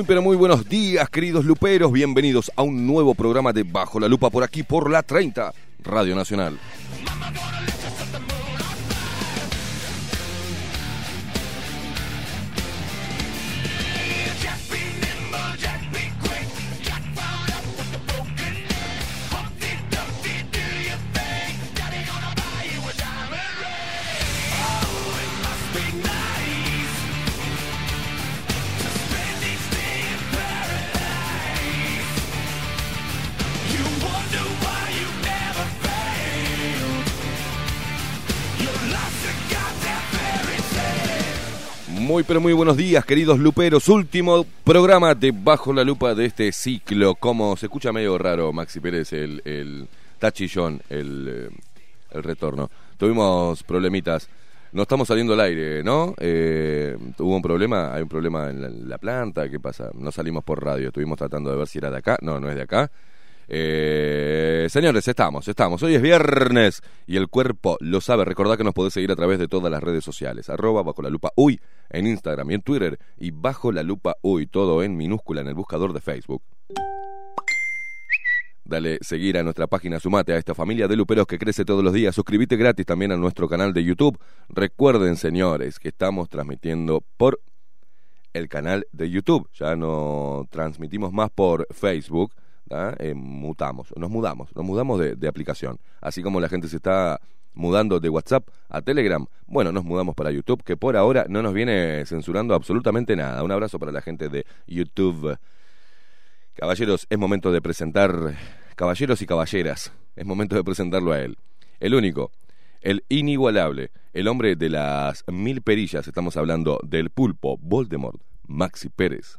Muy pero muy buenos días, queridos luperos. Bienvenidos a un nuevo programa de Bajo la Lupa por aquí por la 30 Radio Nacional. Pero muy buenos días, queridos luperos. Último programa de Bajo la Lupa de este ciclo. Como se escucha medio raro, Maxi Pérez, el, el tachillón, el, eh, el retorno. Tuvimos problemitas. No estamos saliendo al aire, ¿no? Eh, ¿Hubo un problema? ¿Hay un problema en la, la planta? ¿Qué pasa? No salimos por radio. Estuvimos tratando de ver si era de acá. No, no es de acá. Eh, señores, estamos, estamos. Hoy es viernes y el cuerpo lo sabe. Recordad que nos podés seguir a través de todas las redes sociales. Arroba bajo la lupa uy en Instagram y en Twitter. Y bajo la lupa uy, todo en minúscula en el buscador de Facebook. Dale seguir a nuestra página, sumate a esta familia de luperos que crece todos los días. Suscríbete gratis también a nuestro canal de YouTube. Recuerden, señores, que estamos transmitiendo por el canal de YouTube. Ya no transmitimos más por Facebook eh, mutamos, nos mudamos, nos mudamos de, de, aplicación. Así como la gente se está mudando de WhatsApp a Telegram, bueno, nos mudamos para YouTube, que por ahora no nos viene censurando absolutamente nada. Un abrazo para la gente de YouTube. Caballeros, es momento de presentar, caballeros y caballeras, es momento de presentarlo a él. El único, el inigualable, el hombre de las mil perillas, estamos hablando del pulpo Voldemort, Maxi Pérez.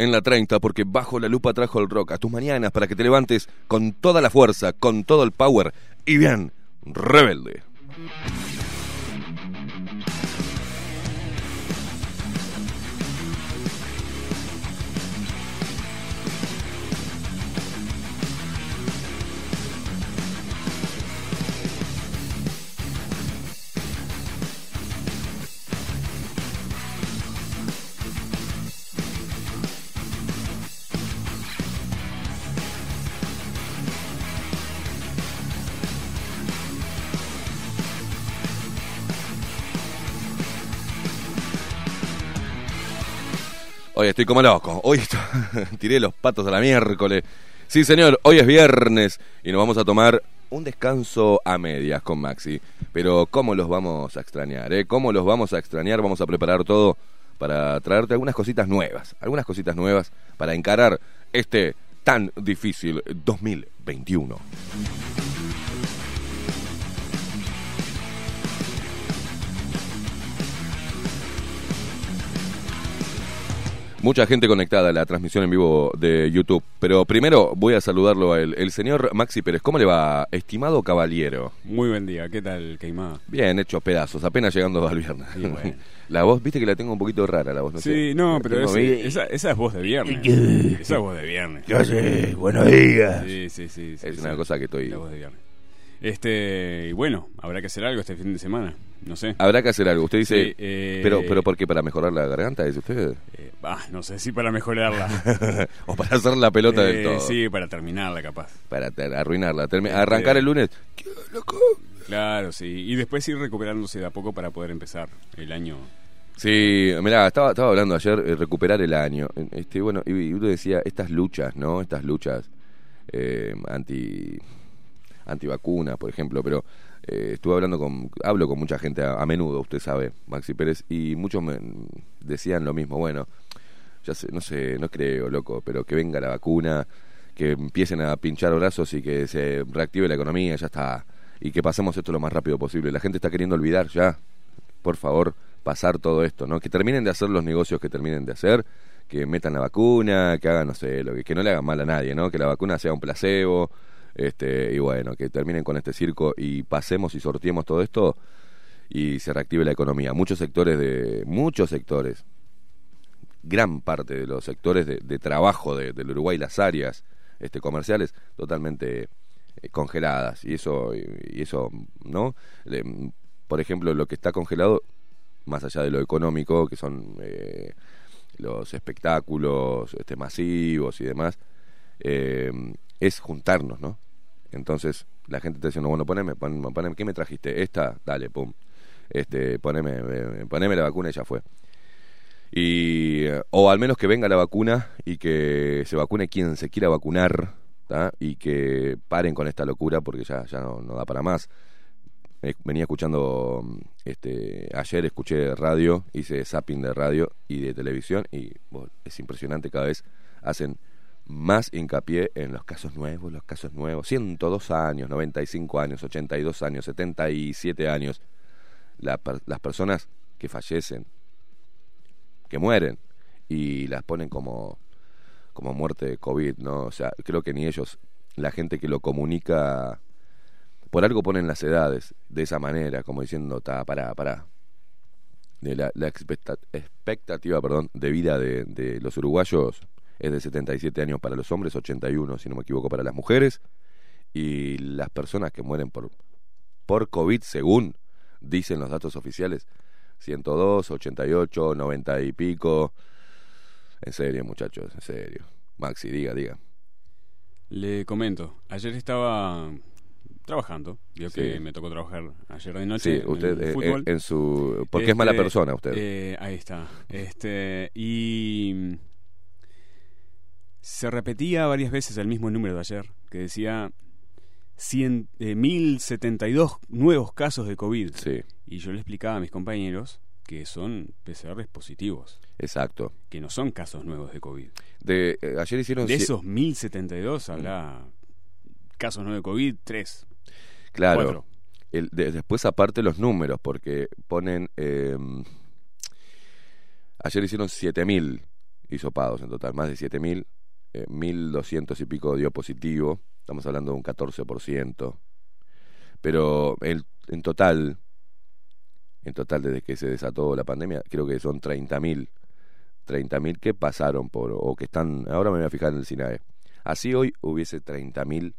en la 30 porque bajo la lupa trajo el rock a tus mañanas para que te levantes con toda la fuerza, con todo el power y bien rebelde. Hoy estoy como loco. Hoy tiré los patos a la miércoles. Sí, señor, hoy es viernes y nos vamos a tomar un descanso a medias con Maxi. Pero ¿cómo los vamos a extrañar? Eh? ¿Cómo los vamos a extrañar? Vamos a preparar todo para traerte algunas cositas nuevas. Algunas cositas nuevas para encarar este tan difícil 2021. Mucha gente conectada a la transmisión en vivo de YouTube. Pero primero voy a saludarlo a él. El señor Maxi Pérez, ¿cómo le va, estimado caballero? Muy buen día, ¿qué tal, Keimá? Bien, hecho pedazos, apenas llegando al viernes. La voz, viste que la tengo un poquito rara la voz, no Sí, no, pero esa, esa, es voz de viernes. esa es voz de viernes. ¿Qué hace? Buenos días. Sí, sí, sí. es una cosa que estoy... La voz de viernes. Este, y bueno, habrá que hacer algo este fin de semana. No sé. Habrá que hacer algo. Usted dice, eh, pero, pero ¿por qué? ¿Para mejorar la garganta? ¿Dice usted? Eh, no sé si para mejorarla. o para hacer la pelota del eh, todo. Sí, para terminarla, capaz. Para arruinarla. Este, arrancar el lunes. ¡Qué loco! Claro, sí. Y después ir recuperándose de a poco para poder empezar el año. Sí, mirá, estaba, estaba hablando ayer, recuperar el año. Este, bueno, y uno decía, estas luchas, ¿no? Estas luchas anti antivacunas, por ejemplo, pero eh, estuve hablando con, hablo con mucha gente a, menudo, usted sabe, Maxi Pérez, y muchos me decían lo mismo, bueno, ya sé, no sé, no creo, loco, pero que venga la vacuna, que empiecen a pinchar brazos y que se reactive la economía, ya está, y que pasemos esto lo más rápido posible. La gente está queriendo olvidar ya, por favor, pasar todo esto, ¿no? Que terminen de hacer los negocios que terminen de hacer, que metan la vacuna, que hagan, no sé, lo que, que no le hagan mal a nadie, ¿no? Que la vacuna sea un placebo, este, y bueno, que terminen con este circo y pasemos y sorteemos todo esto y se reactive la economía. Muchos sectores de. Muchos sectores. Gran parte de los sectores de, trabajo de, del Uruguay, las áreas este, comerciales, totalmente eh, congeladas. Y eso, y, eso, ¿no? por ejemplo, lo que está congelado, más allá de lo económico, que son eh, los espectáculos este, masivos y demás, eh, es juntarnos, ¿no? Entonces la gente está diciendo, bueno, poneme, poneme, ¿qué me trajiste? Esta, dale, pum. Este, poneme, eh, poneme la vacuna y ya fue. Y, o al menos que venga la vacuna y que se vacune quien se quiera vacunar, y que paren con esta locura porque ya, ya no, da para más. Venía escuchando, este, ayer escuché radio, hice zapping de radio y de televisión y es impresionante cada vez hacen más hincapié en los casos nuevos, los casos nuevos, 102 años, 95 años, 82 años, 77 años, las personas que fallecen, que mueren, y las ponen como, como muerte de COVID, ¿no? O sea, creo que ni ellos, la gente que lo comunica, por algo ponen las edades de esa manera, como diciendo, ta, pará, pará. De la, la expectativa perdón, de vida de, de los uruguayos es de 77 años para los hombres, 81 si no me equivoco para las mujeres, y las personas que mueren por, por COVID, según dicen los datos oficiales, 102, 88, 90 y pico. En serio, muchachos, en serio. Maxi, diga, diga. Le comento, ayer estaba trabajando, vio que me tocó trabajar ayer de noche. Sí, usted en, eh, su porque es mala este, persona usted. Eh, ahí está. Este y se repetía varias veces el mismo número de ayer, que decía 100, eh, 1072 nuevos casos de COVID. Sí. Y yo le explicaba a mis compañeros que son PCR positivos. Exacto. Que no son casos nuevos de COVID. De, eh, ayer hicieron... De esos 1072 habla casos nuevos de COVID, 3. Claro. El, después aparte los números, porque ponen... Eh, ayer hicieron 7000 hisopados en total, más de 7.000, eh, 1.200 y pico dio positivo, estamos hablando de un 14%, pero el, en total, en total desde que se desató la pandemia, creo que son 30.000, 30.000 que pasaron por, o que están, ahora me voy a fijar en el SINAE, así hoy hubiese 30.000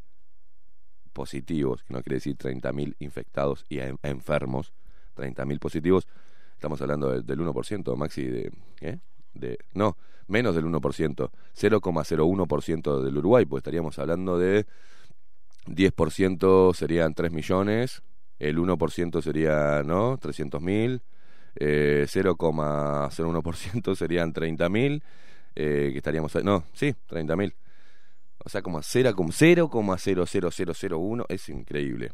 positivos, que no quiere decir 30.000 infectados y enfermos, 30.000 positivos, estamos hablando del, 1%, Maxi, de, ¿eh? De no, menos del 1%, 0,01% del Uruguay, pues estaríamos hablando de 10% serían 3 millones, el 1% sería, ¿no? 300 mil, eh, 0,01% serían 30 mil, eh, que estaríamos, no, sí, 30 mil. O sea, como 0,00001 es increíble.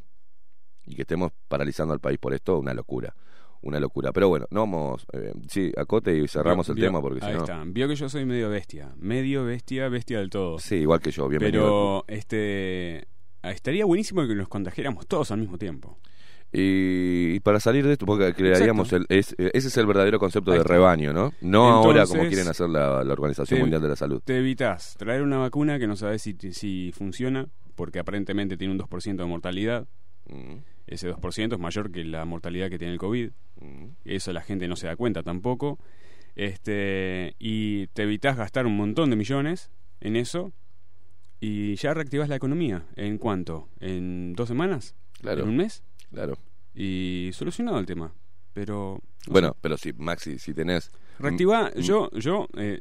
Y que estemos paralizando al país por esto, una locura. Una locura. Pero bueno, no vamos. Eh, sí, acote y cerramos el tema porque ahí está. Vio que yo soy medio bestia. Medio bestia, bestia del todo. Sí, igual que yo, bienvenido. Pero este estaría buenísimo que nos contagiáramos todos al mismo tiempo. Y, para salir de esto, porque crearíamos el, ese es el verdadero concepto de rebaño, ¿no? No ahora como quieren hacer la, Organización Mundial de la Salud. Te evitas traer una vacuna que no sabes si, si funciona, porque aparentemente tiene un 2% de mortalidad. Mm. Ese 2% es mayor que la mortalidad que tiene el COVID. Eso la gente no se da cuenta tampoco. Este, y te evitas gastar un montón de millones en eso y ya reactivas la economía. ¿En cuánto? ¿En dos semanas? Claro. ¿En un mes? Claro. Y solucionado el tema. Pero. bueno, pero si, Maxi, si tenés. Reactiva, yo, yo eh,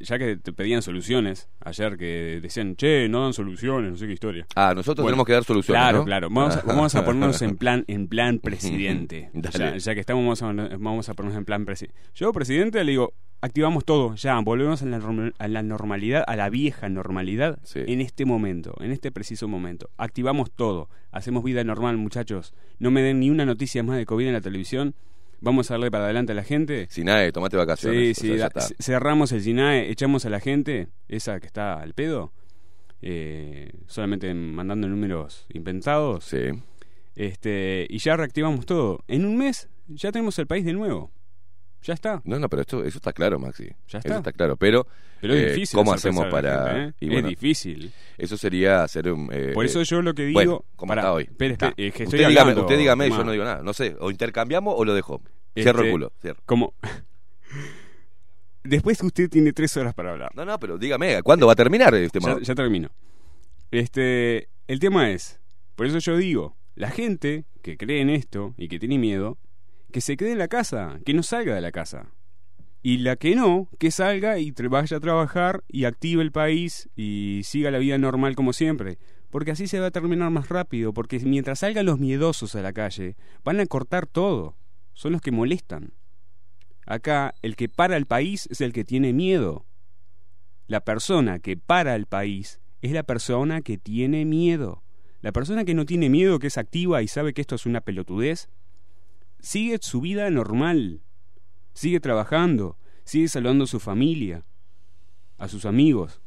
ya que te pedían soluciones ayer que decían, che, no dan soluciones, no sé qué historia. Ah, nosotros tenemos que dar soluciones. Claro, claro. Vamos, a, vamos a ponernos en plan, en plan presidente. ya, ya, que estamos, vamos a, vamos a ponernos en plan presidente. Yo, presidente, le digo, activamos todo, ya, volvemos a la, a la normalidad, a la vieja normalidad, en este momento, en este preciso momento. Activamos todo, hacemos vida normal, muchachos. No me den ni una noticia más de COVID en la televisión. Vamos a darle para adelante a la gente. SINAE, tomate vacaciones. Sí, sí, cerramos el SINAE, echamos a la gente, esa que está al pedo, eh, solamente mandando números inventados. Sí. Este, y ya reactivamos todo. En un mes ya tenemos el país de nuevo. Ya está. No, no, pero esto, eso está claro, Maxi. Ya está. Eso está claro. Pero, pero es eh, difícil ¿cómo hacemos para...? ¿eh? es difícil. Eso sería hacer un... Eh, Por eso yo lo que digo... Bueno, ¿cómo está hoy? Espera, es que usted, estoy dígame, usted dígame, yo no digo nada. No sé, o intercambiamos o lo dejo. cierro el este, culo, cierro. Como... Después usted tiene tres horas para hablar. No, no, pero dígame, ¿cuándo va a terminar este ya, ya termino. Este, el tema es, por eso yo digo, la gente que cree en esto y que tiene miedo, que se quede en la casa, que no salga de la casa. Y la que no, que salga y vaya a trabajar y active el país y siga la vida normal como siempre. Porque así se va a terminar más rápido, porque mientras salgan los miedosos a la calle, van a cortar todo. Son los que molestan. Acá, el que para el país es el que tiene miedo. La persona que para el país es la persona que tiene miedo. La persona que no tiene miedo, que es activa y sabe que esto es una pelotudez, sigue su vida normal sigue trabajando, sigue saludando a su familia, a sus amigos,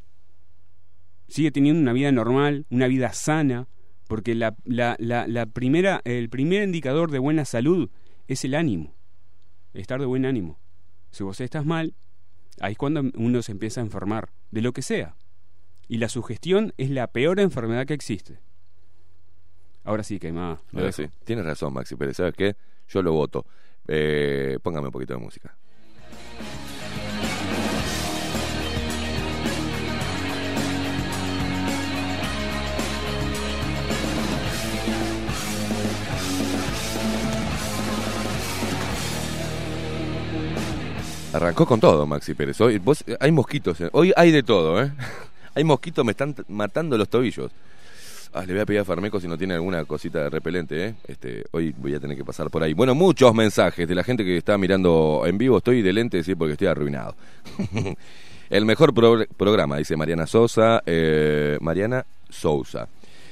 sigue teniendo una vida normal, una vida sana, porque la, la, la, primera, el primer indicador de buena salud es el ánimo, estar de buen ánimo. Si vos estás mal, ahí es cuando uno se empieza a enfermar, de lo que sea. Y la sugestión es la peor enfermedad que existe. Ahora sí, que más. Sí. Tienes razón, Maxi, pero ¿sabes qué? Yo lo voto. Eh, póngame un poquito de música. Arrancó con todo, Maxi Pérez. Hoy, vos, hay mosquitos. Eh. Hoy hay de todo, ¿eh? hay mosquitos, me están matando los tobillos. Ah, le voy a pedir a Farmeco si no tiene alguna cosita de repelente, ¿eh? Este, hoy voy a tener que pasar por ahí. Bueno, muchos mensajes de la gente que está mirando en vivo. Estoy de lente, sí, porque estoy arruinado. El mejor programa, dice Mariana Sosa. Eh, Mariana Sousa.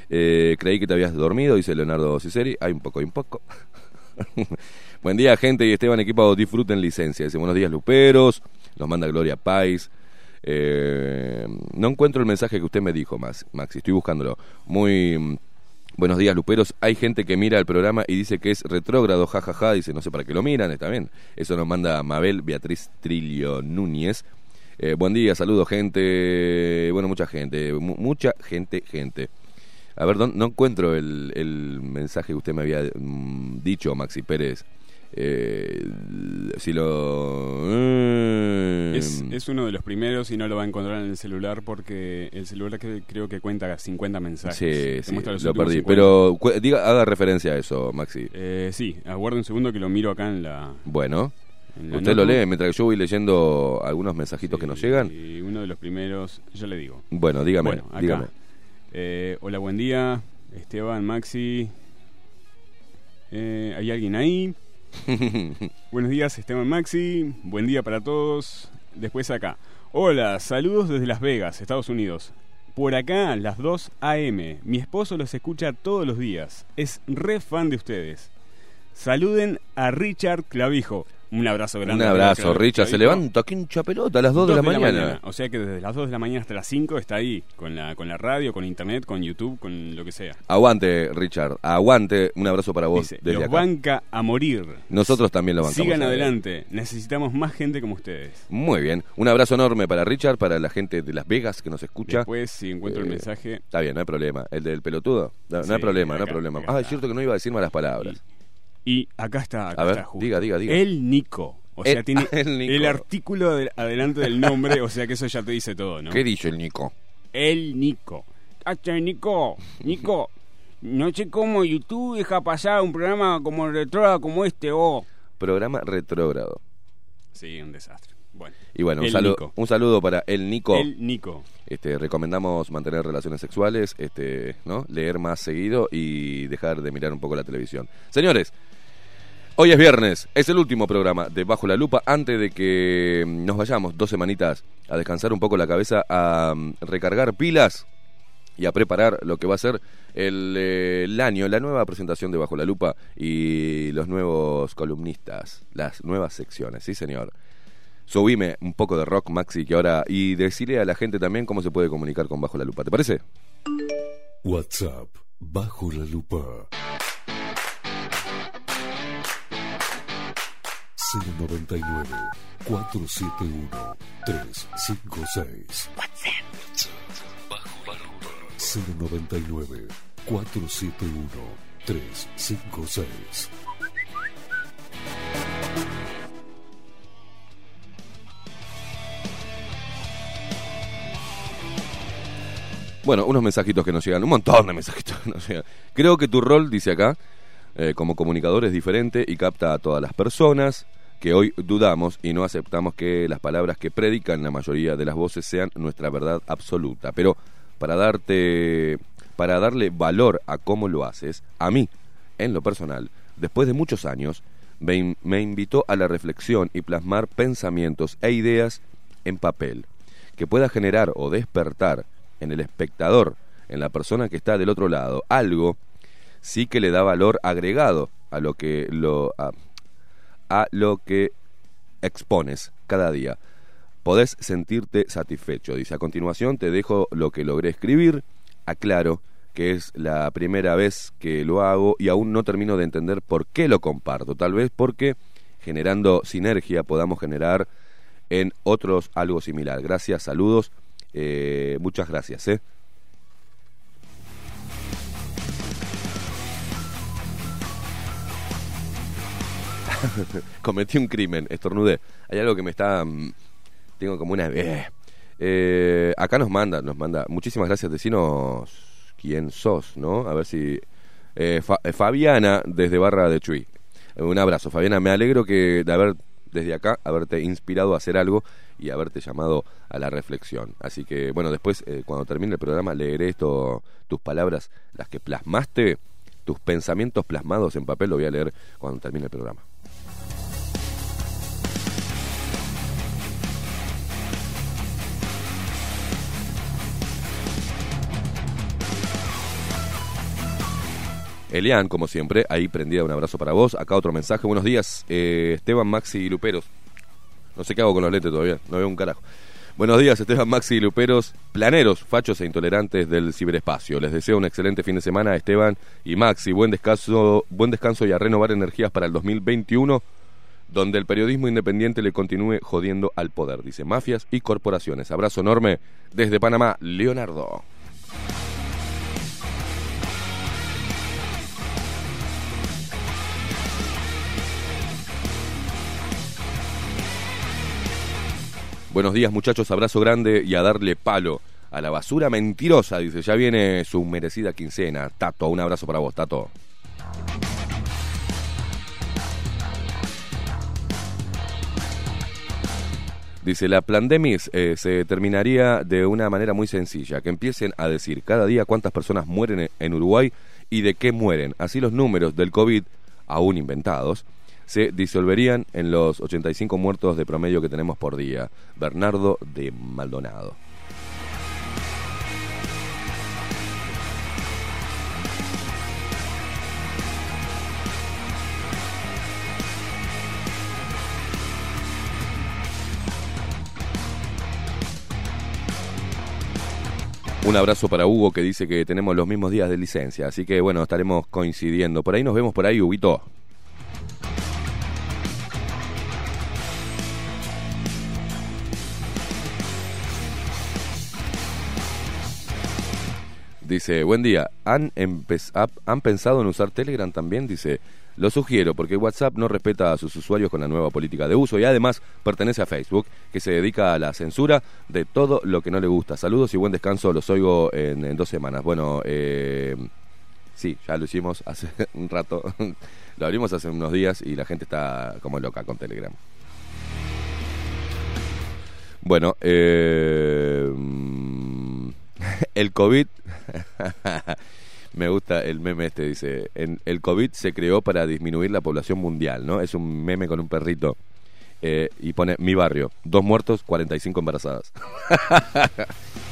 Eh, creí que te habías dormido, dice Leonardo Ciceri. Hay un poco y un poco. Buen día, gente, y Esteban Equipo disfruten licencia. Dice, buenos días, Luperos. Nos manda Gloria Pais. Eh, no encuentro el mensaje que usted me dijo, Max, Maxi, estoy buscándolo. Muy mm, buenos días, Luperos. Hay gente que mira el programa y dice que es retrógrado, jajaja, dice, no sé para qué lo miran, está bien. Eso nos manda Mabel Beatriz Trillo Núñez. Eh, buen día, saludos, gente. Bueno, mucha gente, mu- mucha gente, gente. A ver, no, encuentro el, el mensaje que usted me había mm, dicho, Maxi Pérez. Eh, si lo... mm, Es, es uno de los primeros y no lo va a encontrar en el celular porque el celular que, creo que cuenta 50 mensajes. Sí, sí, lo perdí. 50. Pero diga, haga referencia a eso, Maxi. Eh, sí, aguarda un segundo que lo miro acá en la... Bueno, en la usted lo lee mientras yo voy leyendo algunos mensajitos que nos llegan. Y uno de los primeros, yo le digo. Bueno, dígame, Bueno, acá. dígame. Eh, hola, buen día. Esteban, Maxi. Eh, ¿Hay alguien ahí? Buenos días, Esteban Maxi. Buen día para todos. Después acá. Hola, saludos desde Las Vegas, Estados Unidos. Por acá, las 2 AM. Mi esposo los escucha todos los días. Es re fan de ustedes. Saluden a Richard Clavijo. Un abrazo grande. Un abrazo. Richard. Se levanta aquí hincha pelota a las 2 de la mañana. O sea que desde las 2 de la mañana hasta las 5 está ahí, con la, con la radio, con internet, con YouTube, con lo que sea. Aguante, Richard. Aguante. Un abrazo para vos Dice, desde los acá. banca a morir. Nosotros también lo bancamos. Sigan adelante. Necesitamos más gente como ustedes. Muy bien. Un abrazo enorme para Richard, para la gente de Las Vegas que nos escucha. Después, si encuentro el Eh, mensaje... Está bien, no hay problema. El del pelotudo. No, hay problema, no hay problema. acá Ah, es cierto que no iba a decir malas palabras. Y acá está, acá A ver, está justo. diga, diga, diga. El Nico. O El- sea, tiene el artículo de- adelante del nombre, o sea que eso ya te dice todo, ¿no? ¿Qué dice el Nico? El Nico. Hacha, Nico, Nico, no sé cómo YouTube deja pasar un programa como retrógrado como este, oh. Programa retrógrado. Sí, un desastre. Bueno, Y bueno, un, saludo, un saludo para el Nico. el Nico. Este, recomendamos mantener relaciones sexuales, este, ¿no? leer más seguido y dejar de mirar un poco la televisión. Señores, hoy es viernes, es el último programa de Bajo la Lupa. Antes de que mm, nos vayamos dos semanitas a descansar un poco la cabeza, a mm, recargar pilas y a preparar lo que va a ser el, eh, el año, la nueva presentación de Bajo la Lupa y los nuevos columnistas, las nuevas secciones, sí señor. Subime un poco de rock, Maxi, que ahora. Y decirle a la gente también cómo se puede comunicar con Bajo la Lupa. ¿Te parece? WhatsApp bajo la lupa 099 471 356 WhatsApp bajo la lupa 099 471 356 Bueno, unos mensajitos que nos llegan, un montón de mensajitos que nos llegan. Creo que tu rol, dice acá, eh, como comunicador es diferente y capta a todas las personas que hoy dudamos y no aceptamos que las palabras que predican la mayoría de las voces sean nuestra verdad absoluta. Pero para darte, para darle valor a cómo lo haces, a mí, en lo personal, después de muchos años, me, in- me invitó a la reflexión y plasmar pensamientos e ideas en papel que pueda generar o despertar en el espectador, en la persona que está del otro lado, algo sí que le da valor agregado a lo que lo a lo que expones cada día. Podés sentirte satisfecho. Dice, a continuación te dejo lo que logré escribir. Aclaro que es la primera vez que lo hago y aún no termino de entender por qué lo comparto. Tal vez porque generando sinergia podamos generar en otros algo similar. Gracias, saludos. Eh, muchas gracias. ¿eh? Cometí un crimen, estornudé. Hay algo que me está... mm, tengo como una... eh. Eh, acá nos manda, nos manda... Muchísimas gracias, decinos quién sos, ¿no? A ver si... eh, Fa- eh, Fabiana, desde Barra de Chuy. Eh, Un abrazo, Fabiana. Me alegro que de haber, desde acá, haberte inspirado a hacer algo y haberte llamado a la reflexión. Así que, bueno, después, cuando termine el programa, leeré esto, tus palabras, las que plasmaste, tus pensamientos plasmados en papel, lo voy a leer cuando termine el programa. Elian, como siempre, ahí prendida, un abrazo para vos. Acá otro mensaje, buenos días, eh, Esteban, Maxi y Luperos. No sé qué hago con los lentes todavía, no veo un carajo. Buenos días, Esteban, Maxi y Luperos, planeros, fachos e intolerantes del ciberespacio. Les deseo un excelente fin de semana, Esteban y Maxi. Buen descanso, buen descanso y a renovar energías para el 2021. donde el periodismo independiente le continúe jodiendo al poder, dice mafias y corporaciones. Abrazo enorme desde Panamá, Leonardo. Buenos días muchachos, abrazo grande y a darle palo a la basura mentirosa, dice, ya viene su merecida quincena. Tato, un abrazo para vos, Tato. Dice, la Plandemis eh, se terminaría de una manera muy sencilla, que empiecen a decir cada día cuántas personas mueren en Uruguay y de qué mueren. Así los números del COVID, aún inventados, se disolverían en los 85 muertos de promedio que tenemos por día. Bernardo de Maldonado. Un abrazo para Hugo que dice que tenemos los mismos días de licencia, así que bueno, estaremos coincidiendo. Por ahí nos vemos por ahí, Huguito. Dice, buen día, ¿Han, ¿han pensado en usar Telegram también? Dice, lo sugiero porque WhatsApp no respeta a sus usuarios con la nueva política de uso y además pertenece a Facebook, que se dedica a la censura de todo lo que no le gusta. Saludos y buen descanso, los oigo en, dos semanas. Bueno, eh, sí, ya lo hicimos hace un rato, lo abrimos hace unos días y la gente está como loca con Telegram. Bueno, eh, el COVID Me gusta el meme este, dice, en, el COVID se creó para disminuir la población mundial, ¿no? Es un meme con un perrito. Eh, y pone mi barrio, dos muertos, 45 embarazadas.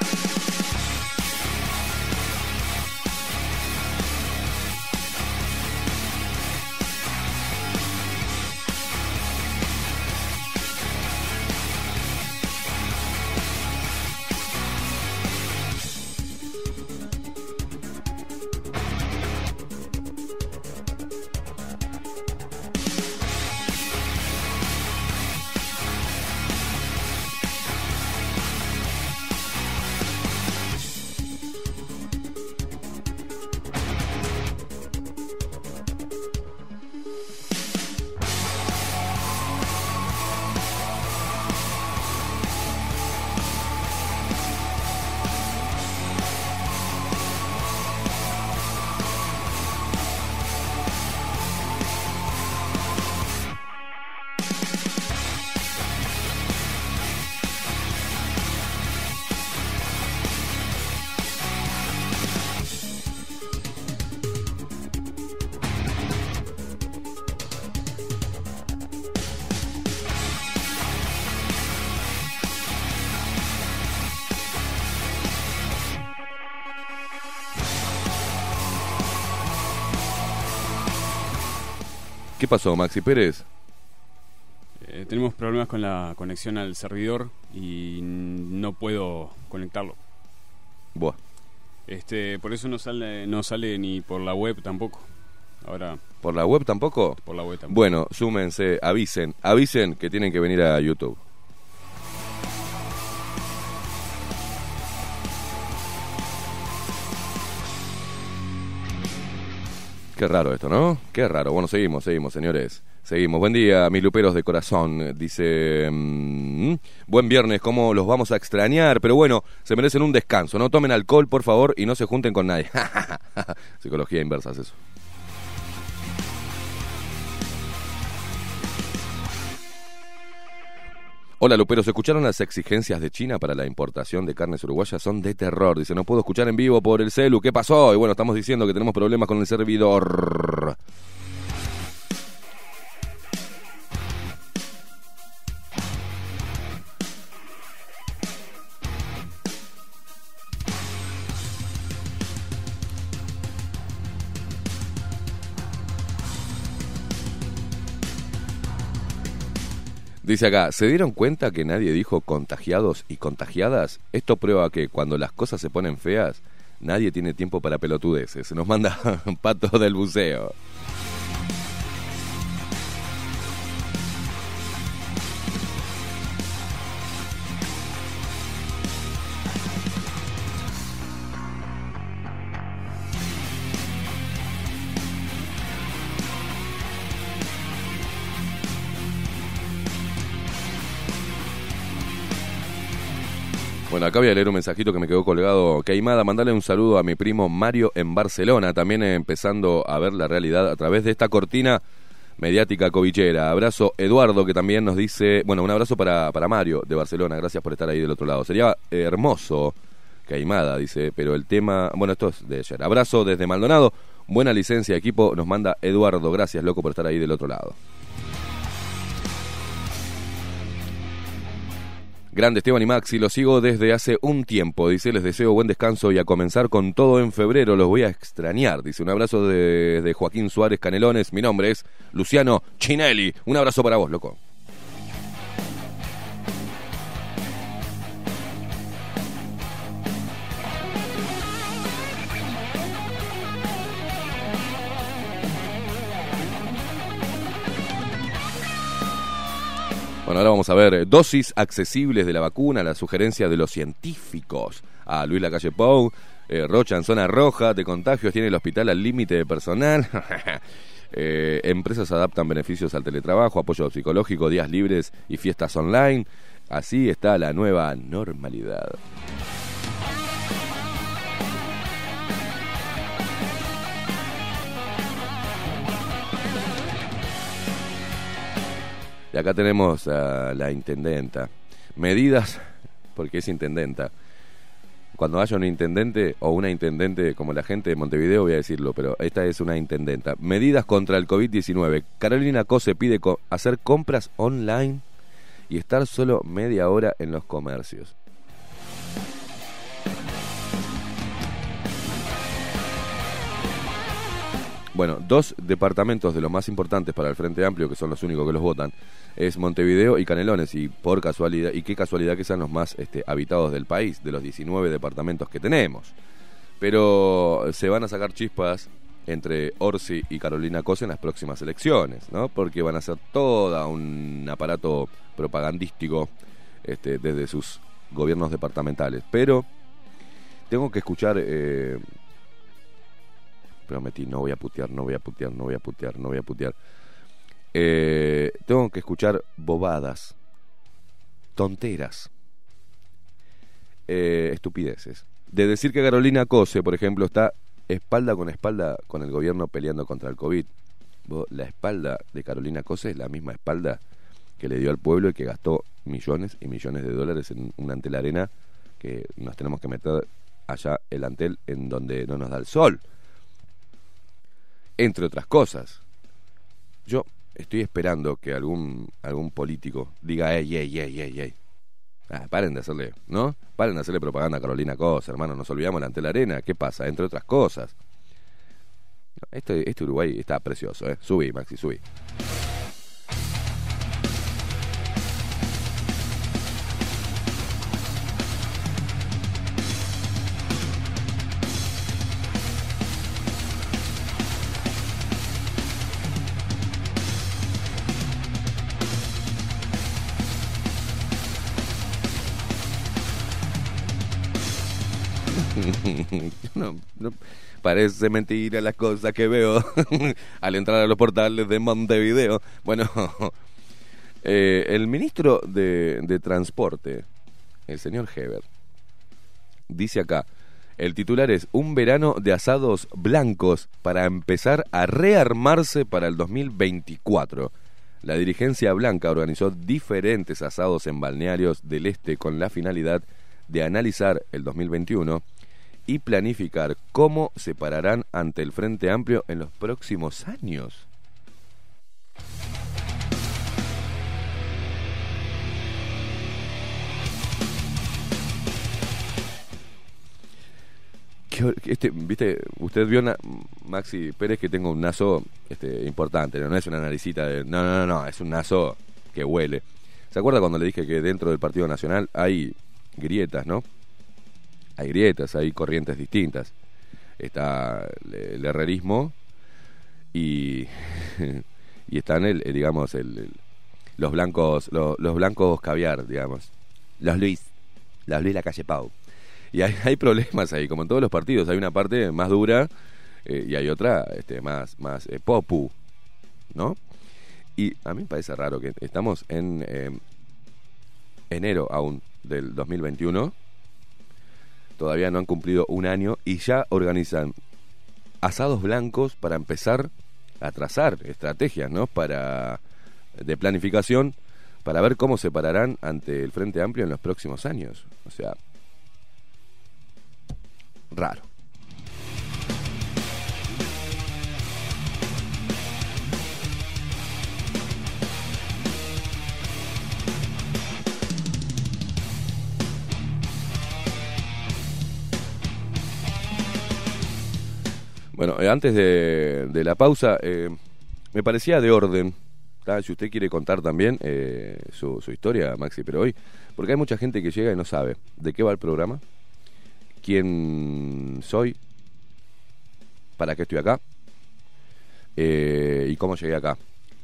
¿Qué pasó, Maxi Pérez? Eh, tenemos problemas con la conexión al servidor y no puedo conectarlo. Buah. Este, por eso no sale, no sale ni por la web tampoco. Ahora, ¿Por la web tampoco? por la web tampoco. Bueno, súmense, avisen, avisen que tienen que venir a YouTube. Qué raro esto, ¿no? Qué raro. Bueno, seguimos, seguimos, señores. Seguimos. Buen día, mis luperos de corazón. Dice, mm, buen viernes, ¿cómo los vamos a extrañar? Pero bueno, se merecen un descanso. No tomen alcohol, por favor, y no se junten con nadie. Psicología inversa es eso. Hola Luperos, ¿escucharon las exigencias de China para la importación de carnes uruguayas? Son de terror. Dice, no puedo escuchar en vivo por el celu. ¿Qué pasó? Y bueno, estamos diciendo que tenemos problemas con el servidor. Dice acá, ¿se dieron cuenta que nadie dijo contagiados y contagiadas? Esto prueba que cuando las cosas se ponen feas, nadie tiene tiempo para pelotudeces. Nos manda pato del buceo. Acá voy a leer un mensajito que me quedó colgado. Caimada, mandale un saludo a mi primo Mario en Barcelona, también empezando a ver la realidad a través de esta cortina mediática covichera. Abrazo Eduardo, que también nos dice, bueno, un abrazo para, para Mario de Barcelona, gracias por estar ahí del otro lado. Sería hermoso, Caimada, dice, pero el tema, bueno, esto es de ayer. Abrazo desde Maldonado, buena licencia, equipo, nos manda Eduardo, gracias, loco, por estar ahí del otro lado. Grande Esteban y Maxi, los sigo desde hace un tiempo. Dice, les deseo buen descanso y a comenzar con todo en febrero. Los voy a extrañar. Dice, un abrazo de, de Joaquín Suárez Canelones. Mi nombre es Luciano Chinelli. Un abrazo para vos, loco. Bueno, ahora vamos a ver eh, dosis accesibles de la vacuna, la sugerencia de los científicos. A Luis Lacalle Pou, eh, Rocha en zona roja de contagios, tiene el hospital al límite de personal. Eh, empresas adaptan beneficios al teletrabajo, apoyo psicológico, días libres y fiestas online. Así está la nueva normalidad. Y acá tenemos a la intendenta. Medidas, porque es intendenta. Cuando haya un intendente o una intendente como la gente de Montevideo, voy a decirlo, pero esta es una intendenta. Medidas contra el COVID-19. Carolina Cose pide co hacer compras online y estar solo media hora en los comercios. Bueno, dos departamentos de los más importantes para el Frente Amplio, que son los únicos que los votan, es Montevideo y Canelones, y por casualidad, y qué casualidad que sean los más este, habitados del país, de los 19 departamentos que tenemos. Pero se van a sacar chispas entre Orsi y Carolina Cosa en las próximas elecciones, ¿no? Porque van a hacer todo un aparato propagandístico este, desde sus gobiernos departamentales. Pero tengo que escuchar eh, prometí, no voy a putear, no voy a putear, no voy a putear, no voy a putear. Eh, tengo que escuchar bobadas, tonteras, eh, estupideces. De decir que Carolina Cose, por ejemplo, está espalda con espalda con el gobierno peleando contra el COVID. La espalda de Carolina Cose es la misma espalda que le dio al pueblo y que gastó millones y millones de dólares en un antel arena que nos tenemos que meter allá el antel en donde no nos da el sol entre otras cosas. Yo estoy esperando que algún, algún político diga, ey, ey, ey, ey, ey. Ah, paren de hacerle, ¿no? Paren de hacerle propaganda a Carolina Cosa, hermano. Nos olvidamos de la arena. ¿Qué pasa? Entre otras cosas. Este, este Uruguay está precioso, ¿eh? Subí, Maxi, subí. Parece mentira las cosas que veo al entrar a los portales de Montevideo. Bueno, eh, el ministro de, de Transporte, el señor Heber, dice acá, el titular es Un verano de asados blancos para empezar a rearmarse para el 2024. La dirigencia blanca organizó diferentes asados en balnearios del este con la finalidad de analizar el 2021 y planificar cómo se pararán ante el Frente Amplio en los próximos años. Este, viste, usted vio Maxi Pérez que tengo un naso este, importante, ¿no? es una naricita de, no, no, no, no, es un naso que huele. ¿Se acuerda cuando le dije que dentro del Partido Nacional hay grietas, ¿no? Hay grietas, hay corrientes distintas. Está el, herrerismo y, y están el, digamos el, los blancos los, blancos caviar, digamos. Los Luis, los Luis la calle Pau. Y hay, hay problemas ahí, como en todos los partidos. Hay una parte más dura eh, y hay otra este, más, más eh, popu, ¿no? Y a mí me parece raro que estamos en eh, enero aún del 2021, todavía no han cumplido un año y ya organizan asados blancos para empezar a trazar estrategias, ¿no? Para de planificación para ver cómo se pararán ante el Frente Amplio en los próximos años. O sea, raro. Bueno, eh, antes de, la pausa, eh, me parecía de orden, si usted quiere contar también eh, su, su historia, Maxi, pero hoy, porque hay mucha gente que llega y no sabe de qué va el programa, quién soy, para qué estoy acá eh, y cómo llegué acá.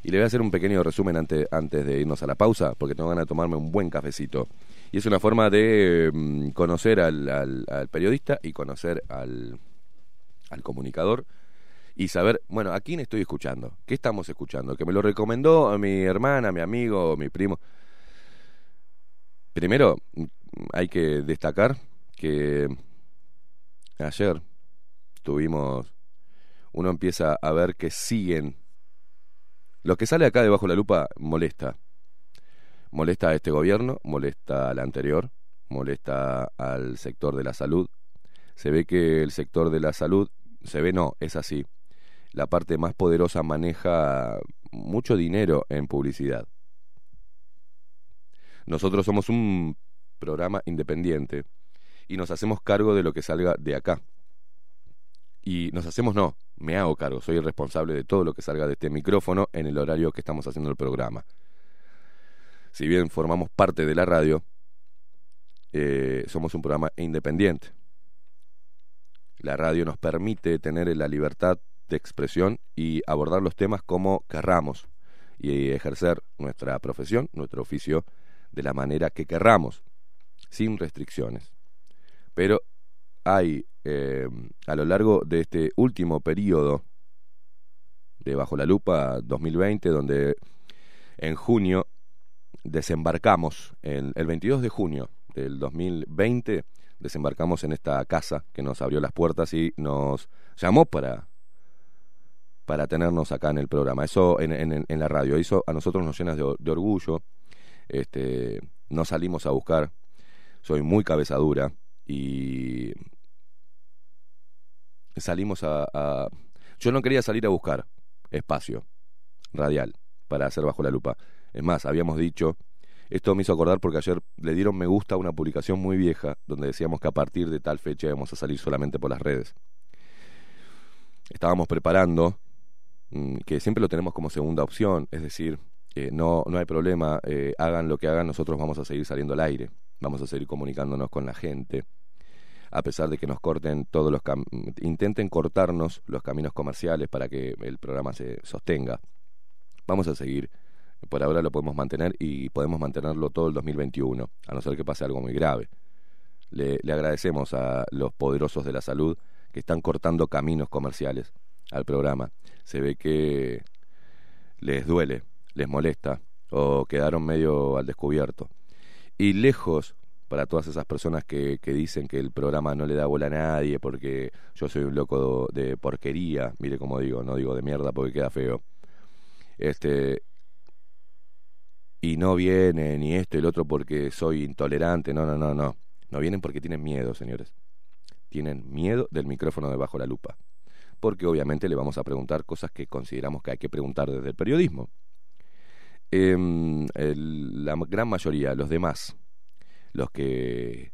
Y le voy a hacer un pequeño resumen antes, antes de irnos a la pausa, porque tengo ganas de tomarme un buen cafecito. Y es una forma de mm, conocer al, al, periodista y conocer al, al comunicador y saber, bueno, a quién estoy escuchando, qué estamos escuchando, que me lo recomendó mi hermana, mi amigo, mi primo. Primero, hay que destacar que ayer tuvimos, uno empieza a ver que siguen, lo que sale acá debajo de la lupa molesta, molesta a este gobierno, molesta al anterior, molesta al sector de la salud, se ve que el sector de la salud, se ve no, es así, la parte más poderosa maneja mucho dinero en publicidad. Nosotros somos un programa independiente y nos hacemos cargo de lo que salga de acá. Y nos hacemos, no, me hago cargo, soy el responsable de todo lo que salga de este micrófono en el horario que estamos haciendo el programa. Si bien formamos parte de la radio, eh, somos un programa independiente. La radio nos permite tener la libertad de expresión y abordar los temas como querramos y ejercer nuestra profesión, nuestro oficio, de la manera que querramos, sin restricciones. Pero hay eh, a lo largo de este último periodo de Bajo la Lupa 2020, donde en junio desembarcamos, el 22 de junio del 2020, desembarcamos en esta casa que nos abrió las puertas y nos llamó para, para tenernos acá en el programa. Eso en, en, la radio, eso a nosotros nos llena de, de orgullo. Este, no salimos a buscar, soy muy cabezadura y salimos a, Yo no quería salir a buscar espacio radial para hacer bajo la lupa. Es más, habíamos dicho, esto me hizo acordar porque ayer le dieron me gusta a una publicación muy vieja donde decíamos que a partir de tal fecha íbamos a salir solamente por las redes. Estábamos preparando, mm, que siempre lo tenemos como segunda opción, es decir, no, no hay problema, eh, hagan lo que hagan, nosotros vamos a seguir saliendo al aire, vamos a seguir comunicándonos con la gente a pesar de que nos corten todos los intenten cortarnos los caminos comerciales para que el programa se sostenga. Vamos a seguir. Por ahora lo podemos mantener y podemos mantenerlo todo el 2021, a no ser que pase algo muy grave. le, agradecemos a los poderosos de la salud que están cortando caminos comerciales al programa. Se ve que les duele, les molesta o quedaron medio al descubierto. Y lejos para todas esas personas que, que, dicen que el programa no le da bola a nadie porque yo soy un loco de porquería, mire como digo, no digo de mierda porque queda feo. Este y no viene ni esto y el otro porque soy intolerante, no, no, no, no. No vienen porque tienen miedo, señores. Tienen miedo del micrófono debajo la lupa. Porque obviamente le vamos a preguntar cosas que consideramos que hay que preguntar desde el periodismo. El, la gran mayoría, los demás, los que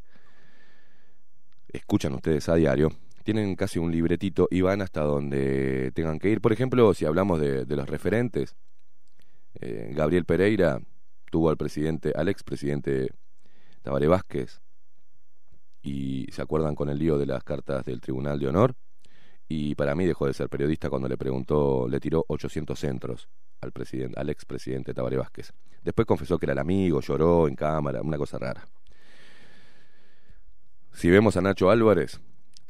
escuchan ustedes a diario, tienen casi un libretito y van hasta donde tengan que ir. Por ejemplo, si hablamos de, de los referentes, eh, Gabriel Pereira tuvo al presidente, al expresidente Tabaré Vázquez, y se acuerdan con el lío de las cartas del Tribunal de Honor, y para mí dejó de ser periodista cuando le preguntó, le tiró 800 centros al presidente, al expresidente Tabaré Vázquez. Después confesó que era el amigo, lloró en cámara, una cosa rara. Si vemos a Nacho Álvarez,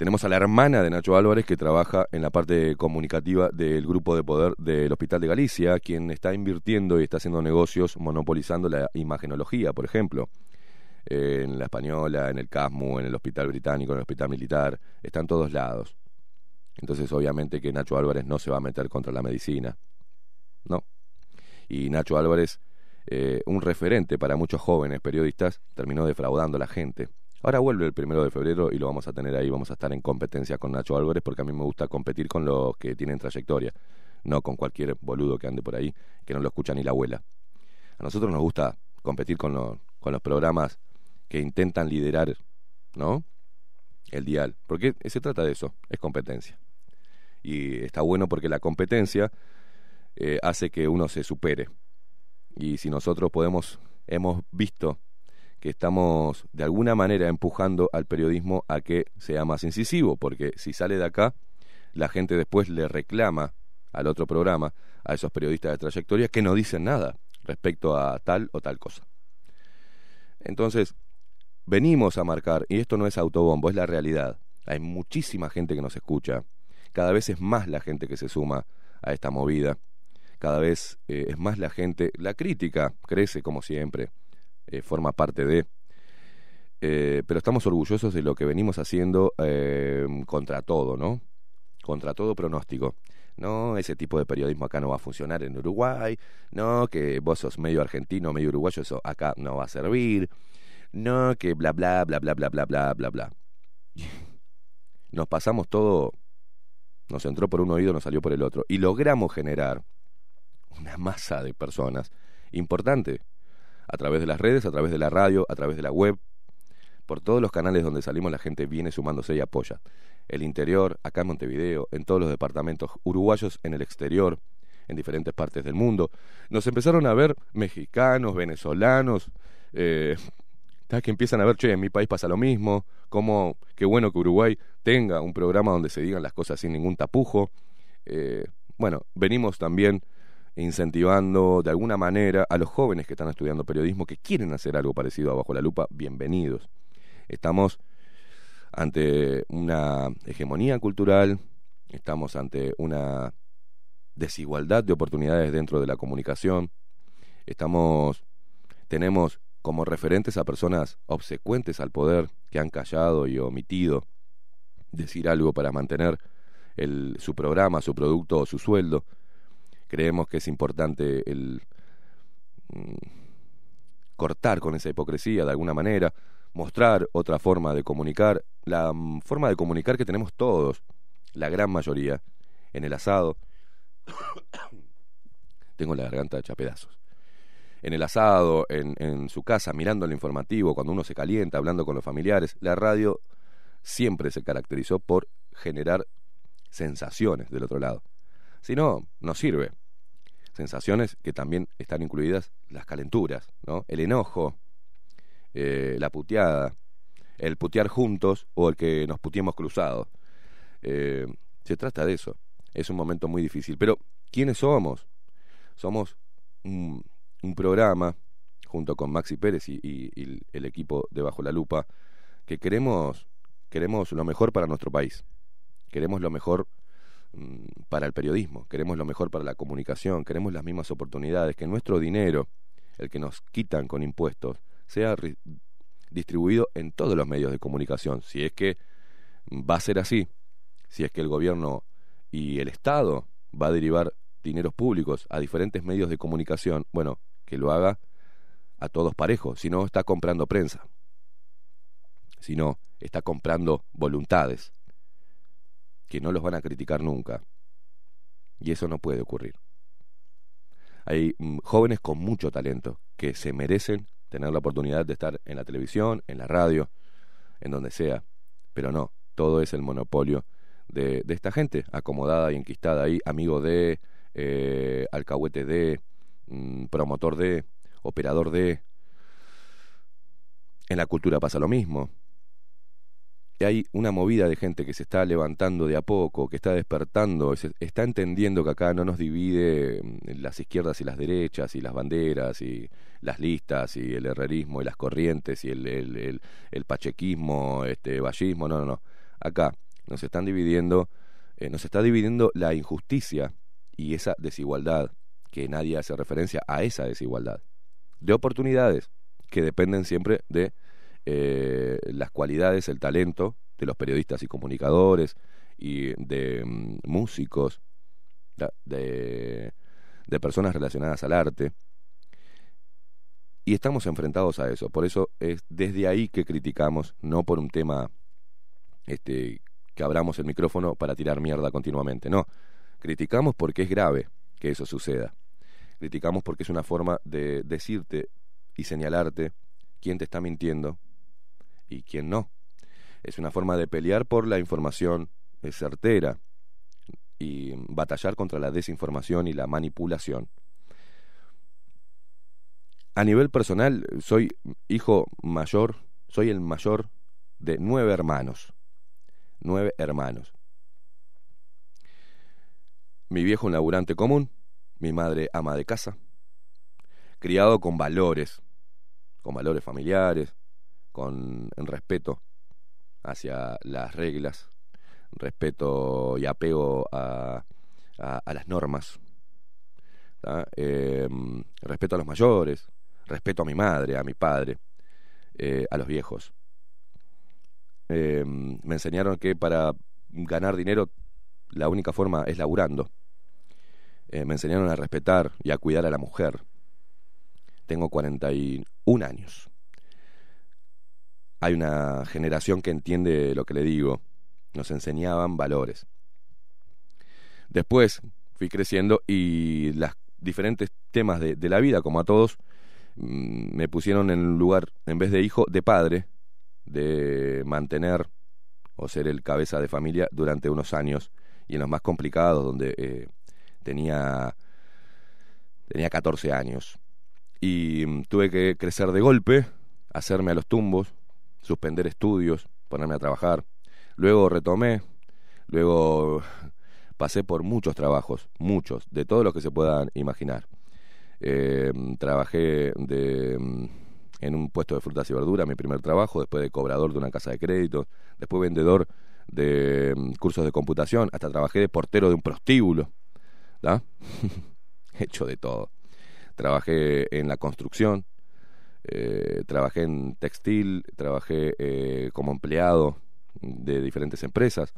tenemos a la hermana de Nacho Álvarez que trabaja en la parte comunicativa del grupo de poder del Hospital de Galicia, quien está invirtiendo y está haciendo negocios monopolizando la imagenología, por ejemplo. Eh, en la Española, en el CASMU, en el Hospital Británico, en el Hospital Militar, está en todos lados. Entonces, obviamente que Nacho Álvarez no se va a meter contra la medicina. No. Y Nacho Álvarez, eh, un referente para muchos jóvenes periodistas, terminó defraudando a la gente. Ahora vuelve el primero de febrero y lo vamos a tener ahí, vamos a estar en competencia con Nacho Álvarez porque a mí me gusta competir con los que tienen trayectoria, no con cualquier boludo que ande por ahí, que no lo escucha ni la abuela. A nosotros nos gusta competir con, los con los programas que intentan liderar, ¿no? El dial, porque se trata de eso, es competencia. Y está bueno porque la competencia eh, hace que uno se supere. Y si nosotros podemos, hemos visto que estamos de alguna manera empujando al periodismo a que sea más incisivo, porque si sale de acá, la gente después le reclama al otro programa, a esos periodistas de trayectoria, que no dicen nada respecto a tal o tal cosa. Entonces, venimos a marcar, y esto no es autobombo, es la realidad. Hay muchísima gente que nos escucha, cada vez es más la gente que se suma a esta movida, cada vez eh, es más la gente, la crítica crece como siempre, eh, forma parte de. Eh, pero estamos orgullosos de lo que venimos haciendo eh, contra todo, ¿no? Contra todo pronóstico. No, ese tipo de periodismo acá no va a funcionar en Uruguay. No, que vos sos medio argentino, medio uruguayo, eso acá no va a servir. No, que bla, bla, bla, bla, bla, bla, bla, bla, bla. Nos pasamos todo, nos entró por un oído, nos salió por el otro. Y logramos generar una masa de personas importante a través de las redes, a través de la radio, a través de la web. Por todos los canales donde salimos la gente viene sumándose y apoya. El interior, acá en Montevideo, en todos los departamentos uruguayos en el exterior, en diferentes partes del mundo. Nos empezaron a ver mexicanos, venezolanos, eh, que empiezan a ver, che, en mi país pasa lo mismo, como qué bueno que Uruguay tenga un programa donde se digan las cosas sin ningún tapujo. Eh, bueno, venimos también incentivando de alguna manera a los jóvenes que están estudiando periodismo, que quieren hacer algo parecido a Bajo la Lupa, bienvenidos. Estamos ante una hegemonía cultural, estamos ante una desigualdad de oportunidades dentro de la comunicación, estamos, tenemos como referentes a personas obsecuentes al poder que han callado y omitido decir algo para mantener el, su programa, su producto o su sueldo creemos que es importante el mm, cortar con esa hipocresía de alguna manera, mostrar otra forma de comunicar, la forma de comunicar que tenemos todos, la gran mayoría, en el asado. Tengo la garganta hecha pedazos. En el asado, en, en su casa, mirando el informativo, cuando uno se calienta, hablando con los familiares, la radio siempre se caracterizó por generar sensaciones del otro lado. Si no, no sirve sensaciones que también están incluidas las calenturas, ¿no? El enojo, eh, la puteada, el putear juntos o el que nos puteemos cruzados. Eh, se trata de eso. Es un momento muy difícil. Pero, ¿quiénes somos? Somos un, un programa, junto con Maxi Pérez y, y, el equipo de Bajo la Lupa, que queremos, queremos lo mejor para nuestro país, queremos lo mejor para el periodismo, queremos lo mejor para la comunicación, queremos las mismas oportunidades, que nuestro dinero, el que nos quitan con impuestos, sea distribuido en todos los medios de comunicación. Si es que va a ser así, si es que el gobierno y el Estado va a derivar dineros públicos a diferentes medios de comunicación, bueno, que lo haga a todos parejos, si no está comprando prensa, si no está comprando voluntades, que no los van a criticar nunca. Y eso no puede ocurrir. Hay mm, jóvenes con mucho talento que se merecen tener la oportunidad de estar en la televisión, en la radio, en donde sea. Pero no, todo es el monopolio de, de esta gente, acomodada y enquistada ahí, amigo de, eh, alcahuete de, mm, promotor de, operador de. En la cultura pasa lo mismo hay una movida de gente que se está levantando de a poco, que está despertando, está entendiendo que acá no nos divide mm, las izquierdas y las derechas, y las banderas, y las listas, y el herrerismo, y las corrientes, y el, el, el, pachequismo, este, vallismo, no, no, no. Acá nos están dividiendo, eh, nos está dividiendo la injusticia y esa desigualdad, que nadie hace referencia a esa desigualdad, de oportunidades que dependen siempre de eh, las cualidades, el talento de los periodistas y comunicadores y de mm, músicos, de, de personas relacionadas al arte. Y estamos enfrentados a eso. Por eso es desde ahí que criticamos, no por un tema este, que abramos el micrófono para tirar mierda continuamente. No, criticamos porque es grave que eso suceda. Criticamos porque es una forma de decirte y señalarte quién te está mintiendo y quién no. Es una forma de pelear por la información certera y batallar contra la desinformación y la manipulación. A nivel personal, soy hijo mayor, soy el mayor de nueve hermanos. Nueve hermanos. Mi viejo un laburante común, mi madre ama de casa, criado con valores, con valores familiares, con respeto hacia las reglas, respeto y apego a, a, las normas, em, respeto a los mayores, respeto a mi madre, a mi padre, eh, a los viejos. Em, me enseñaron que para ganar dinero la única forma es laburando. Eh, me enseñaron a respetar y a cuidar a la mujer. Tengo 41 años hay una generación que entiende lo que le digo. Nos enseñaban valores. Después fui creciendo y los diferentes temas de, la vida, como a todos, mm, me pusieron en lugar, en vez de hijo, de padre, de mantener o ser el cabeza de familia durante unos años y en los más complicados, donde eh, tenía, tenía 14 años. Y mm, tuve que crecer de golpe, hacerme a los tumbos, suspender estudios, ponerme a trabajar. Luego retomé, luego pasé por muchos trabajos, muchos, de todos los que se puedan imaginar. Eh, trabajé de, mm, en un puesto de frutas y verduras, mi primer trabajo, después de cobrador de una casa de crédito, después vendedor de mm, cursos de computación, hasta trabajé de portero de un prostíbulo. Hecho de todo. Trabajé en la construcción, eh, trabajé en textil, trabajé eh, como empleado de diferentes empresas,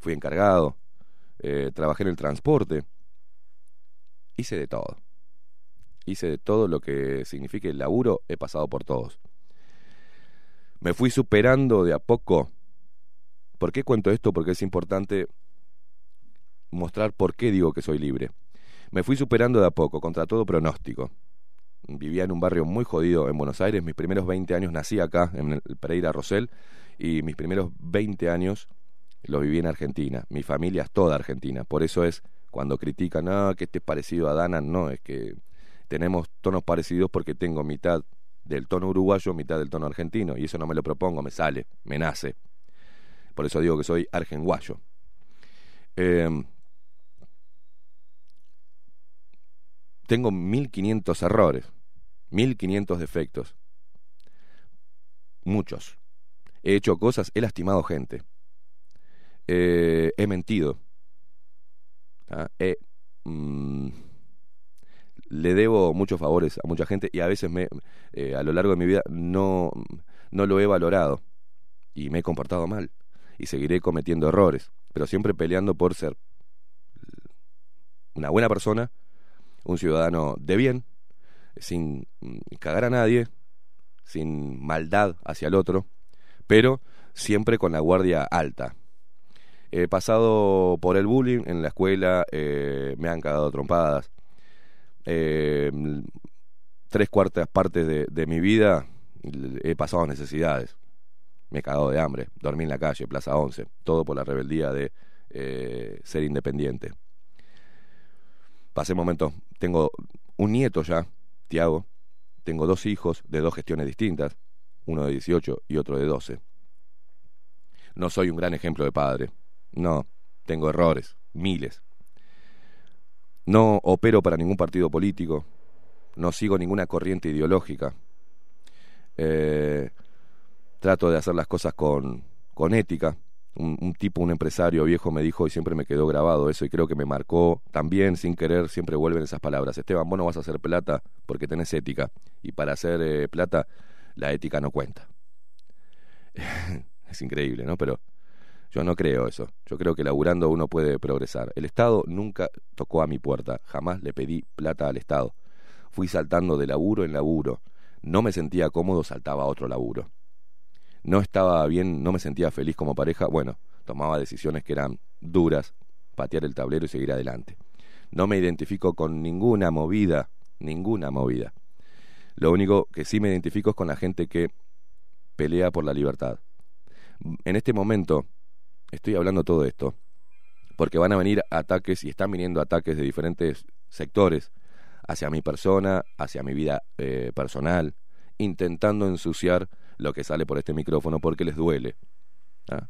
fui encargado, eh, trabajé en el transporte, hice de todo. Hice de todo lo que signifique el laburo, he pasado por todos. Me fui superando de a poco. ¿Por qué cuento esto? Porque es importante mostrar por qué digo que soy libre. Me fui superando de a poco, contra todo pronóstico vivía en un barrio muy jodido en Buenos Aires. Mis primeros 20 años nací acá, en el Pereira Rosell, y mis primeros 20 años los viví en Argentina. Mi familia es toda argentina. Por eso es cuando critican, ah, que este es parecido a Dana, no, es que tenemos tonos parecidos porque tengo mitad del tono uruguayo, mitad del tono argentino, y eso no me lo propongo, me sale, me nace. Por eso digo que soy argenguayo. Eh, tengo 1500 errores, 1500 defectos. Muchos. he hecho cosas, he lastimado gente, eh, he mentido, ¿ah? mm, le debo muchos favores a mucha gente y a veces me, eh, a lo largo de mi vida no, no lo he valorado y me he comportado mal y seguiré cometiendo errores, pero siempre peleando por ser una buena persona, un ciudadano de bien, sin mm, cagar a nadie, sin maldad hacia el otro, pero siempre con la guardia alta. He pasado por el bullying en la escuela, eh, me han cagado trompadas. Eh, tres cuartas partes de, de, mi vida he pasado necesidades. Me he cagado de hambre, dormí en la calle, Plaza 11, todo por la rebeldía de eh, ser independiente. Pasé momentos, tengo un nieto ya, Tiago, tengo dos hijos de dos gestiones distintas, uno de 18 y otro de 12. No soy un gran ejemplo de padre, no, tengo errores, miles. No opero para ningún partido político, no sigo ninguna corriente ideológica. Eh, trato de hacer las cosas con, con ética. Un, tipo, un empresario viejo me dijo y siempre me quedó grabado eso y creo que me marcó también sin querer, siempre vuelven esas palabras. Esteban, vos no vas a hacer plata porque tenés ética y para hacer eh, plata la ética no cuenta. es increíble, ¿no? Pero yo no creo eso. Yo creo que laburando uno puede progresar. El Estado nunca tocó a mi puerta, jamás le pedí plata al Estado. Fui saltando de laburo en laburo. No me sentía cómodo, saltaba a otro laburo no estaba bien, no me sentía feliz como pareja, bueno, tomaba decisiones que eran duras, patear el tablero y seguir adelante. No me identifico con ninguna movida, ninguna movida. Lo único que sí me identifico es con la gente que pelea por la libertad. En este momento estoy hablando todo esto porque van a venir ataques y están viniendo ataques de diferentes sectores hacia mi persona, hacia mi vida eh, personal, intentando ensuciar lo que sale por este micrófono porque les duele. ¿ah?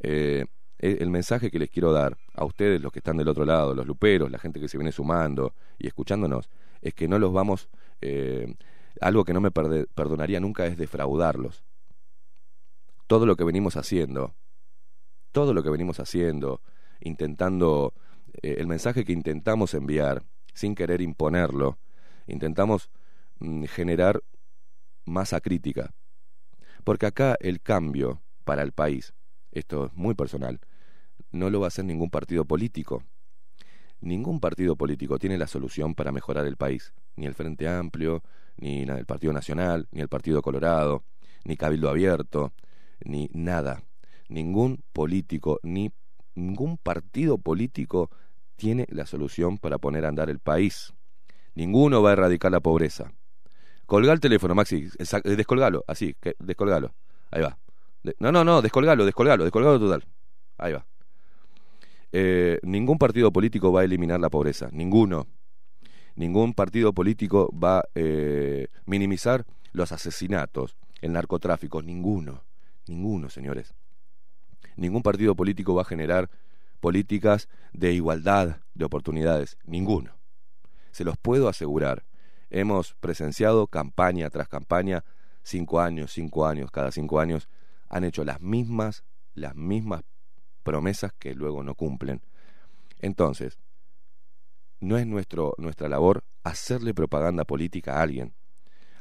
Eh, e, el mensaje que les quiero dar a ustedes, los que están del otro lado, los luperos, la gente que se viene sumando y escuchándonos, es que no los vamos... Eh, algo que no me perdonaría nunca es defraudarlos. Todo lo que venimos haciendo, todo lo que venimos haciendo, intentando, eh, el mensaje que intentamos enviar, sin querer imponerlo, intentamos mm, generar masa crítica. Porque acá el cambio para el país, esto es muy personal, no lo va a hacer ningún partido político. Ningún partido político tiene la solución para mejorar el país. Ni el Frente Amplio, ni el Partido Nacional, ni el Partido Colorado, ni Cabildo Abierto, ni nada. Ningún político, ni ningún partido político tiene la solución para poner a andar el país. Ninguno va a erradicar la pobreza. Colga el teléfono, Maxi, eh, descolgalo, así, que, descolgalo. Ahí va. no, no, no, descolgalo, descolgalo, descolgalo total. Ahí va. Eh, ningún partido político va a eliminar la pobreza, ninguno. Ningún partido político va a eh, minimizar los asesinatos, el narcotráfico, ninguno. Ninguno, señores. Ningún partido político va a generar políticas de igualdad de oportunidades, ninguno. Se los puedo asegurar. Hemos presenciado campaña tras campaña, cinco años, cinco años, cada cinco años, han hecho las mismas, las mismas promesas que luego no cumplen. Entonces, no es nuestro, nuestra labor hacerle propaganda política a alguien.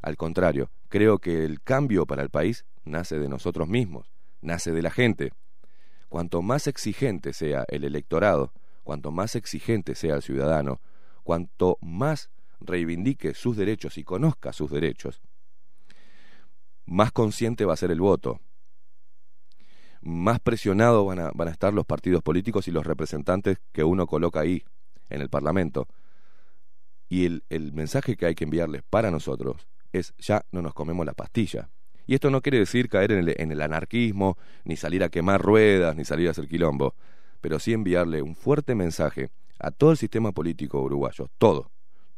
Al contrario, creo que el cambio para el país nace de nosotros mismos, nace de la gente. Cuanto más exigente sea el electorado, cuanto más exigente sea el ciudadano, cuanto más reivindique sus derechos y conozca sus derechos, más consciente va a ser el voto, más presionados van a, estar los partidos políticos y los representantes que uno coloca ahí en el Parlamento. Y el, mensaje que hay que enviarles para nosotros es ya no nos comemos la pastilla. Y esto no quiere decir caer en el anarquismo, ni salir a quemar ruedas, ni salir a hacer quilombo, pero sí enviarle un fuerte mensaje a todo el sistema político uruguayo, todo,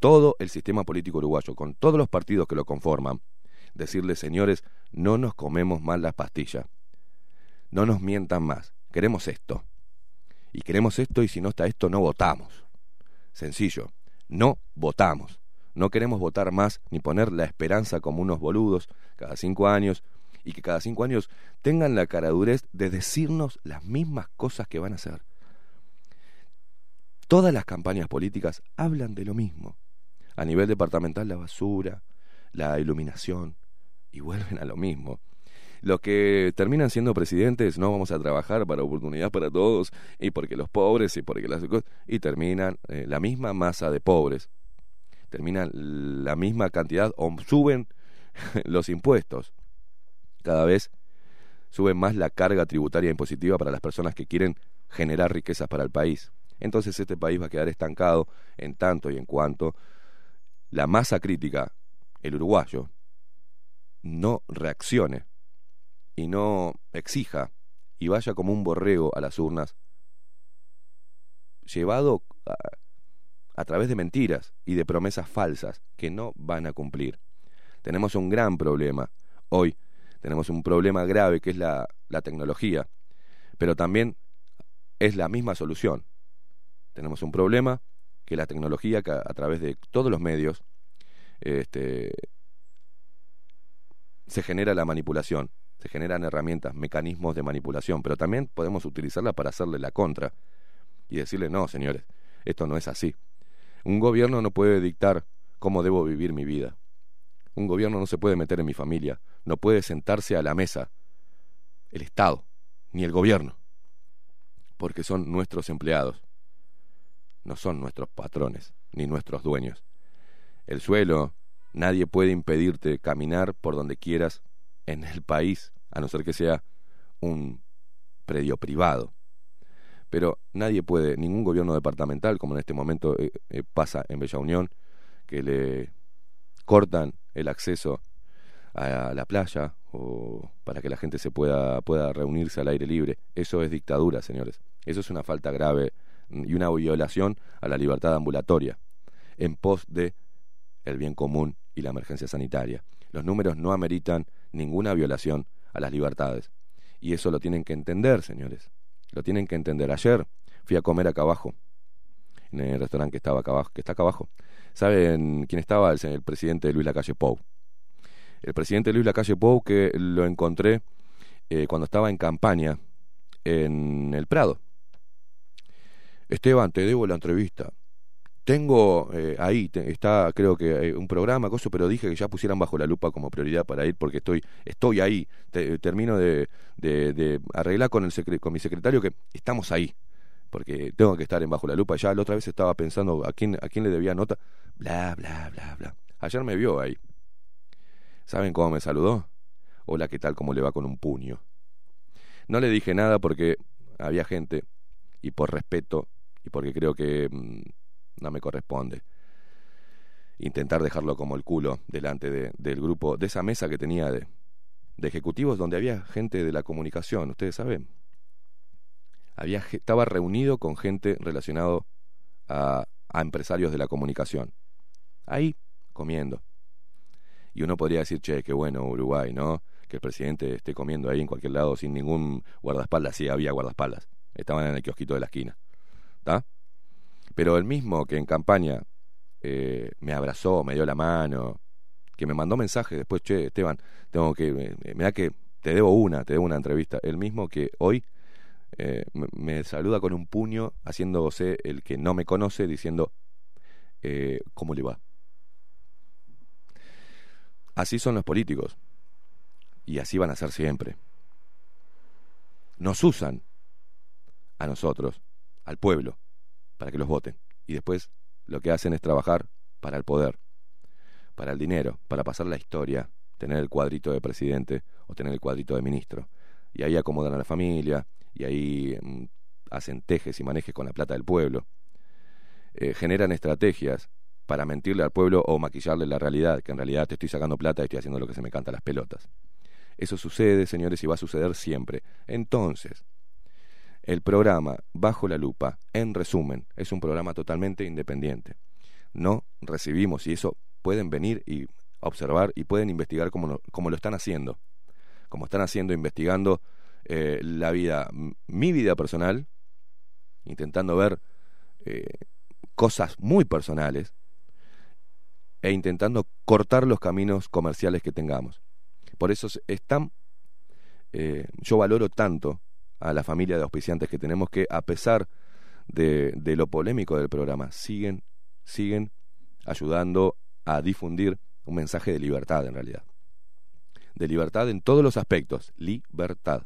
todo el sistema político uruguayo, con todos los partidos que lo conforman, decirles, señores, no nos comemos más las pastillas, no nos mientan más, queremos esto. Y queremos esto y si no está esto, no votamos. Sencillo, no votamos. No queremos votar más ni poner la esperanza como unos boludos cada cinco años y que cada cinco años tengan la caradurez de decirnos las mismas cosas que van a hacer. Todas las campañas políticas hablan de lo mismo. A nivel departamental, la basura, la iluminación, y vuelven a lo mismo. Los que terminan siendo presidentes no vamos a trabajar para oportunidad para todos y porque los pobres y porque las y terminan eh, la misma masa de pobres. Terminan la misma cantidad o suben los impuestos. Cada vez suben más la carga tributaria impositiva para las personas que quieren generar riquezas para el país. Entonces este país va a quedar estancado en tanto y en cuanto la masa crítica, el uruguayo, no reaccione y no exija y vaya como un borrego a las urnas, llevado a, través de mentiras y de promesas falsas que no van a cumplir. Tenemos un gran problema. Hoy tenemos un problema grave que es la, la tecnología, pero también es la misma solución. Tenemos un problema que la tecnología a través de todos los medios este, se genera la manipulación se generan herramientas, mecanismos de manipulación, pero también podemos utilizarla para hacerle la contra y decirle, no, señores, esto no es así. Un gobierno no puede dictar cómo debo vivir mi vida. Un gobierno no se puede meter en mi familia, no puede sentarse a la mesa el Estado, ni el gobierno, porque son nuestros empleados, no son nuestros patrones, ni nuestros dueños. El suelo, nadie puede impedirte caminar por donde quieras en el país, a no ser que sea un predio privado. Pero nadie puede, ningún gobierno departamental, como en este momento eh, eh, pasa en Bella Unión, que le cortan el acceso a la playa o para que la gente se pueda, pueda reunirse al aire libre. Eso es dictadura, señores. Eso es una falta grave y una violación a la libertad ambulatoria en pos de el bien común y la emergencia sanitaria. Los números no ameritan ninguna violación a las libertades. Y eso lo tienen que entender, señores. Lo tienen que entender. Ayer fui a comer acá abajo, en el restaurante que estaba acá abajo, que está acá abajo. ¿Saben quién estaba? El, presidente Luis Lacalle Pou. El presidente Luis Lacalle Pou que lo encontré eh, cuando estaba en campaña en el Prado. Esteban, te debo la entrevista. Tengo eh, ahí, está creo que eh, un programa, cosa, pero dije que ya pusieran bajo la lupa como prioridad para ir porque estoy, estoy ahí. termino de, de, arreglar con, el con mi secretario que estamos ahí, porque tengo que estar en bajo la lupa. Ya la otra vez estaba pensando a quién, a quién le debía nota, bla, bla, bla, bla. Ayer me vio ahí. ¿Saben cómo me saludó? Hola, ¿qué tal? ¿Cómo le va con un puño? No le dije nada porque había gente y por respeto y porque creo que... Mm, no me corresponde. Intentar dejarlo como el culo delante de, del grupo, de esa mesa que tenía de, ejecutivos donde había gente de la comunicación, ustedes saben. Había, estaba reunido con gente relacionado a, a empresarios de la comunicación. Ahí, comiendo. Y uno podría decir, che, qué bueno Uruguay, ¿no? Que el presidente esté comiendo ahí en cualquier lado sin ningún guardaespaldas. Sí, había guardaespaldas. Estaban en el kiosquito de la esquina. Pero el mismo que en campaña eh, me abrazó, me dio la mano, que me mandó mensajes después, che, Esteban, tengo que, me, da que te debo una, te debo una entrevista. El mismo que hoy eh, me, saluda con un puño, haciéndose el que no me conoce, diciendo, eh, ¿cómo le va? Así son los políticos. Y así van a ser siempre. Nos usan a nosotros, al pueblo, para que los voten. Y después lo que hacen es trabajar para el poder, para el dinero, para pasar la historia, tener el cuadrito de presidente o tener el cuadrito de ministro. Y ahí acomodan a la familia, y ahí mm, hacen tejes y manejes con la plata del pueblo. Eh, generan estrategias para mentirle al pueblo o maquillarle la realidad, que en realidad te estoy sacando plata y estoy haciendo lo que se me canta las pelotas. Eso sucede, señores, y va a suceder siempre. Entonces, el programa Bajo la Lupa, en resumen, es un programa totalmente independiente. No recibimos, y eso pueden venir y observar y pueden investigar como, lo están haciendo. Como están haciendo, investigando eh, la vida, mi vida personal, intentando ver eh, cosas muy personales e intentando cortar los caminos comerciales que tengamos. Por eso es eh, yo valoro tanto a la familia de auspiciantes que tenemos que a pesar de, de lo polémico del programa, siguen, siguen ayudando a difundir un mensaje de libertad en realidad. De libertad en todos los aspectos, libertad.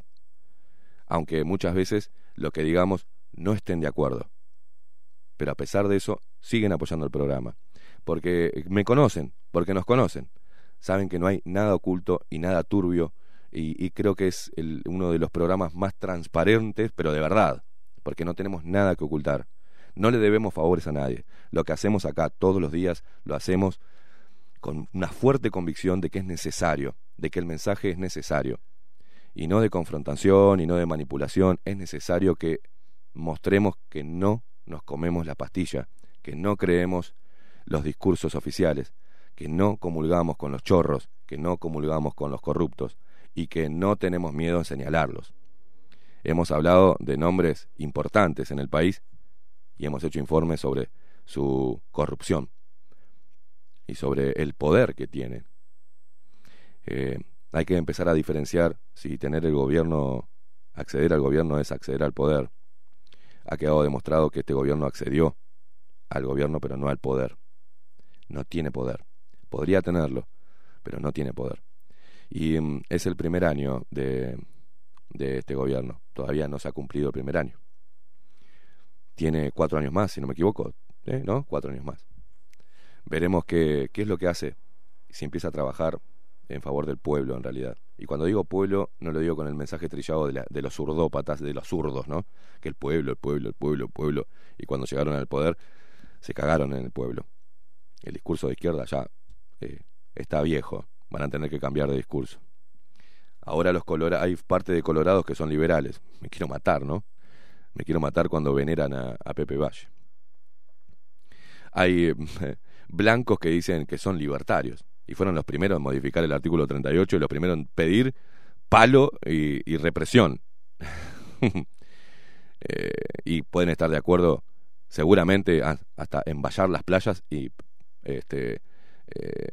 Aunque muchas veces lo que digamos no estén de acuerdo. Pero a pesar de eso, siguen apoyando el programa. Porque me conocen, porque nos conocen. Saben que no hay nada oculto y nada turbio. Y, creo que es uno de los programas más transparentes, pero de verdad. Porque no tenemos nada que ocultar. No le debemos favores a nadie. Lo que hacemos acá todos los días lo hacemos con una fuerte convicción de que es necesario, de que el mensaje es necesario. Y no de confrontación y no de manipulación. Es necesario que mostremos que no nos comemos la pastilla, que no creemos los discursos oficiales, que no comulgamos con los chorros, que no comulgamos con los corruptos y que no tenemos miedo en señalarlos. Hemos hablado de nombres importantes en el país y hemos hecho informes sobre su corrupción y sobre el poder que tienen. Eh, hay que empezar a diferenciar si tener el gobierno, acceder al gobierno es acceder al poder. Ha quedado demostrado que este gobierno accedió al gobierno pero no al poder. No tiene poder. Podría tenerlo, pero no tiene poder. Y mm, es el primer año de, de este gobierno. Todavía no se ha cumplido el primer año tiene cuatro años más, si no me equivoco, ¿eh? ¿no? Cuatro años más. Veremos qué, qué es lo que hace si empieza a trabajar en favor del pueblo, en realidad. Y cuando digo pueblo, no lo digo con el mensaje trillado de, de los zurdópatas, de los zurdos, ¿no? Que el pueblo, el pueblo, el pueblo, el pueblo. Y cuando llegaron al poder, se cagaron en el pueblo. El discurso de izquierda ya eh, está viejo. Van a tener que cambiar de discurso. Ahora los colorados, hay parte de colorados que son liberales. Me quiero matar, ¿no? Me quiero matar cuando veneran a, Pepe Valle. Hay blancos que dicen que son libertarios y fueron los primeros en modificar el artículo 38 y los primeros en pedir palo y, represión. Eh, y pueden estar de acuerdo seguramente hasta en vallar las playas y este, eh,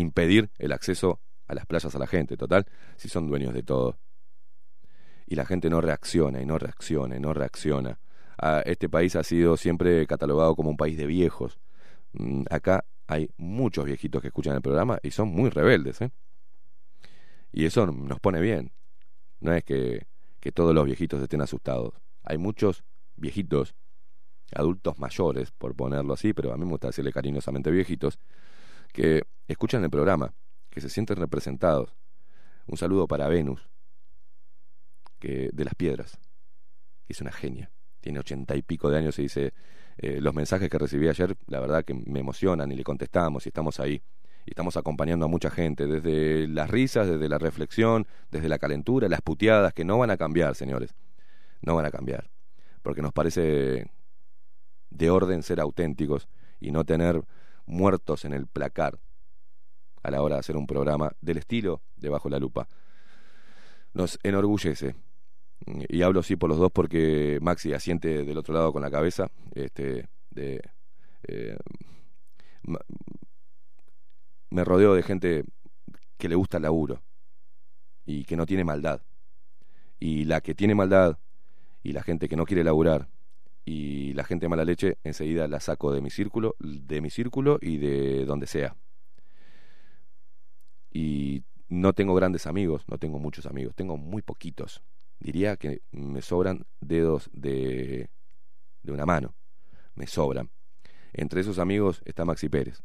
impedir el acceso a las playas a la gente, total, si son dueños de todo y la gente no reacciona y no reacciona y no reacciona. Ah, este país ha sido siempre catalogado como un país de viejos. Mm, acá hay muchos viejitos que escuchan el programa y son muy rebeldes. ¿eh? Y eso nos pone bien. No es que, que todos los viejitos estén asustados. Hay muchos viejitos, adultos mayores, por ponerlo así, pero a mí me gusta decirle cariñosamente viejitos, que escuchan el programa, que se sienten representados. Un saludo para Venus, que, de las piedras. Es una genia. Tiene ochenta y pico de años y dice, eh, los mensajes que recibí ayer, la verdad que me emocionan y le contestamos y estamos ahí. Y estamos acompañando a mucha gente, desde las risas, desde la reflexión, desde la calentura, las puteadas, que no van a cambiar, señores. No van a cambiar. Porque nos parece de orden ser auténticos y no tener muertos en el placar a la hora de hacer un programa del estilo de Bajo la Lupa. Nos enorgullece y hablo así por los dos porque Maxi asiente del otro lado con la cabeza, este, de, eh, me rodeo de gente que le gusta el laburo y que no tiene maldad. Y la que tiene maldad y la gente que no quiere laburar y la gente mala leche, enseguida la saco de mi círculo, de mi círculo y de donde sea. Y no tengo grandes amigos, no tengo muchos amigos, tengo muy poquitos diría que me sobran dedos de, de una mano, me sobran. Entre esos amigos está Maxi Pérez.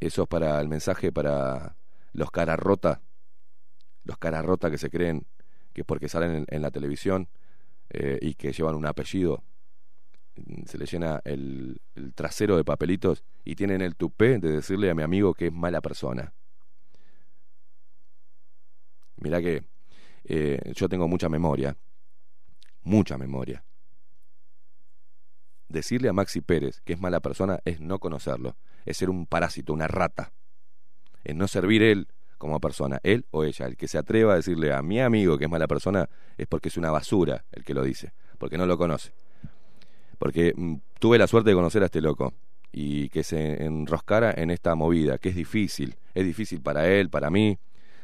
Eso es para el mensaje para los cara rota, los cara rota que se creen que porque salen en, la televisión eh, y que llevan un apellido, se le llena el, trasero de papelitos y tienen el tupé de decirle a mi amigo que es mala persona. Mira que eh, yo tengo mucha memoria, mucha memoria. Decirle a Maxi Pérez que es mala persona es no conocerlo, es ser un parásito, una rata, es no servir él como persona, él o ella. El que se atreva a decirle a mi amigo que es mala persona es porque es una basura el que lo dice, porque no lo conoce. Porque mm, tuve la suerte de conocer a este loco y que se enroscara en esta movida, que es difícil, es difícil para él, para mí,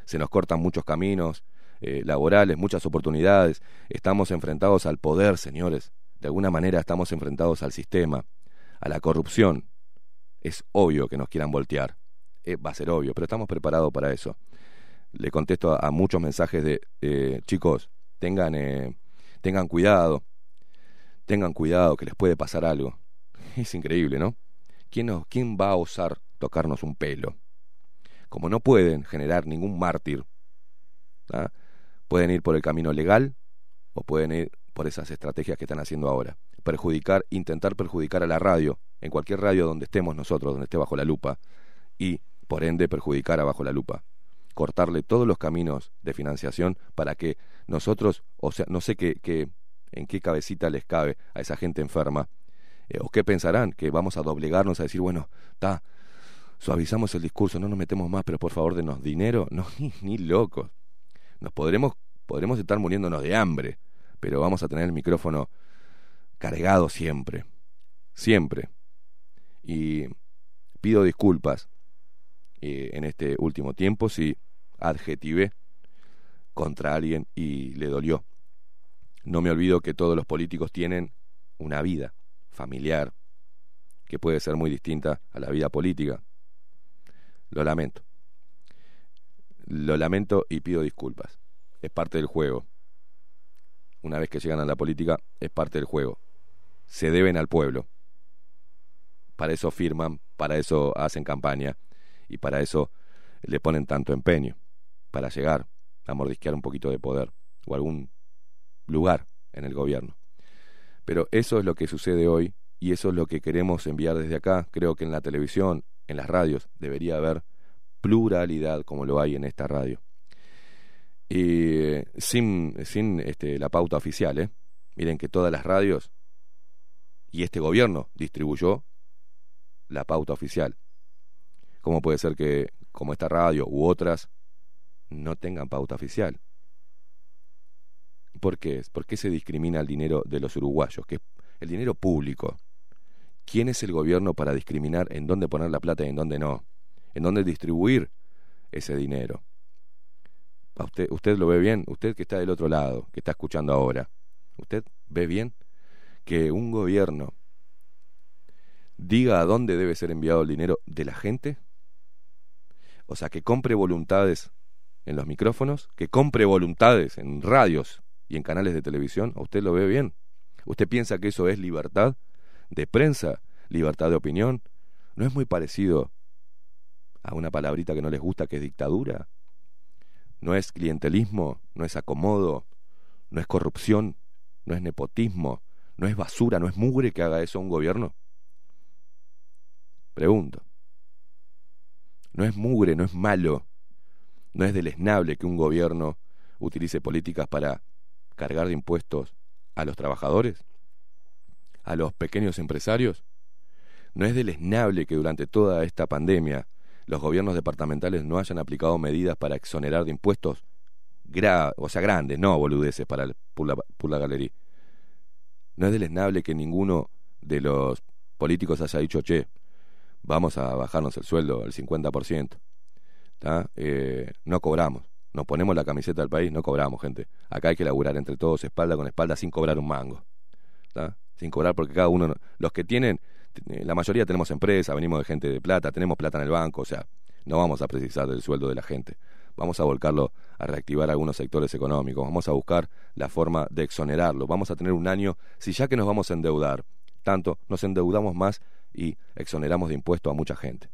se nos cortan muchos caminos eh, laborales, muchas oportunidades, estamos enfrentados al poder, señores, de alguna manera estamos enfrentados al sistema, a la corrupción. Es obvio que nos quieran voltear, eh, va a ser obvio, pero estamos preparados para eso. Le contesto a, muchos mensajes de eh, chicos, tengan, tengan cuidado, tengan cuidado que les puede pasar algo. Es increíble, ¿no? ¿Quién, ¿Quién va a osar tocarnos un pelo? Como no pueden generar ningún mártir, ¿ah? pueden ir por el camino legal o pueden ir por esas estrategias que están haciendo ahora. Perjudicar, intentar perjudicar a la radio, en cualquier radio donde estemos nosotros, donde esté bajo la lupa, y por ende perjudicar a bajo la lupa. Cortarle todos los caminos de financiación para que nosotros, o sea, no sé qué, qué en qué cabecita les cabe a esa gente enferma, eh, o qué pensarán, que vamos a doblegarnos a decir, bueno, está, suavizamos el discurso, no nos metemos más, pero por favor denos dinero. No, ni, ni locos. Nos podremos, podremos estar muriéndonos de hambre, pero vamos a tener el micrófono cargado siempre. Siempre. Y pido disculpas eh, en este último tiempo si adjetivé contra alguien y le dolió. No me olvido que todos los políticos tienen una vida familiar que puede ser muy distinta a la vida política. Lo lamento. Lo lamento y pido disculpas. Es parte del juego. Una vez que llegan a la política, es parte del juego. Se deben al pueblo. Para eso firman, para eso hacen campaña y para eso le ponen tanto empeño. Para llegar a mordisquear un poquito de poder o algún lugar en el gobierno. Pero eso es lo que sucede hoy y eso es lo que queremos enviar desde acá. Creo que en la televisión, en las radios, debería haber pluralidad como lo hay en esta radio. Y sin, sin este, la pauta oficial, ¿eh? miren que todas las radios y este gobierno distribuyó la pauta oficial. ¿Cómo puede ser que, como esta radio u otras, no tengan pauta oficial? ¿Por qué? ¿Por qué se discrimina el dinero de los uruguayos? Que es el dinero público. ¿Quién es el gobierno para discriminar en dónde poner la plata y en dónde no? ¿En dónde distribuir ese dinero? usted, ¿Usted lo ve bien? Usted que está del otro lado, que está escuchando ahora. ¿Usted ve bien que un gobierno diga a dónde debe ser enviado el dinero de la gente? O sea, que compre voluntades en los micrófonos, que compre voluntades en radios y en canales de televisión, ¿a usted lo ve bien? ¿Usted piensa que eso es libertad de prensa, libertad de opinión? ¿No es muy parecido a una palabrita que no les gusta que es dictadura? ¿No es clientelismo? ¿No es acomodo? ¿No es corrupción? ¿No es nepotismo? ¿No es basura? ¿No es mugre que haga eso un gobierno? Pregunto. ¿No es mugre? ¿No es malo? ¿No es deleznable que un gobierno utilice políticas para cargar de impuestos a los trabajadores? ¿A los pequeños empresarios? ¿No es deleznable que durante toda esta pandemia los gobiernos departamentales no hayan aplicado medidas para exonerar de impuestos, o sea, grandes, no boludeces para el, por, la, galería? ¿No es deleznable que ninguno de los políticos haya dicho, che, vamos a bajarnos el sueldo al 50%? Eh, no cobramos nos ponemos la camiseta del país, no cobramos, gente. Acá hay que laburar entre todos, espalda con espalda, sin cobrar un mango. Sin cobrar, porque cada uno, los que tienen, eh, la mayoría tenemos empresa, venimos de gente de plata, tenemos plata en el banco, o sea, no vamos a precisar del sueldo de la gente. Vamos a volcarlo a reactivar algunos sectores económicos, vamos a buscar la forma de exonerarlo. Vamos a tener un año, si ya que nos vamos a endeudar, tanto nos endeudamos más y exoneramos de impuestos a mucha gente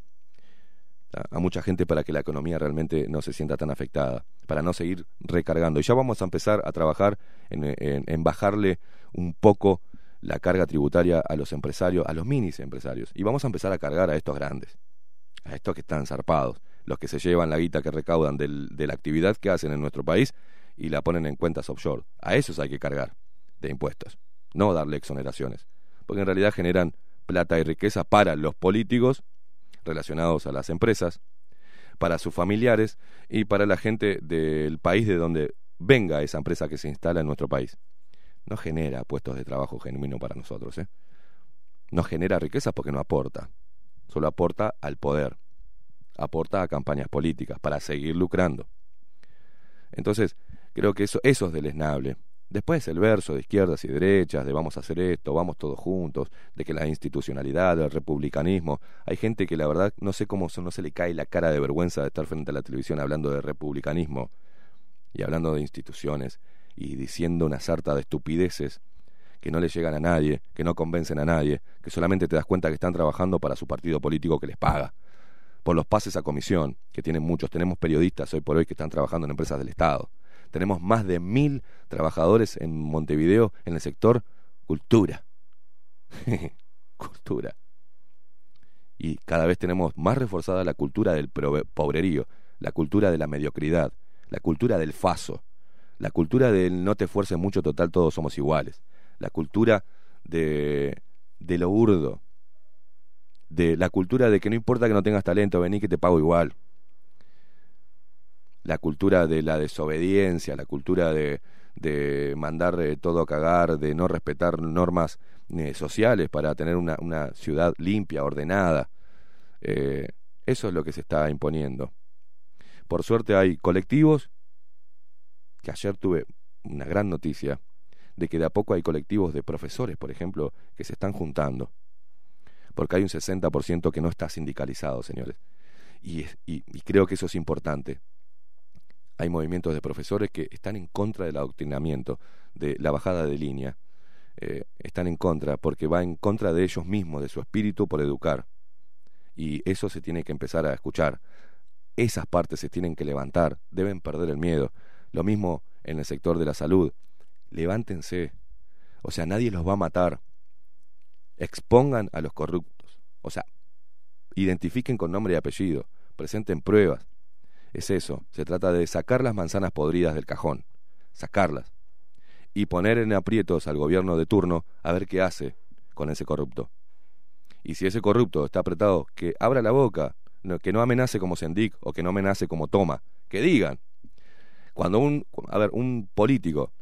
a, mucha gente para que la economía realmente no se sienta tan afectada, para no seguir recargando. Y ya vamos a empezar a trabajar en, bajarle un poco la carga tributaria a los empresarios, a los minis empresarios. Y vamos a empezar a cargar a estos grandes, a estos que están zarpados, los que se llevan la guita que recaudan de la actividad que hacen en nuestro país y la ponen en cuentas offshore. A esos hay que cargar de impuestos, no darle exoneraciones, porque en realidad generan plata y riqueza para los políticos relacionados a las empresas, para sus familiares y para la gente del país de donde venga esa empresa que se instala en nuestro país. No genera puestos de trabajo genuino para nosotros. ¿eh? No genera riqueza porque no aporta. Solo aporta al poder. Aporta a campañas políticas para seguir lucrando. Entonces, creo que eso, eso es deleznable. Después el verso de izquierdas y derechas, de vamos a hacer esto, vamos todos juntos, de que la institucionalidad, el republicanismo, hay gente que la verdad no sé cómo no se le cae la cara de vergüenza de estar frente a la televisión hablando de republicanismo y hablando de instituciones y diciendo una sarta de estupideces que no le llegan a nadie, que no convencen a nadie, que solamente te das cuenta que están trabajando para su partido político que les paga. Por los pases a comisión, que tienen muchos, tenemos periodistas hoy por hoy que están trabajando en empresas del Estado tenemos más de mil trabajadores en Montevideo en el sector cultura. cultura. Y cada vez tenemos más reforzada la cultura del pobrerío, la cultura de la mediocridad, la cultura del faso, la cultura del no te esfuerces mucho, total, todos somos iguales, la cultura de, de lo burdo, de la cultura de que no importa que no tengas talento, vení que te pago igual la cultura de la desobediencia, la cultura de, de mandar eh, todo a cagar, de no respetar normas eh, sociales para tener una, una, ciudad limpia, ordenada. Eh, eso es lo que se está imponiendo. Por suerte hay colectivos, que ayer tuve una gran noticia, de que de a poco hay colectivos de profesores, por ejemplo, que se están juntando. Porque hay un 60% que no está sindicalizado, señores. y, y creo que eso es importante hay movimientos de profesores que están en contra del adoctrinamiento, de la bajada de línea. Eh, están en contra porque va en contra de ellos mismos, de su espíritu por educar. Y eso se tiene que empezar a escuchar. Esas partes se tienen que levantar, deben perder el miedo. Lo mismo en el sector de la salud. Levántense. O sea, nadie los va a matar. Expongan a los corruptos. O sea, identifiquen con nombre y apellido. Presenten pruebas es eso, se trata de sacar las manzanas podridas del cajón, sacarlas, y poner en aprietos al gobierno de turno a ver qué hace con ese corrupto. Y si ese corrupto está apretado, que abra la boca, que no amenace como Sendic o que no amenace como Toma, que digan. Cuando un, a ver, un político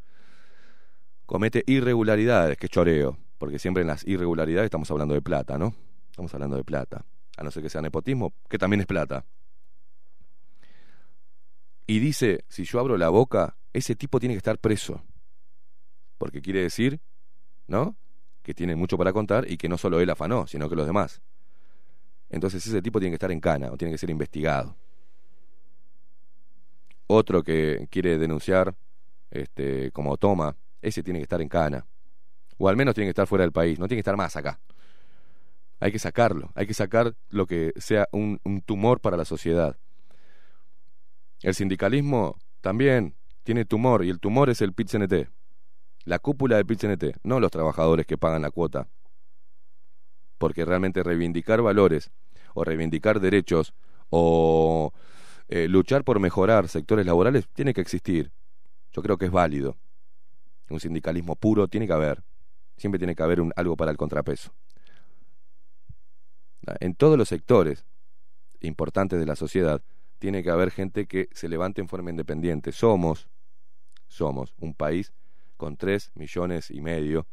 comete irregularidades, que choreo, porque siempre en las irregularidades estamos hablando de plata, ¿no? Estamos hablando de plata. A no ser que sea nepotismo, que también es plata y dice, si yo abro la boca, ese tipo tiene que estar preso. Porque quiere decir, ¿no? Que tiene mucho para contar y que no solo él afanó, sino que los demás. Entonces ese tipo tiene que estar en cana o tiene que ser investigado. Otro que quiere denunciar este, como toma, ese tiene que estar en cana. O al menos tiene que estar fuera del país, no tiene que estar más acá. Hay que sacarlo, hay que sacar lo que sea un, un tumor para la sociedad. El sindicalismo también tiene tumor y el tumor es el pit La cúpula del pit no los trabajadores que pagan la cuota. Porque realmente reivindicar valores o reivindicar derechos o eh, luchar por mejorar sectores laborales tiene que existir. Yo creo que es válido. Un sindicalismo puro tiene que haber. Siempre tiene que haber un, algo para el contrapeso. En todos los sectores importantes de la sociedad tiene que haber gente que se levante en forma independiente. Somos, somos un país con tres millones y medio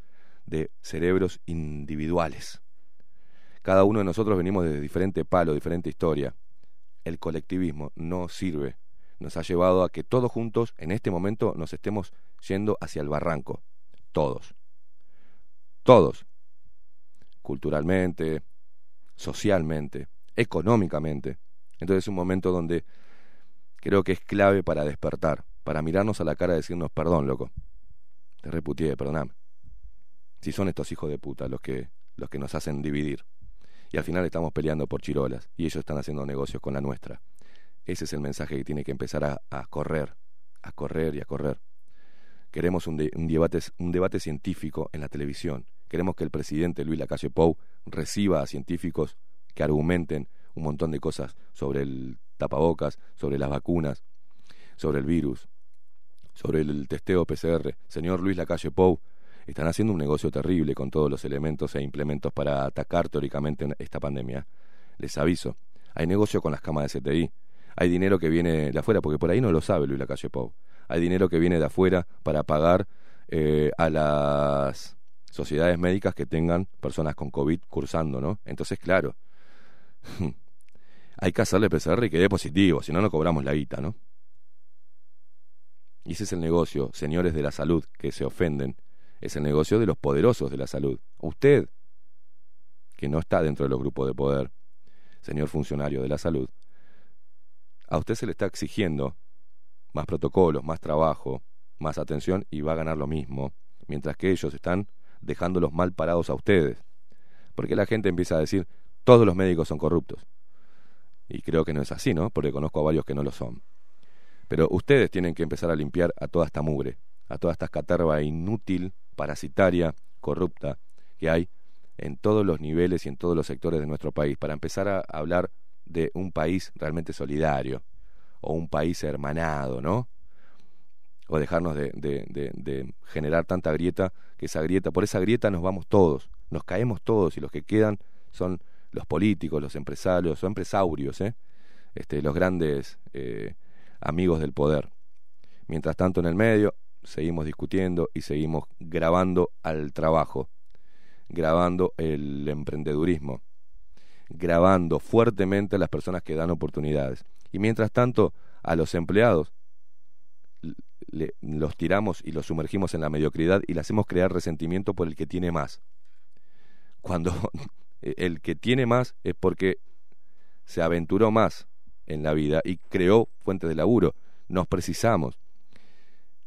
de cerebros individuales. Cada uno de nosotros venimos de diferente palo, diferente historia. El colectivismo no sirve. Nos ha llevado a que todos juntos, en este momento, nos estemos yendo hacia el barranco. Todos. Todos. Culturalmente, socialmente, económicamente. Entonces es un momento donde creo que es clave para despertar, para mirarnos a la cara y decirnos, perdón, loco, te reputié, perdoname. Si son estos hijos de puta los que, los que nos hacen dividir. Y al final estamos peleando por chirolas y ellos están haciendo negocios con la nuestra. Ese es el mensaje que tiene que empezar a, correr, a correr y a correr. Queremos un, un, debate, un debate científico en la televisión. Queremos que el presidente Luis Lacalle Pou reciba a científicos que argumenten un montón de cosas sobre el tapabocas, sobre las vacunas, sobre el virus, sobre el testeo PCR. Señor Luis Lacalle Pou, están haciendo un negocio terrible con todos los elementos e implementos para atacar teóricamente esta pandemia. Les aviso, hay negocio con las camas de CTI, hay dinero que viene de afuera, porque por ahí no lo sabe Luis Lacalle Pou. Hay dinero que viene de afuera para pagar eh, a las sociedades médicas que tengan personas con COVID cursando, ¿no? Entonces, claro, hay que hacerle PCR y que dé positivo, si no, no cobramos la guita, ¿no? Y ese es el negocio, señores de la salud que se ofenden, es el negocio de los poderosos de la salud. Usted, que no está dentro de los grupos de poder, señor funcionario de la salud, a usted se le está exigiendo más protocolos, más trabajo, más atención y va a ganar lo mismo, mientras que ellos están dejándolos mal parados a ustedes. Porque la gente empieza a decir, todos los médicos son corruptos. Y creo que no es así, ¿no? Porque conozco a varios que no lo son. Pero ustedes tienen que empezar a limpiar a toda esta mugre, a toda esta caterva inútil, parasitaria, corrupta que hay en todos los niveles y en todos los sectores de nuestro país, para empezar a hablar de un país realmente solidario, o un país hermanado, ¿no? O dejarnos de, de, de, generar tanta grieta, que esa grieta, por esa grieta nos vamos todos, nos caemos todos y los que quedan son los políticos, los empresarios, o empresarios, ¿eh? este, los grandes eh, amigos del poder. Mientras tanto, en el medio, seguimos discutiendo y seguimos grabando al trabajo, grabando el emprendedurismo, grabando fuertemente a las personas que dan oportunidades. Y mientras tanto, a los empleados los tiramos y los sumergimos en la mediocridad y le hacemos crear resentimiento por el que tiene más. Cuando el que tiene más es porque se aventuró más en la vida y creó fuentes de laburo. Nos precisamos.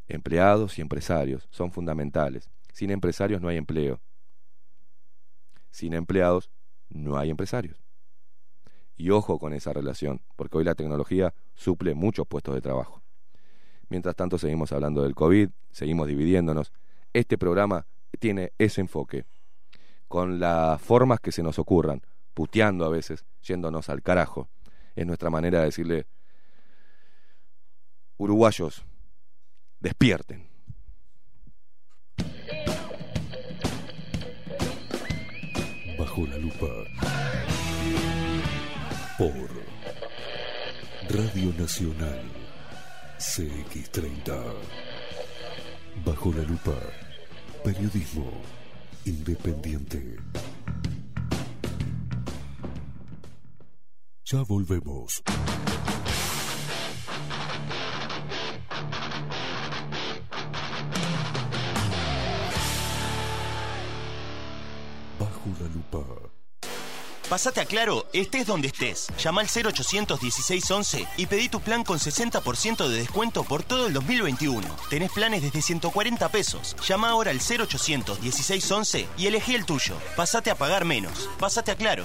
Empleados y empresarios son fundamentales. Sin empresarios no hay empleo. Sin empleados no hay empresarios. Y ojo con esa relación, porque hoy la tecnología suple muchos puestos de trabajo. Mientras tanto seguimos hablando del COVID, seguimos dividiéndonos. Este programa tiene ese enfoque, con las formas que se nos ocurran, puteando a veces, yéndonos al carajo. Es nuestra manera de decirle, uruguayos, despierten. Bajo la lupa. Por Radio Nacional CX30. Bajo la lupa. Periodismo independiente. Ya volvemos. Bajo la lupa. Pásate a Claro, estés donde estés. Llama al 0800 1611 y pedí tu plan con 60% de descuento por todo el 2021. Tenés planes desde 140 pesos. Llama ahora al 0800 1611 y elegí el tuyo. Pásate a pagar menos. Pásate a Claro.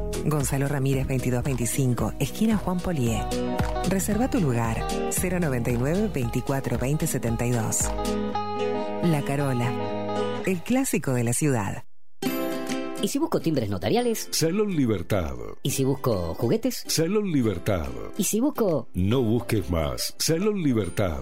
Gonzalo Ramírez 2225, esquina Juan Polié. Reserva tu lugar 099 24 20 72. La Carola, el clásico de la ciudad. ¿Y si busco timbres notariales? Salón Libertad. ¿Y si busco juguetes? Salón Libertad. ¿Y si busco... No busques más. Salón Libertad.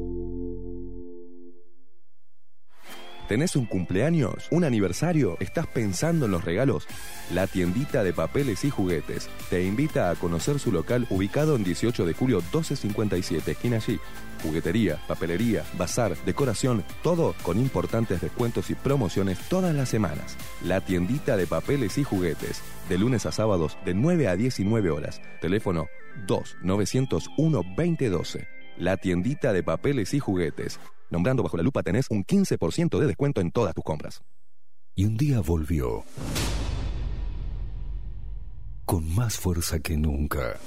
¿Tenés un cumpleaños? ¿Un aniversario? ¿Estás pensando en los regalos? La tiendita de papeles y juguetes te invita a conocer su local ubicado en 18 de julio 1257, esquina. Juguetería, papelería, bazar, decoración, todo con importantes descuentos y promociones todas las semanas. La tiendita de papeles y juguetes, de lunes a sábados de 9 a 19 horas. Teléfono 2 901 2012. La tiendita de papeles y juguetes. Nombrando bajo la lupa tenés un 15% de descuento en todas tus compras. Y un día volvió. Con más fuerza que nunca.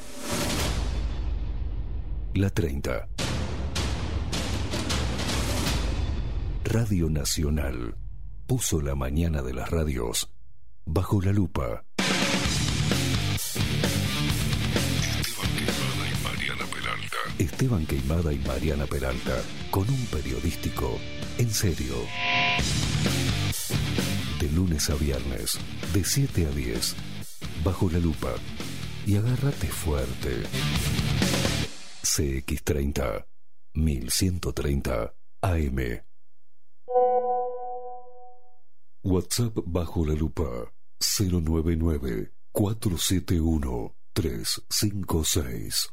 La 30. Radio Nacional puso la mañana de las radios bajo la lupa. Esteban Queimada y Mariana Peralta, con un periodístico en serio. De lunes a viernes, de 7 a 10, bajo la lupa. Y agárrate fuerte. CX30, 1130 AM. WhatsApp bajo la lupa 099 471 356.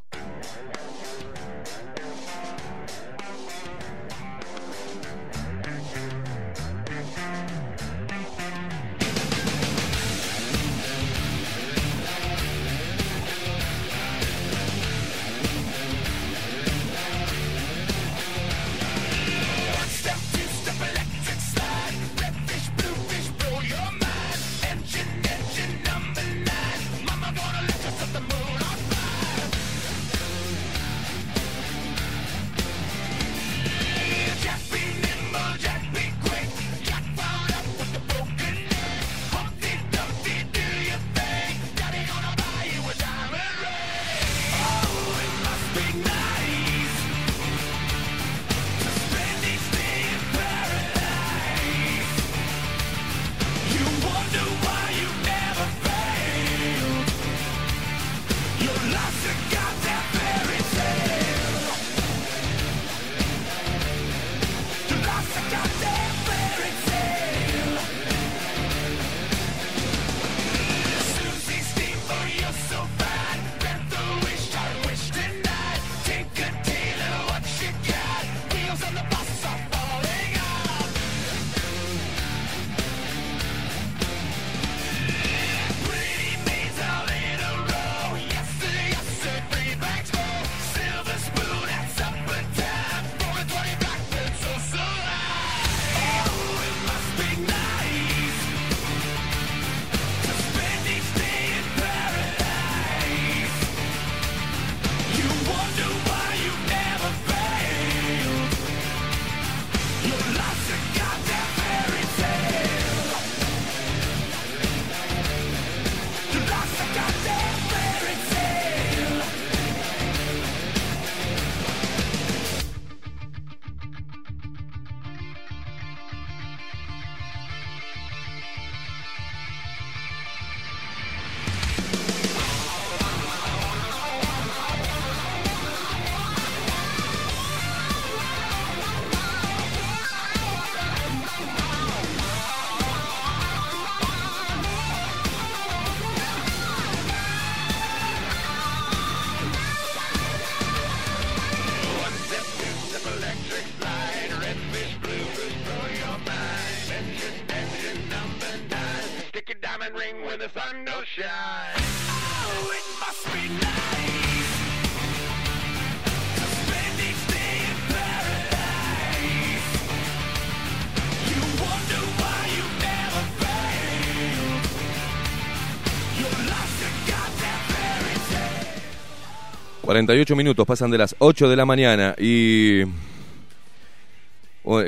48 minutos pasan de las 8 de la mañana y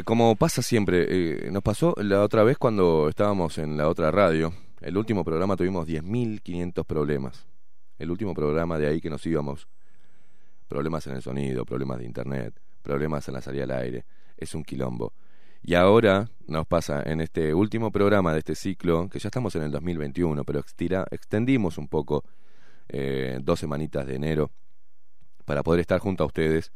como pasa siempre, eh, nos pasó la otra vez cuando estábamos en la otra radio, el último programa tuvimos 10.500 problemas. El último programa de ahí que nos íbamos. Problemas en el sonido, problemas de internet, problemas en la salida al aire. Es un quilombo. Y ahora nos pasa en este último programa de este ciclo, que ya estamos en el 2021, pero extendimos un poco eh, dos semanitas de enero para poder estar junto a ustedes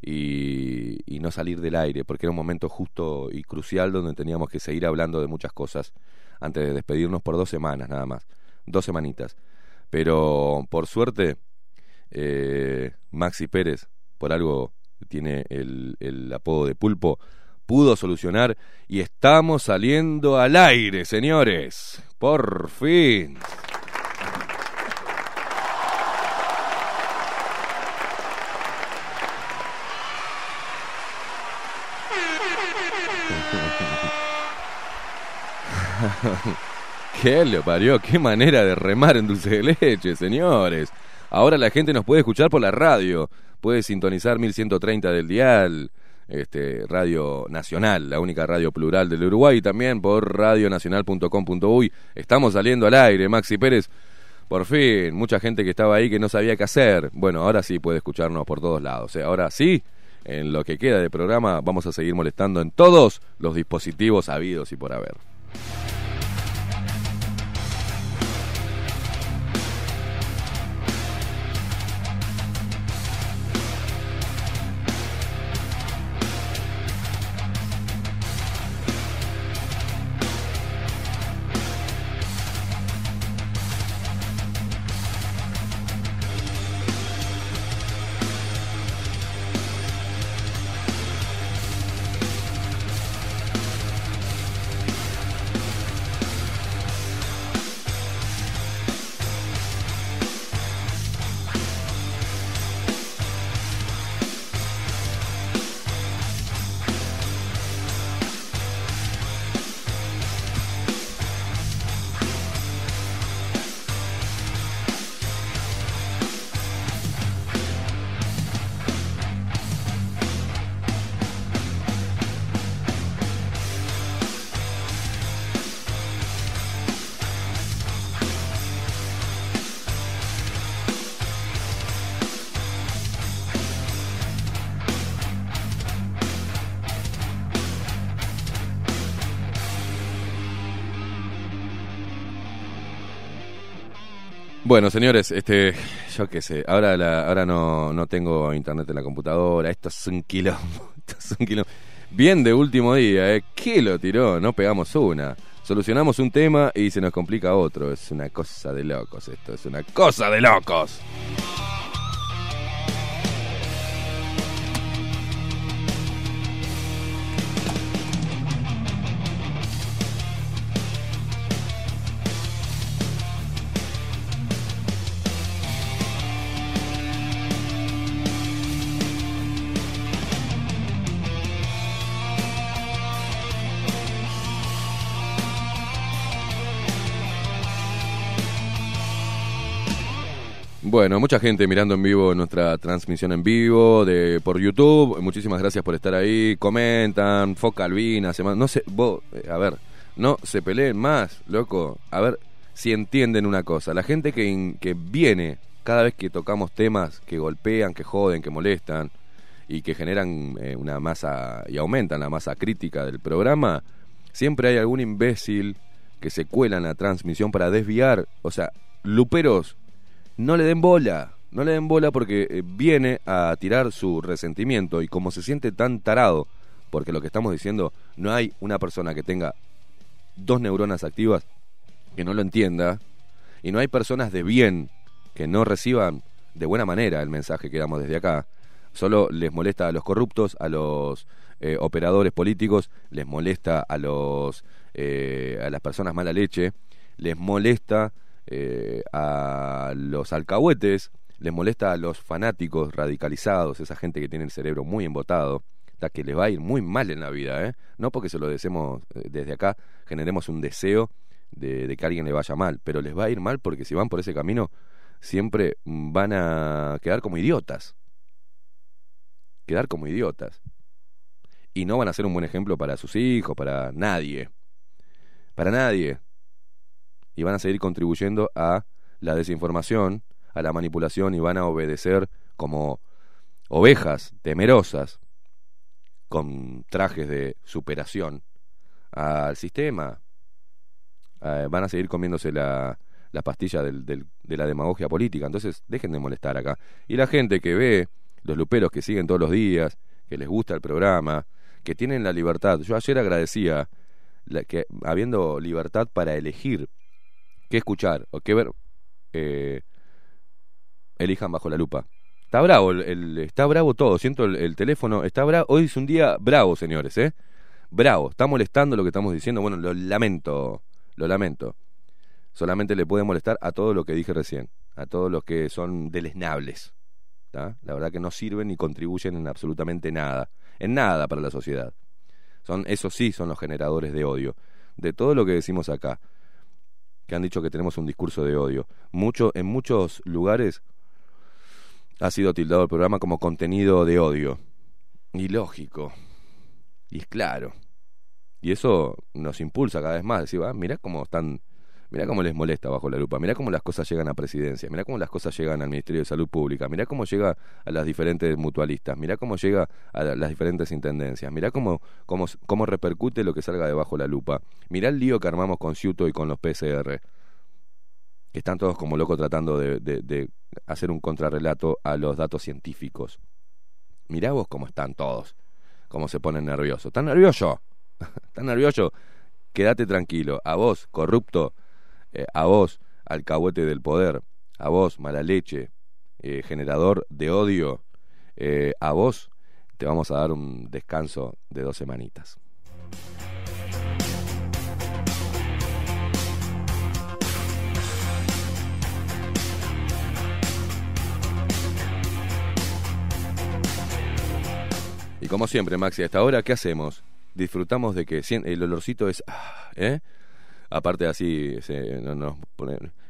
y, y, no salir del aire, porque era un momento justo y crucial donde teníamos que seguir hablando de muchas cosas antes de despedirnos por dos semanas nada más, dos semanitas. Pero por suerte, eh, Maxi Pérez, por algo tiene el, el apodo de pulpo, pudo solucionar y estamos saliendo al aire, señores. Por fin. ¿Qué le parió? ¿Qué manera de remar en dulce de leche, señores? Ahora la gente nos puede escuchar por la radio. Puede sintonizar 1130 del dial, este, Radio Nacional, la única radio plural del Uruguay, y también por radionacional.com.uy. Estamos saliendo al aire, Maxi Pérez. Por fin, mucha gente que estaba ahí que no sabía qué hacer. Bueno, ahora sí puede escucharnos por todos lados. ¿eh? Ahora sí, en lo que queda de programa, vamos a seguir molestando en todos los dispositivos habidos y por haber. Bueno, señores, este, yo qué sé, ahora ahora no, no tengo internet en la computadora, esto es un quilombo, un quilombo. Bien de último día, ¿eh? ¿Qué lo tiró? No pegamos una. Solucionamos un tema y se nos complica otro. Es una cosa de locos esto, es una cosa de locos. Bueno, mucha gente mirando en vivo nuestra transmisión en vivo de por YouTube. Muchísimas gracias por estar ahí. Comentan, foca albina, no sé, vos, eh, a ver, no se peleen más, loco. A ver si entienden una cosa. La gente que, que viene cada vez que tocamos temas que golpean, que joden, que molestan y que generan eh, una masa y aumentan la masa crítica del programa, siempre hay algún imbécil que se cuela en la transmisión para desviar, o sea, luperos no le den bola, no le den bola porque eh, viene a tirar su resentimiento y como se siente tan tarado, porque lo que estamos diciendo, no hay una persona que tenga dos neuronas activas que no lo entienda y no hay personas de bien que no reciban de buena manera el mensaje que damos desde acá. Solo les molesta a los corruptos, a los eh, operadores políticos, les molesta a los eh, a las personas mala leche, les molesta eh, a los alcahuetes, les molesta a los fanáticos radicalizados, esa gente que tiene el cerebro muy embotado, que les va a ir muy mal en la vida, ¿eh? No porque se lo deseemos eh, desde acá, generemos un deseo de, que a alguien le vaya mal, pero les va a ir mal porque si van por ese camino siempre van a quedar como idiotas. Quedar como idiotas. Y no van a ser un buen ejemplo para sus hijos, para nadie. Para nadie. Y van a seguir contribuyendo a la desinformación, a la manipulación y van a obedecer como ovejas temerosas con trajes de superación al sistema. Eh, van a seguir comiéndose la, la pastilla del, de la demagogia política. Entonces, dejen de molestar acá. Y la gente que ve, los luperos que siguen todos los días, que les gusta el programa, que tienen la libertad. Yo ayer agradecía que habiendo libertad para elegir qué escuchar o qué ver, eh, elijan bajo la lupa. Está bravo, el, está bravo todo. Siento el, teléfono, está bravo. Hoy es un día bravo, señores, ¿eh? Bravo. Está molestando lo que estamos diciendo. Bueno, lo lamento, lo lamento. Solamente le puede molestar a todo lo que dije recién, a todos los que son deleznables. La verdad que no sirven ni contribuyen en absolutamente nada, en nada para la sociedad. Son, esos sí son los generadores de odio. De todo lo que decimos acá, que han dicho que tenemos un discurso de odio. Mucho, en muchos lugares ha sido tildado el programa como contenido de odio. Y lógico. Y es claro. Y eso nos impulsa cada vez más. Decir, ah, mirá cómo están, mirá cómo les molesta bajo la lupa, mirá cómo las cosas llegan a presidencia, mirá cómo las cosas llegan al Ministerio de Salud Pública, mirá cómo llega a las diferentes mutualistas, mirá cómo llega a las diferentes intendencias, mirá cómo, cómo, cómo repercute lo que salga debajo la lupa. Mirá el lío que armamos con Ciuto y con los PCR que están todos como locos tratando de, hacer un contrarrelato a los datos científicos. Mirá vos cómo están todos, cómo se ponen nerviosos. ¿Están nervioso? ¿Están nervioso? Quédate tranquilo. A vos, corrupto, eh, a vos, alcahuete del poder, a vos, mala leche, eh, generador de odio, eh, a vos te vamos a dar un descanso de dos semanitas. Y como siempre, Maxi, hasta ahora, ¿qué hacemos? Disfrutamos de que el olorcito es... Ah, ¿eh? Aparte así, nos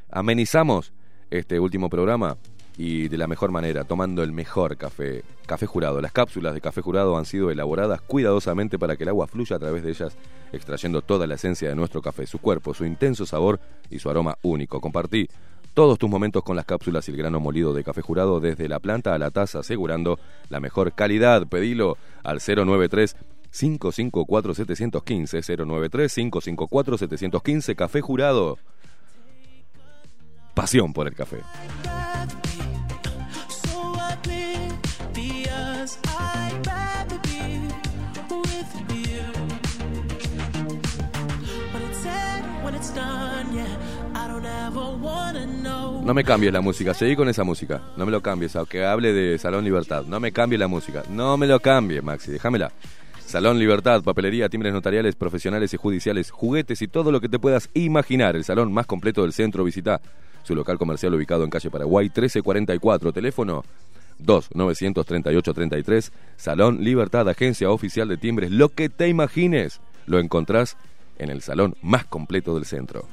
amenizamos este último programa y de la mejor manera, tomando el mejor café, café jurado. Las cápsulas de café jurado han sido elaboradas cuidadosamente para que el agua fluya a través de ellas, extrayendo toda la esencia de nuestro café, su cuerpo, su intenso sabor y su aroma único. Compartí todos tus momentos con las cápsulas y el grano molido de café jurado desde la planta a la taza, asegurando la mejor calidad. Pedilo al 093 554 715 093 554 715 Café Jurado. Pasión por el café. No me cambies la música, seguí con esa música. No me lo cambies, aunque hable de Salón Libertad. No me cambies la música. No me lo cambies, Maxi, déjamela. Salón Libertad, papelería, timbres notariales, profesionales y judiciales, juguetes y todo lo que te puedas imaginar. El salón más completo del centro. Visita su local comercial ubicado en calle Paraguay 1344. Teléfono 2-938-33. Salón Libertad, agencia oficial de timbres. Lo que te imagines lo encontrás en el salón más completo del centro.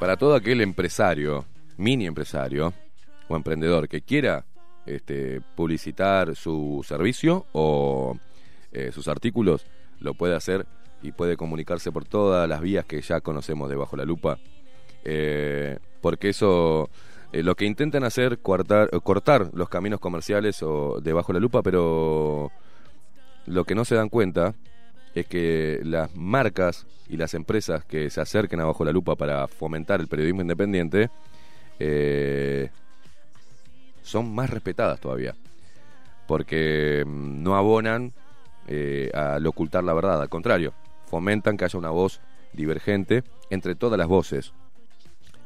Para todo aquel empresario, mini empresario o emprendedor que quiera este, publicitar su servicio o eh, sus artículos, lo puede hacer y puede comunicarse por todas las vías que ya conocemos de Bajo la Lupa. Eh, porque eso, eh, lo que intentan hacer, cortar, cortar los caminos comerciales o de Bajo la Lupa, pero lo que no se dan cuenta es que las marcas y las empresas que se acerquen a Bajo la Lupa para fomentar el periodismo independiente eh, son más respetadas todavía, porque mm, no abonan eh, al ocultar la verdad, al contrario, fomentan que haya una voz divergente entre todas las voces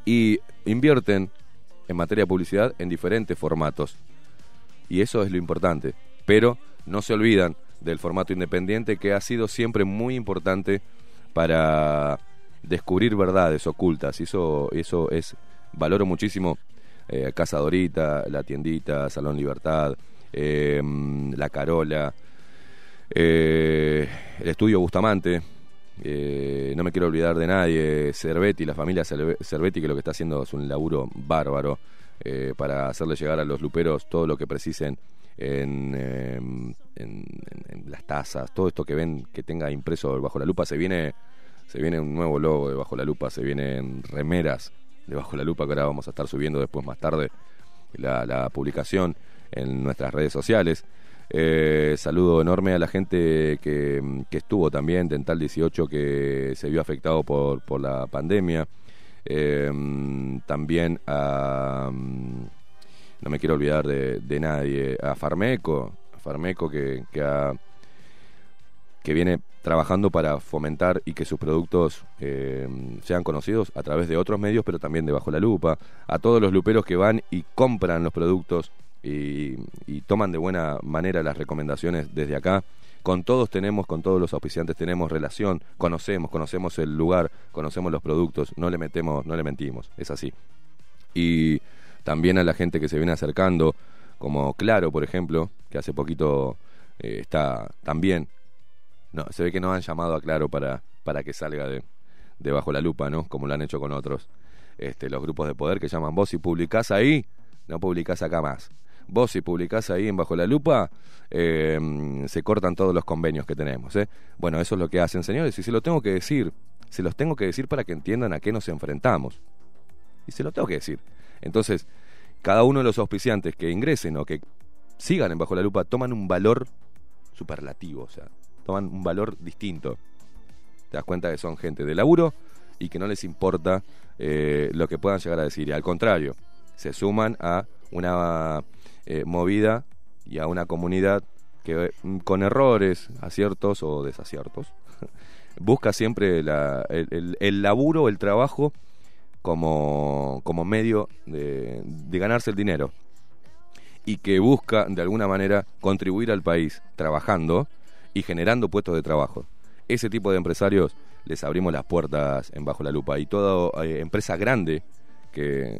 y invierten en materia de publicidad en diferentes formatos. Y eso es lo importante, pero no se olvidan del formato independiente que ha sido siempre muy importante para descubrir verdades ocultas. Y eso, eso es, valoro muchísimo eh, Casa Dorita, La Tiendita, Salón Libertad, eh, La Carola, eh, el Estudio Bustamante, eh, no me quiero olvidar de nadie, Cervetti, la familia Cerve- Cervetti, que lo que está haciendo es un laburo bárbaro eh, para hacerle llegar a los luperos todo lo que precisen en, eh, en- las tazas, todo esto que ven que tenga impreso bajo la lupa, se viene, se viene un nuevo logo de bajo la lupa, se vienen remeras de bajo la lupa que ahora vamos a estar subiendo después más tarde la, publicación en nuestras redes sociales. Eh, saludo enorme a la gente que, que estuvo también, Dental 18, que se vio afectado por, por la pandemia. Eh, también a. No me quiero olvidar de, de nadie. A Farmeco, a Farmeco que, que, viene trabajando para fomentar y que sus productos eh, sean conocidos a través de otros medios, pero también de Bajo la Lupa. A todos los luperos que van y compran los productos y, y toman de buena manera las recomendaciones desde acá. Con todos tenemos, con todos los auspiciantes tenemos relación, conocemos, conocemos el lugar, conocemos los productos, no le metemos, no le mentimos, es así. Y también a la gente que se viene acercando, como Claro, por ejemplo, que hace poquito eh, está también. No, se ve que no han llamado a Claro para, para que salga de, de bajo la lupa, ¿no? Como lo han hecho con otros. Este, los grupos de poder que llaman vos si publicás ahí, no publicás acá más. Vos si publicás ahí en Bajo la Lupa, eh, se cortan todos los convenios que tenemos. ¿eh? Bueno, eso es lo que hacen, señores, y se lo tengo que decir. Se los tengo que decir para que entiendan a qué nos enfrentamos. Y se lo tengo que decir. Entonces, cada uno de los auspiciantes que ingresen o que sigan en Bajo la Lupa toman un valor superlativo, o sea, toman un valor distinto. Te das cuenta que son gente de laburo y que no les importa eh, lo que puedan llegar a decir. Y al contrario, se suman a una eh, movida y a una comunidad que mm, con errores, aciertos o desaciertos, busca siempre la- el, el- el laburo, el trabajo como, como medio de, de ganarse el dinero y que busca de alguna manera contribuir al país trabajando y generando puestos de trabajo. Ese tipo de empresarios les abrimos las puertas en Bajo la Lupa y toda eh, empresa grande que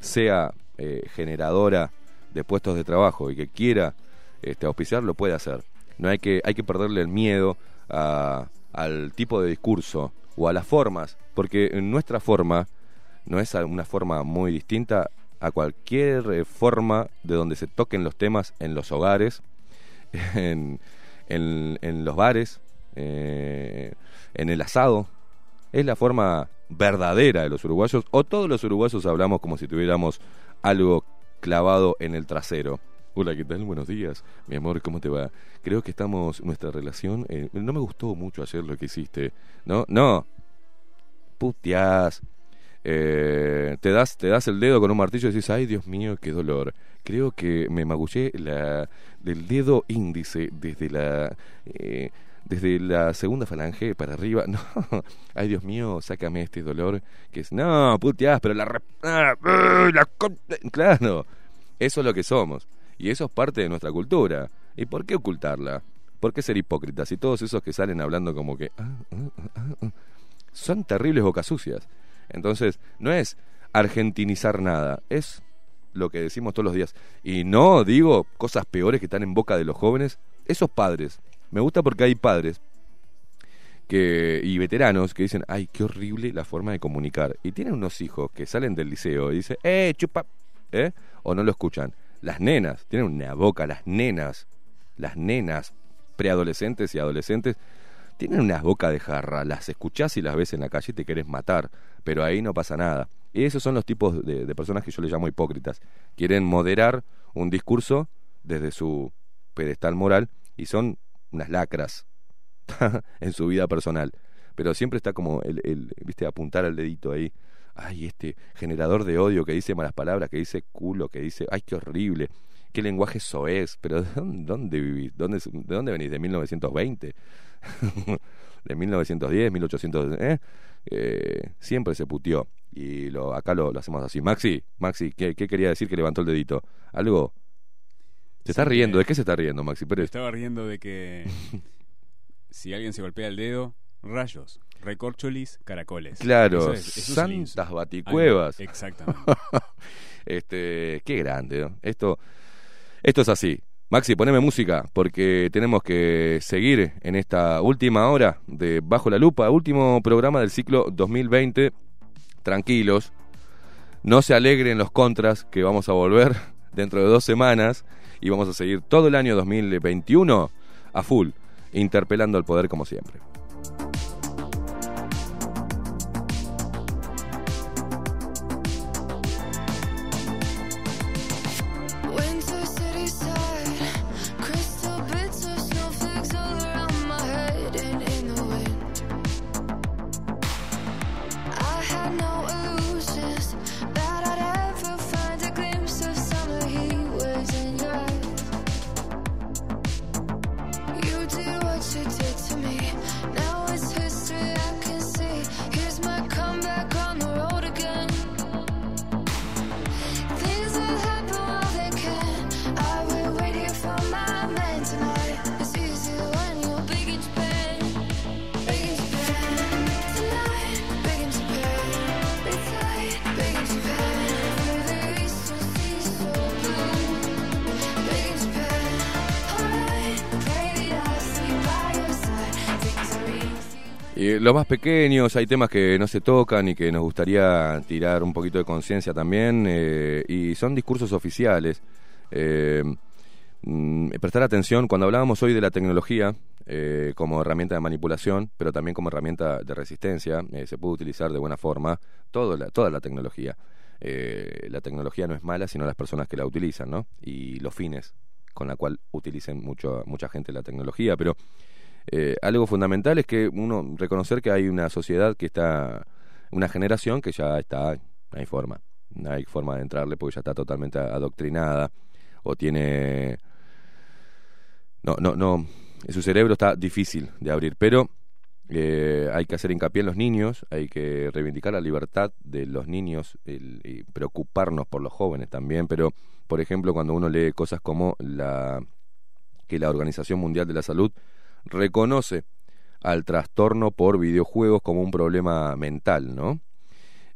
sea eh, generadora de puestos de trabajo y que quiera este, auspiciar lo puede hacer. No hay que, hay que perderle el miedo a- al tipo de discurso o a las formas, porque nuestra forma no es una forma muy distinta a cualquier eh, forma de donde se toquen los temas en los hogares, en, en- los bares, eh, en el asado. Es la forma verdadera de los uruguayos, o todos los uruguayos hablamos como si tuviéramos algo clavado en el trasero. Hola, ¿qué tal? Buenos días. Mi amor, ¿cómo te va? Creo que estamos, nuestra relación, eh, no me gustó mucho ayer lo que hiciste. No, no. Puteás. Eh, te das te das el dedo con un martillo y dices, ay Dios mío, qué dolor. Creo que me magullé la, del dedo índice desde la eh, desde la segunda falange para arriba. No, ay Dios mío, sácame este dolor que es no, puteás, pero la, ah, la con- claro, eso es lo que somos y eso es parte de nuestra cultura. ¿Y por qué ocultarla? ¿Por qué ser hipócritas? Y todos esos que salen hablando como que ah, ah, ah, ah, son terribles bocas sucias. Entonces, no es argentinizar nada, es lo que decimos todos los días. Y no digo cosas peores que están en boca de los jóvenes, esos padres. Me gusta porque hay padres que y veteranos que dicen, ay, qué horrible la forma de comunicar. Y tienen unos hijos que salen del liceo y dicen, eh, chupa, ¿eh? O no lo escuchan. Las nenas, tienen una boca, las nenas, las nenas preadolescentes y adolescentes, tienen unas bocas de jarra, las escuchás y las ves en la calle y te querés matar, pero ahí no pasa nada. Y esos son los tipos de, personas que yo les llamo hipócritas. Quieren moderar un discurso desde su pedestal moral y son unas lacras en su vida personal. Pero siempre está como el, el, viste, apuntar al dedito ahí. Ay, este generador de odio que dice malas palabras, que dice culo, que dice, ay, qué horrible, qué lenguaje soez, pero ¿de dónde, vivís? ¿Dónde, ¿De dónde venís? ¿De 1920? ¿De 1910, 1800? ¿eh? Eh, siempre se puteó. Y lo, acá lo, lo hacemos así. Maxi, Maxi, ¿qué, ¿qué quería decir que levantó el dedito? ¿Algo? ¿Se está riendo? eh, ¿De qué se está riendo, Maxi Pérez? estaba riendo de que si alguien se golpea el dedo, rayos, recorcholis, caracoles. Claro, es- eso santas baticuevas. Exactamente. este, qué grande, ¿no? Esto, esto es así. Maxi, poneme música, porque tenemos que seguir en esta última hora de Bajo la Lupa, último programa del ciclo 2020. Tranquilos, no se alegren los contras, que vamos a volver dentro de dos semanas y vamos a seguir todo el año 2021 a full, interpelando al poder como siempre. Los más pequeños, hay temas que no se tocan y que nos gustaría tirar un poquito de conciencia también, eh, y son discursos oficiales. Eh, mm, prestar atención, cuando hablábamos hoy de la tecnología eh, como herramienta de manipulación, pero también como herramienta de resistencia, eh, se puede utilizar de buena forma todo la- toda la tecnología. La tecnología no es mala, sino las personas que la utilizan, ¿no? Y los fines con la cual utilicen mucho, mucha gente la tecnología, pero eh, algo fundamental es que uno reconocer que hay una sociedad que está, una generación que ya está, no hay forma, no hay forma de entrarle porque ya está totalmente adoctrinada o tiene, no, no, no, su cerebro está difícil de abrir, pero eh, hay que hacer hincapié en los niños, hay que reivindicar la libertad de los niños y preocuparnos por los jóvenes también, pero por ejemplo cuando uno lee cosas como la que la Organización Mundial de la Salud reconoce al trastorno por videojuegos como un problema mental, ¿no?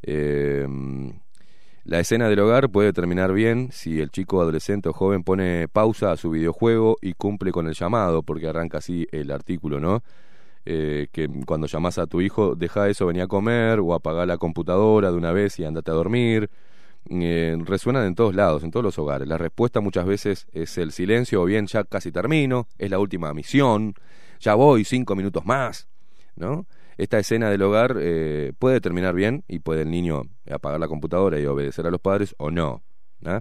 Eh, la escena del hogar puede terminar bien si el chico, adolescente o joven pone pausa a su videojuego y cumple con el llamado, porque arranca así el artículo, ¿no? Eh, que cuando llamas a tu hijo, deja eso, venía a comer o apaga la computadora de una vez y andate a dormir. Eh, resuenan en todos lados, en todos los hogares. La respuesta muchas veces es el silencio o bien ya casi termino, es la última misión, ya voy cinco minutos más, ¿no? Esta escena del hogar eh, puede terminar bien y puede el niño apagar la computadora y obedecer a los padres o no. ¿no?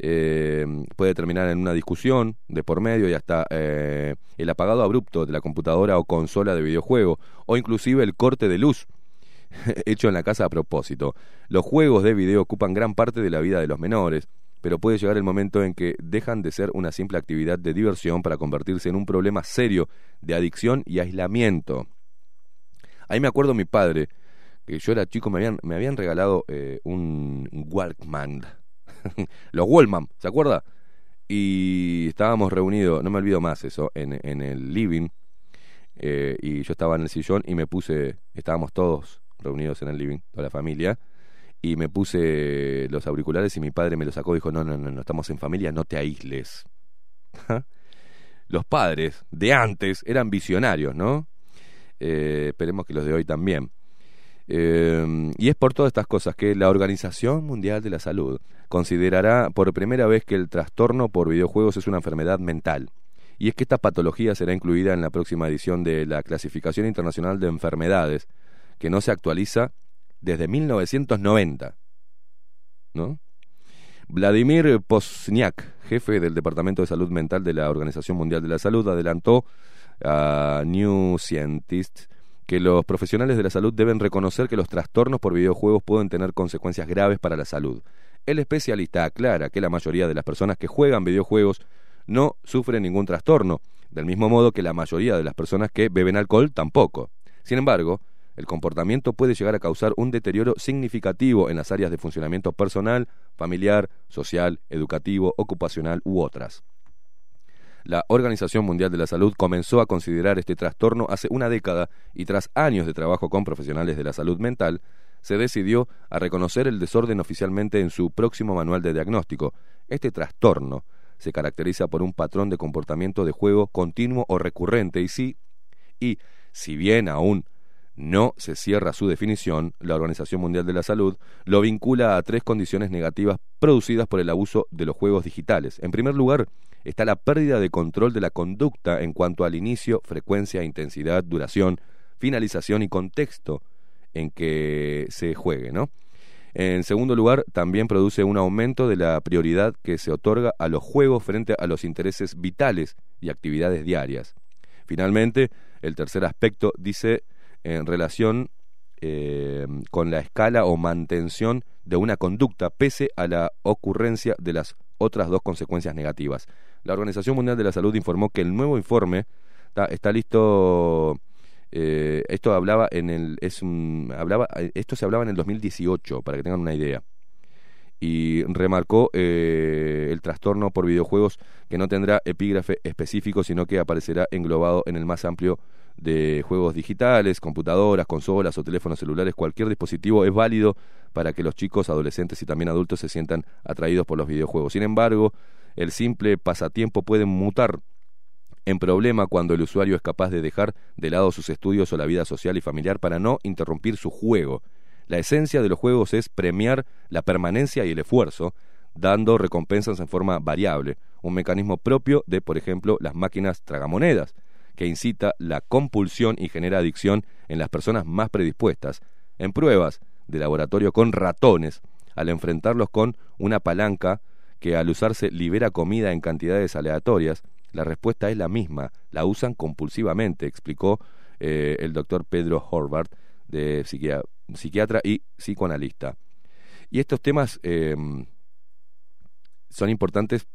Eh, puede terminar en una discusión de por medio y hasta eh, el apagado abrupto de la computadora o consola de videojuego o inclusive el corte de luz hecho en la casa a propósito. Los juegos de video ocupan gran parte de la vida de los menores, pero puede llegar el momento en que dejan de ser una simple actividad de diversión para convertirse en un problema serio de adicción y aislamiento. Ahí me acuerdo mi padre, que yo era chico, me habían, me habían regalado eh, un Walkman, los Wallman, ¿se acuerda? Y estábamos reunidos, no me olvido más eso, en, en el living, eh, y yo estaba en el sillón y me puse, estábamos todos reunidos en el living, toda la familia, y me puse los auriculares y mi padre me los sacó y dijo, no, no, no, no estamos en familia, no te aísles. los padres de antes eran visionarios, ¿no? Eh, esperemos que los de hoy también. Eh, y es por todas estas cosas que la Organización Mundial de la Salud considerará por primera vez que el trastorno por videojuegos es una enfermedad mental. Y es que esta patología será incluida en la próxima edición de la Clasificación Internacional de Enfermedades, que no se actualiza desde 1990. ¿No? Vladimir Posniak, jefe del Departamento de Salud Mental de la Organización Mundial de la Salud, adelantó a New Scientist que los profesionales de la salud deben reconocer que los trastornos por videojuegos pueden tener consecuencias graves para la salud. El especialista aclara que la mayoría de las personas que juegan videojuegos no sufren ningún trastorno, del mismo modo que la mayoría de las personas que beben alcohol tampoco. Sin embargo, el comportamiento puede llegar a causar un deterioro significativo en las áreas de funcionamiento personal, familiar, social, educativo, ocupacional u otras. La Organización Mundial de la Salud comenzó a considerar este trastorno hace una década y tras años de trabajo con profesionales de la salud mental, se decidió a reconocer el desorden oficialmente en su próximo manual de diagnóstico. Este trastorno se caracteriza por un patrón de comportamiento de juego continuo o recurrente y si, y si bien aún no se cierra su definición, la Organización Mundial de la Salud lo vincula a tres condiciones negativas producidas por el abuso de los juegos digitales. En primer lugar, está la pérdida de control de la conducta en cuanto al inicio, frecuencia, intensidad, duración, finalización y contexto en que se juegue, ¿no? En segundo lugar, también produce un aumento de la prioridad que se otorga a los juegos frente a los intereses vitales y actividades diarias. Finalmente, el tercer aspecto dice en relación eh, con la escala o mantención de una conducta pese a la ocurrencia de las otras dos consecuencias negativas. La Organización Mundial de la Salud informó que el nuevo informe está, listo. eh, esto hablaba en el es un, hablaba esto se hablaba en el 2018 para que tengan una idea y remarcó eh, el trastorno por videojuegos que no tendrá epígrafe específico sino que aparecerá englobado en el más amplio de juegos digitales, computadoras, consolas o teléfonos celulares, cualquier dispositivo es válido para que los chicos, adolescentes y también adultos se sientan atraídos por los videojuegos. Sin embargo, el simple pasatiempo puede mutar en problema cuando el usuario es capaz de dejar de lado sus estudios o la vida social y familiar para no interrumpir su juego. La esencia de los juegos es premiar la permanencia y el esfuerzo, dando recompensas en forma variable, un mecanismo propio de, por ejemplo, las máquinas tragamonedas, que incita la compulsión y genera adicción en las personas más predispuestas. En pruebas de laboratorio con ratones, al enfrentarlos con una palanca que al usarse libera comida en cantidades aleatorias, la respuesta es la misma, la usan compulsivamente, explicó eh, el doctor Pedro Horvath, de psiquia- psiquiatra y psicoanalista. Y estos temas eh, son importantes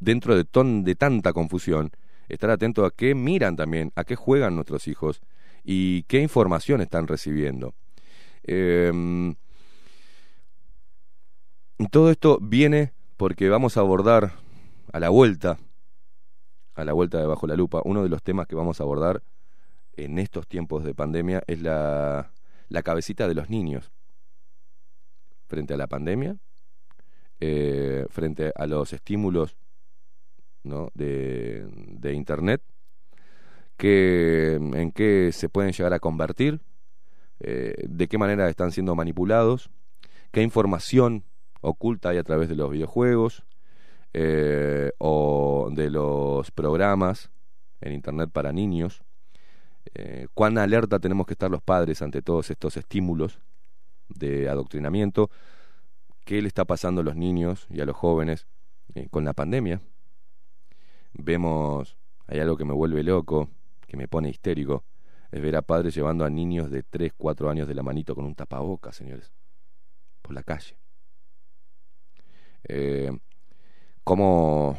dentro de tanta confusión, estar atento a qué miran también, a qué juegan nuestros hijos y qué información están recibiendo. Eh, todo esto viene porque vamos a abordar a la vuelta, a la vuelta de bajo la lupa, uno de los temas que vamos a abordar en estos tiempos de pandemia es la, la cabecita de los niños frente a la pandemia, eh, frente a los estímulos ¿no? de, de Internet, que, en qué se pueden llegar a convertir, eh, de qué manera están siendo manipulados, qué información oculta hay a través de los videojuegos eh, o de los programas en Internet para niños, eh, cuán alerta tenemos que estar los padres ante todos estos estímulos de adoctrinamiento, qué le está pasando a los niños y a los jóvenes con la pandemia. Vemos, hay algo que me vuelve loco, que me pone histérico, es ver a padres llevando a niños de 3, 4 años de la manito con un tapabocas, señores, por la calle. Eh, ¿Cómo,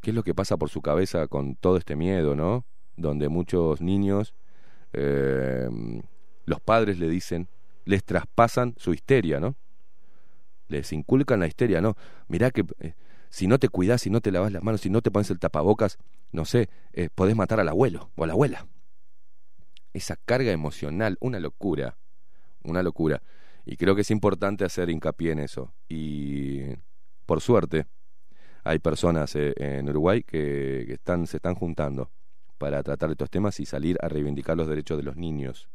qué es lo que pasa por su cabeza con todo este miedo, no? Donde muchos niños, eh, los padres le dicen, les traspasan su histeria, ¿no? Les inculcan la histeria, ¿no? Mirá que eh, si no te cuidas, si no te lavas las manos, si no te pones el tapabocas, no sé, eh, podés matar al abuelo o a la abuela. Esa carga emocional, una locura, una locura. Y creo que es importante hacer hincapié en eso. Y por suerte, hay personas eh, en Uruguay que, se están juntando para tratar estos temas y salir a reivindicar los derechos de los niños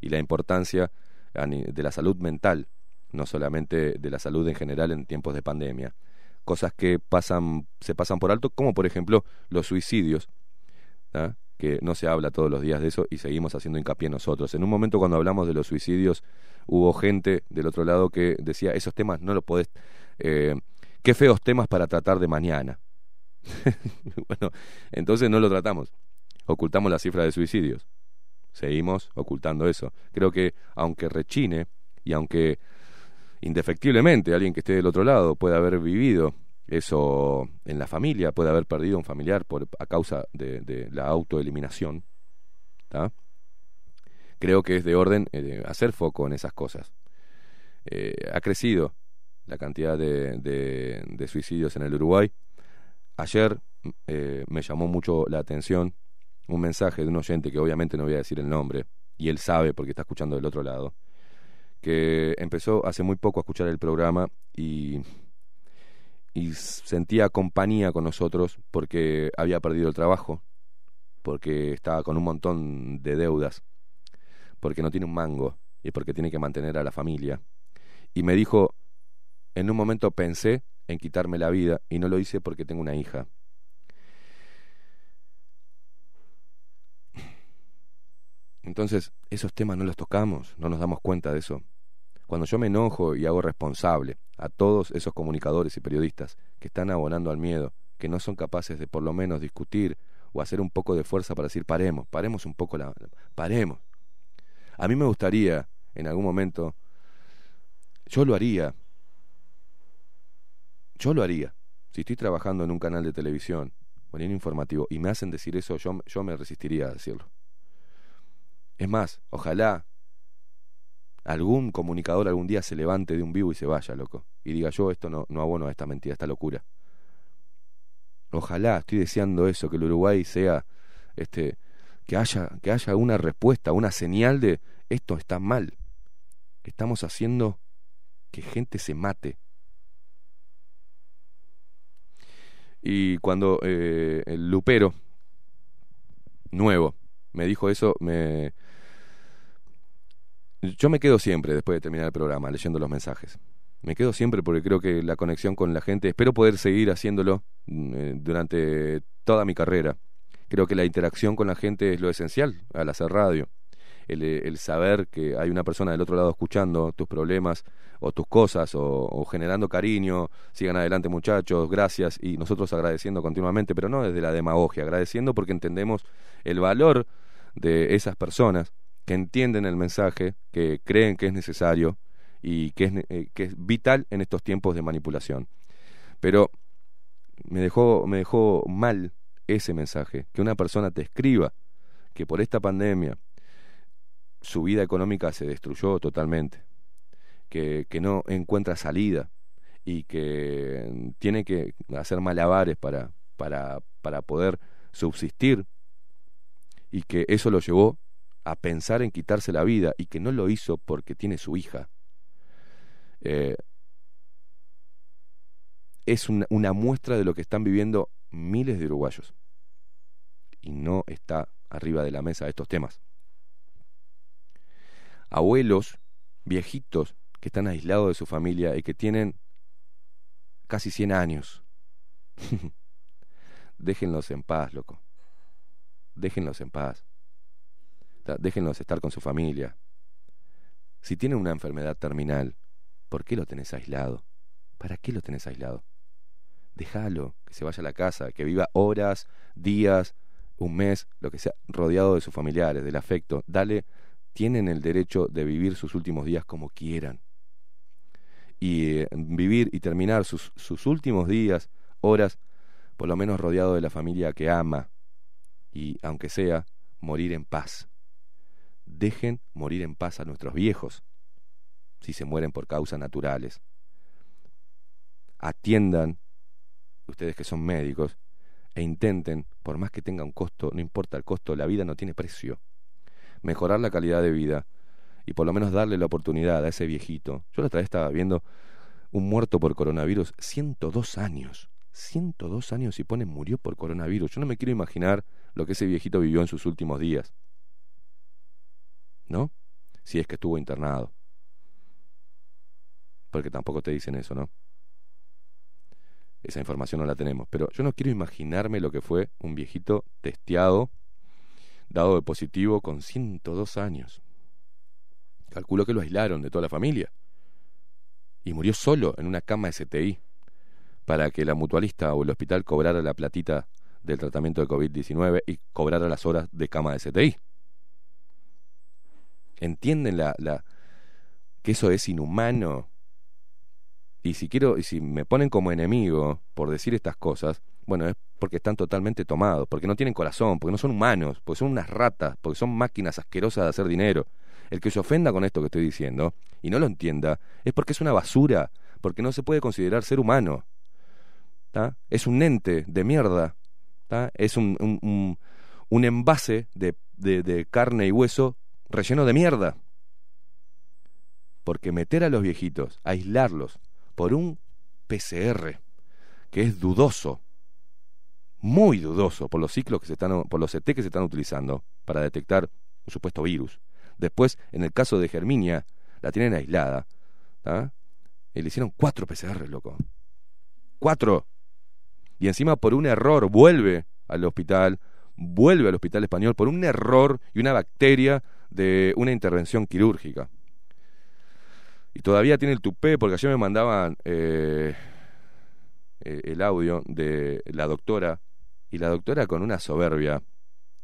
y la importancia de la salud mental, no solamente de la salud en general en tiempos de pandemia. Cosas que pasan, se pasan por alto, como por ejemplo los suicidios, que no se habla todos los días de eso y seguimos haciendo hincapié nosotros. En un momento cuando hablamos de los suicidios, hubo gente del otro lado que decía, esos temas no los podés... eh, qué feos temas para tratar de mañana. bueno, entonces no lo tratamos. Ocultamos la cifra de suicidios. Seguimos ocultando eso. Creo que aunque rechine y aunque indefectiblemente alguien que esté del otro lado pueda haber vivido eso en la familia, puede haber perdido un familiar por, a causa de, la autoeliminación, creo que es de orden eh, hacer foco en esas cosas. Eh, ha crecido la cantidad de, suicidios en el Uruguay. ayer eh, me llamó mucho la atención un mensaje de un oyente que obviamente no voy a decir el nombre, y él sabe porque está escuchando del otro lado, que empezó hace muy poco a escuchar el programa y, y sentía compañía con nosotros porque había perdido el trabajo, porque estaba con un montón de deudas, porque no tiene un mango y porque tiene que mantener a la familia. Y me dijo, en un momento pensé en quitarme la vida y no lo hice porque tengo una hija. Entonces, esos temas no los tocamos, no nos damos cuenta de eso. Cuando yo me enojo y hago responsable a todos esos comunicadores y periodistas que están abonando al miedo, que no son capaces de por lo menos discutir o hacer un poco de fuerza para decir paremos, paremos un poco la paremos. A mí me gustaría en algún momento yo lo haría. Yo lo haría. Si estoy trabajando en un canal de televisión o en un informativo y me hacen decir eso, yo, yo me resistiría a decirlo. Es más, ojalá algún comunicador algún día se levante de un vivo y se vaya, loco. Y diga, yo esto no, no abono a esta mentira, a esta locura. Ojalá, estoy deseando eso, que el Uruguay sea, este, que haya, que haya una respuesta, una señal de esto está mal. Estamos haciendo que gente se mate. Y cuando eh, el lupero nuevo me dijo eso, me... Yo me quedo siempre, después de terminar el programa, leyendo los mensajes. Me quedo siempre porque creo que la conexión con la gente, espero poder seguir haciéndolo mm, eh, durante toda mi carrera. Creo que la interacción con la gente es lo esencial al hacer radio. El, el, saber que hay una persona del otro lado escuchando tus problemas o tus cosas o, generando cariño, sigan adelante muchachos, gracias y nosotros agradeciendo continuamente, pero no desde la demagogia, agradeciendo porque entendemos el valor de esas personas que entienden el mensaje, que creen que es necesario y que es, eh, que es vital en estos tiempos de manipulación. Pero me dejó, me dejó mal ese mensaje, que una persona te escriba que por esta pandemia su vida económica se destruyó totalmente, que, que no encuentra salida y que tiene que hacer malabares para, para, para poder subsistir y que eso lo llevó a pensar en quitarse la vida y que no lo hizo porque tiene su hija. Eh, es una, una muestra de lo que están viviendo miles de uruguayos y no está arriba de la mesa estos temas. Abuelos, viejitos, que están aislados de su familia y que tienen casi 100 años. Déjenlos en paz, loco. Déjenlos en paz. Déjenlos estar con su familia. Si tienen una enfermedad terminal, ¿por qué lo tenés aislado? ¿Para qué lo tenés aislado? Déjalo, que se vaya a la casa, que viva horas, días, un mes, lo que sea, rodeado de sus familiares, del afecto. Dale, tienen el derecho de vivir sus últimos días como quieran. Y eh, vivir y terminar sus, sus últimos días, horas, por lo menos rodeado de la familia que ama. Y, aunque sea, morir en paz. Dejen morir en paz a nuestros viejos, si se mueren por causas naturales. Atiendan, ustedes que son médicos, e intenten, por más que tenga un costo, no importa el costo, la vida no tiene precio, mejorar la calidad de vida y por lo menos darle la oportunidad a ese viejito. Yo la otra vez estaba viendo un muerto por coronavirus, 102 años. 102 años y pone murió por coronavirus. Yo no me quiero imaginar lo que ese viejito vivió en sus últimos días. ¿No? Si es que estuvo internado. Porque tampoco te dicen eso, ¿no? Esa información no la tenemos. Pero yo no quiero imaginarme lo que fue un viejito testeado, dado de positivo con 102 años. Calculo que lo aislaron de toda la familia. Y murió solo en una cama STI para que la mutualista o el hospital cobrara la platita del tratamiento de COVID-19 y cobrara las horas de cama de STI. ¿Entienden la, la, que eso es inhumano? Y si quiero, y si me ponen como enemigo por decir estas cosas, bueno, es porque están totalmente tomados, porque no tienen corazón, porque no son humanos, porque son unas ratas, porque son máquinas asquerosas de hacer dinero. El que se ofenda con esto que estoy diciendo y no lo entienda es porque es una basura, porque no se puede considerar ser humano. ¿tá? Es un ente de mierda. ¿tá? Es un, un, un- envase de- de carne y hueso relleno de mierda. Porque meter a los viejitos, aislarlos por un PCR, que es dudoso, muy dudoso por los ciclos que se están, por los CT que se están utilizando para detectar un supuesto virus. Después, en el caso de Germinia, la tienen aislada. ¿tá? Y le hicieron cuatro PCR, loco. Cuatro. Y encima por un error vuelve al hospital, vuelve al hospital español por un error y una bacteria de una intervención quirúrgica. Y todavía tiene el tupé, porque ayer me mandaban eh, eh, el audio de la doctora, y la doctora con una soberbia,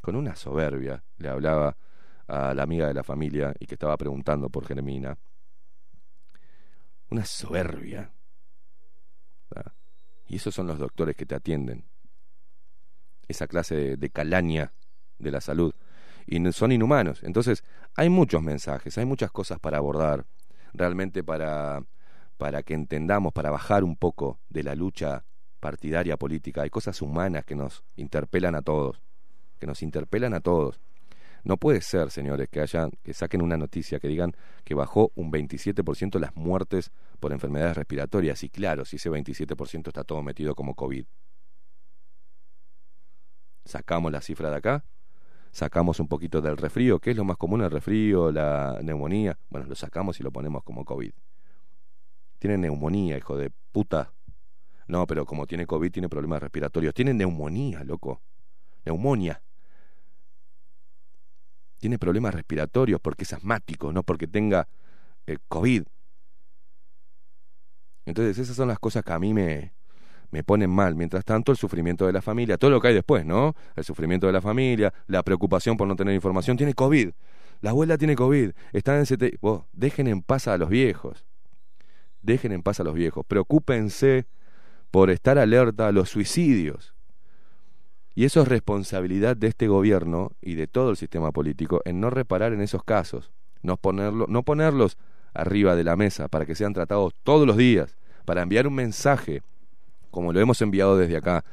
con una soberbia, le hablaba a la amiga de la familia y que estaba preguntando por Germina. Una soberbia. Y esos son los doctores que te atienden. Esa clase de, calaña de la salud. Y son inhumanos. Entonces, hay muchos mensajes, hay muchas cosas para abordar, realmente para, para que entendamos, para bajar un poco de la lucha partidaria política. Hay cosas humanas que nos interpelan a todos, que nos interpelan a todos. No puede ser, señores, que hayan, que saquen una noticia que digan que bajó un 27% las muertes por enfermedades respiratorias. Y claro, si ese 27% está todo metido como COVID. Sacamos la cifra de acá, sacamos un poquito del resfrío, que es lo más común el resfrío, la neumonía. Bueno, lo sacamos y lo ponemos como COVID. Tiene neumonía, hijo de puta. No, pero como tiene COVID, tiene problemas respiratorios. Tiene neumonía, loco. Neumonía tiene problemas respiratorios porque es asmático, no porque tenga eh, COVID. Entonces esas son las cosas que a mí me, me ponen mal. Mientras tanto, el sufrimiento de la familia, todo lo que hay después, ¿no? El sufrimiento de la familia, la preocupación por no tener información, tiene COVID. La abuela tiene COVID, está en CT. Vos, dejen en paz a los viejos. Dejen en paz a los viejos. Preocúpense por estar alerta a los suicidios. Y eso es responsabilidad de este gobierno y de todo el sistema político en no reparar en esos casos, no, ponerlo, no ponerlos arriba de la mesa para que sean tratados todos los días, para enviar un mensaje, como lo hemos enviado desde acá.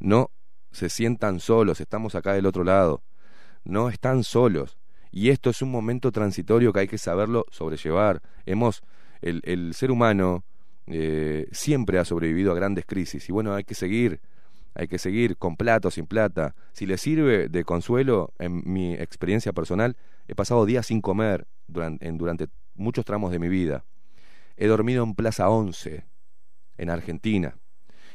No se sientan solos, estamos acá del otro lado. No están solos. Y esto es un momento transitorio que hay que saberlo sobrellevar. Hemos, el, ser humano eh, siempre ha sobrevivido a grandes crisis y bueno, hay que seguir hay que seguir con plata o sin plata. Si le sirve de consuelo, en mi experiencia personal, he pasado días sin comer durante muchos tramos de mi vida. He dormido en Plaza 11, en Argentina,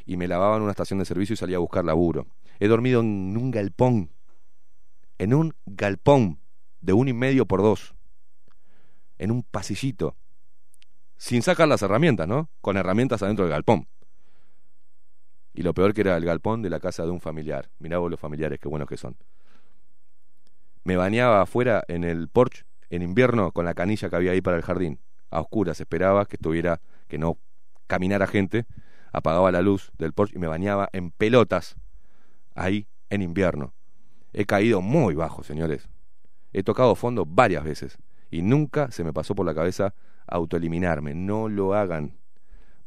y me lavaba en una estación de servicio y salía a buscar laburo. He dormido en un galpón, en un galpón de un y medio por dos, en un pasillito, sin sacar las herramientas, ¿no? Con herramientas adentro del galpón. Y lo peor que era el galpón de la casa de un familiar. Mirá vos los familiares, qué buenos que son. Me bañaba afuera en el porche en invierno con la canilla que había ahí para el jardín. A oscuras esperaba que estuviera, que no caminara gente. Apagaba la luz del porche y me bañaba en pelotas ahí en invierno. He caído muy bajo, señores. He tocado fondo varias veces y nunca se me pasó por la cabeza autoeliminarme. No lo hagan,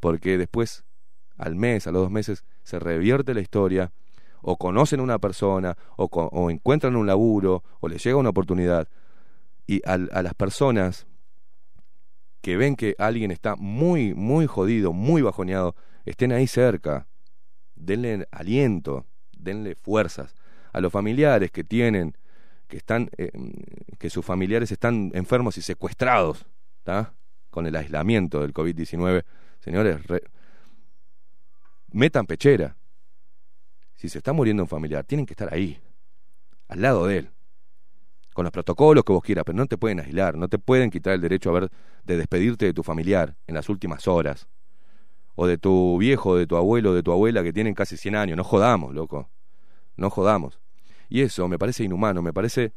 porque después, al mes, a los dos meses, se revierte la historia, o conocen a una persona, o, encuentran un laburo, o les llega una oportunidad. Y al- a las personas que ven que alguien está muy, muy jodido, muy bajoneado, estén ahí cerca, denle aliento, denle fuerzas. A los familiares que tienen, que están, eh, que sus familiares están enfermos y secuestrados, ¿tá? con el aislamiento del COVID-19, señores, re- metan pechera. Si se está muriendo un familiar, tienen que estar ahí, al lado de él, con los protocolos que vos quieras, pero no te pueden aislar, no te pueden quitar el derecho a ver, de despedirte de tu familiar en las últimas horas, o de tu viejo, de tu abuelo, de tu abuela que tienen casi 100 años. No jodamos, loco, no jodamos. Y eso me parece inhumano, me parece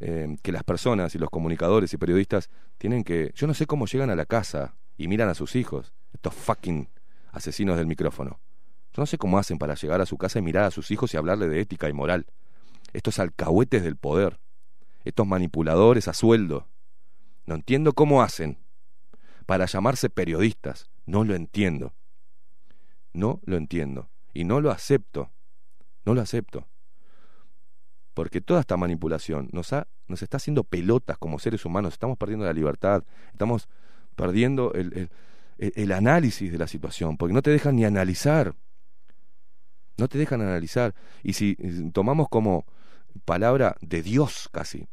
eh, que las personas y los comunicadores y periodistas tienen que... Yo no sé cómo llegan a la casa y miran a sus hijos, estos fucking asesinos del micrófono. Yo no sé cómo hacen para llegar a su casa y mirar a sus hijos y hablarle de ética y moral. Estos alcahuetes del poder, estos manipuladores a sueldo. No entiendo cómo hacen para llamarse periodistas. No lo entiendo. No lo entiendo. Y no lo acepto. No lo acepto. Porque toda esta manipulación nos, ha, nos está haciendo pelotas como seres humanos. Estamos perdiendo la libertad. Estamos perdiendo el, el, el- análisis de la situación. Porque no te dejan ni analizar. No te dejan analizar. Y si tomamos como palabra de Dios casi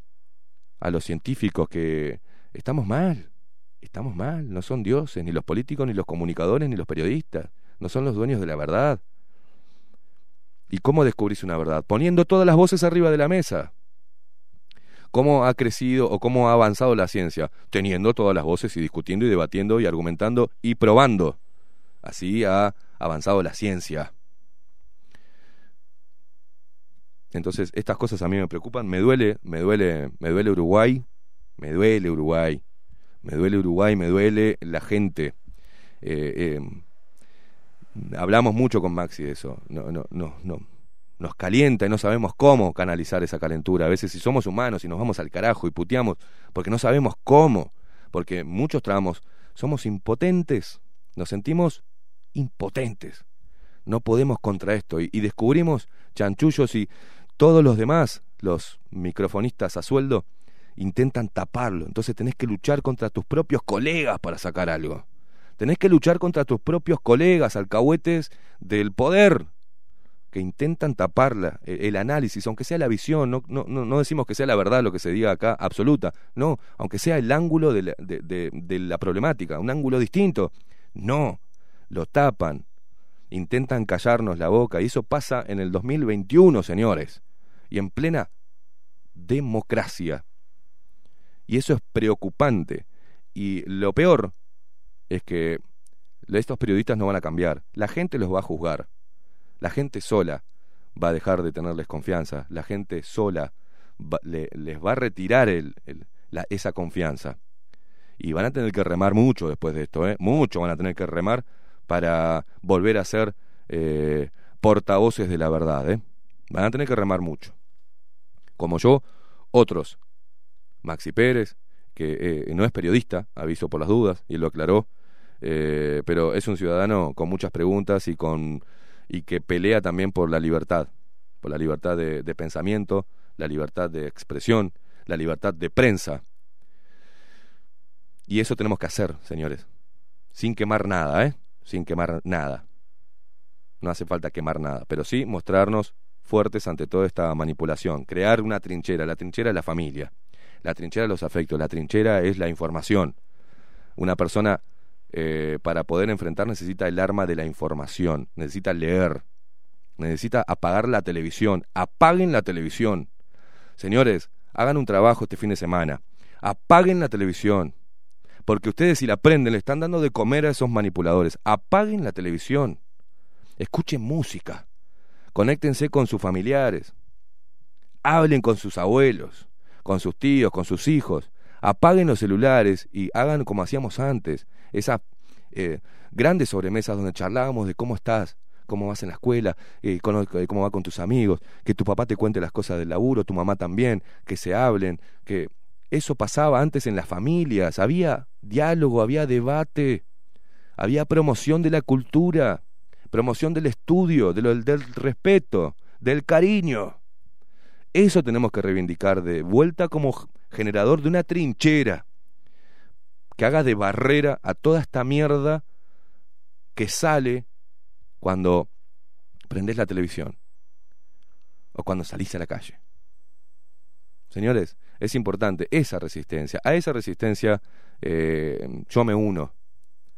a los científicos que estamos mal. Estamos mal. No son dioses, ni los políticos, ni los comunicadores, ni los periodistas. No son los dueños de la verdad. ¿Y cómo descubrís una verdad? Poniendo todas las voces arriba de la mesa. ¿Cómo ha crecido o cómo ha avanzado la ciencia? Teniendo todas las voces y discutiendo y debatiendo y argumentando y probando. Así ha avanzado la ciencia. Entonces, estas cosas a mí me preocupan. Me duele, me duele, me duele Uruguay. Me duele Uruguay. Me duele Uruguay, me duele la gente. Eh, eh, hablamos mucho con Maxi de eso. No, no, no, no. Nos calienta y no sabemos cómo canalizar esa calentura. A veces si somos humanos y nos vamos al carajo y puteamos porque no sabemos cómo. Porque muchos tramos somos impotentes. Nos sentimos impotentes. No podemos contra esto. Y, y descubrimos chanchullos y todos los demás, los microfonistas a sueldo, intentan taparlo. Entonces tenés que luchar contra tus propios colegas para sacar algo. Tenés que luchar contra tus propios colegas, alcahuetes del poder, que intentan taparla, el, el análisis, aunque sea la visión, no, no, no, decimos que sea la verdad lo que se diga acá, absoluta, no, aunque sea el ángulo de la problemática, un ángulo distinto, no, lo tapan, intentan callarnos la boca, y eso pasa en el 2021, señores, y en plena democracia. Y eso es preocupante. Y lo peor es que estos periodistas no van a cambiar. La gente los va a juzgar. La gente sola va a dejar de tenerles confianza. La gente sola le- les va a retirar esa confianza. Y van a tener que remar mucho después de esto. ¿eh? Mucho van a tener que remar para volver a ser eh, portavoces de la verdad. ¿eh? Van a tener que remar mucho. Como yo, otros. Maxi Pérez, que no es periodista, aviso por las dudas, y lo aclaró, eh, pero es un ciudadano con muchas preguntas y, con, y que pelea también por la libertad, por la libertad de, de pensamiento, la libertad de expresión, la libertad de prensa. Y eso tenemos que hacer, señores, sin quemar nada, ¿eh? Sin quemar nada. No hace falta quemar nada, pero sí mostrarnos fuertes ante toda esta manipulación, crear una trinchera, la trinchera es la familia, la trinchera los afectos, la trinchera es la información. Una persona eh, para poder enfrentar necesita el arma de la información, necesita leer, necesita apagar la televisión, apaguen la televisión. Señores, hagan un trabajo este fin de semana, apaguen la televisión, porque ustedes si la prenden le están dando de comer a esos manipuladores, apaguen la televisión, escuchen música, conéctense con sus familiares, hablen con sus abuelos, con sus tíos, con sus hijos, apaguen los celulares y hagan como hacíamos antes, esas eh, grandes sobremesas donde charlábamos de cómo estás, cómo vas en la escuela, eh, eh, cómo va con tus amigos, que tu papá te cuente las cosas del laburo, tu mamá también, que se hablen, que eso pasaba antes en las familias, había diálogo, había debate, había promoción de la cultura, promoción del estudio, del respeto, del cariño. Eso tenemos que reivindicar de vuelta como generador de una trinchera que haga de barrera a toda esta mierda que sale cuando prendes la televisión o cuando salís a la calle. Señores, es importante esa resistencia. A esa resistencia eh, yo me uno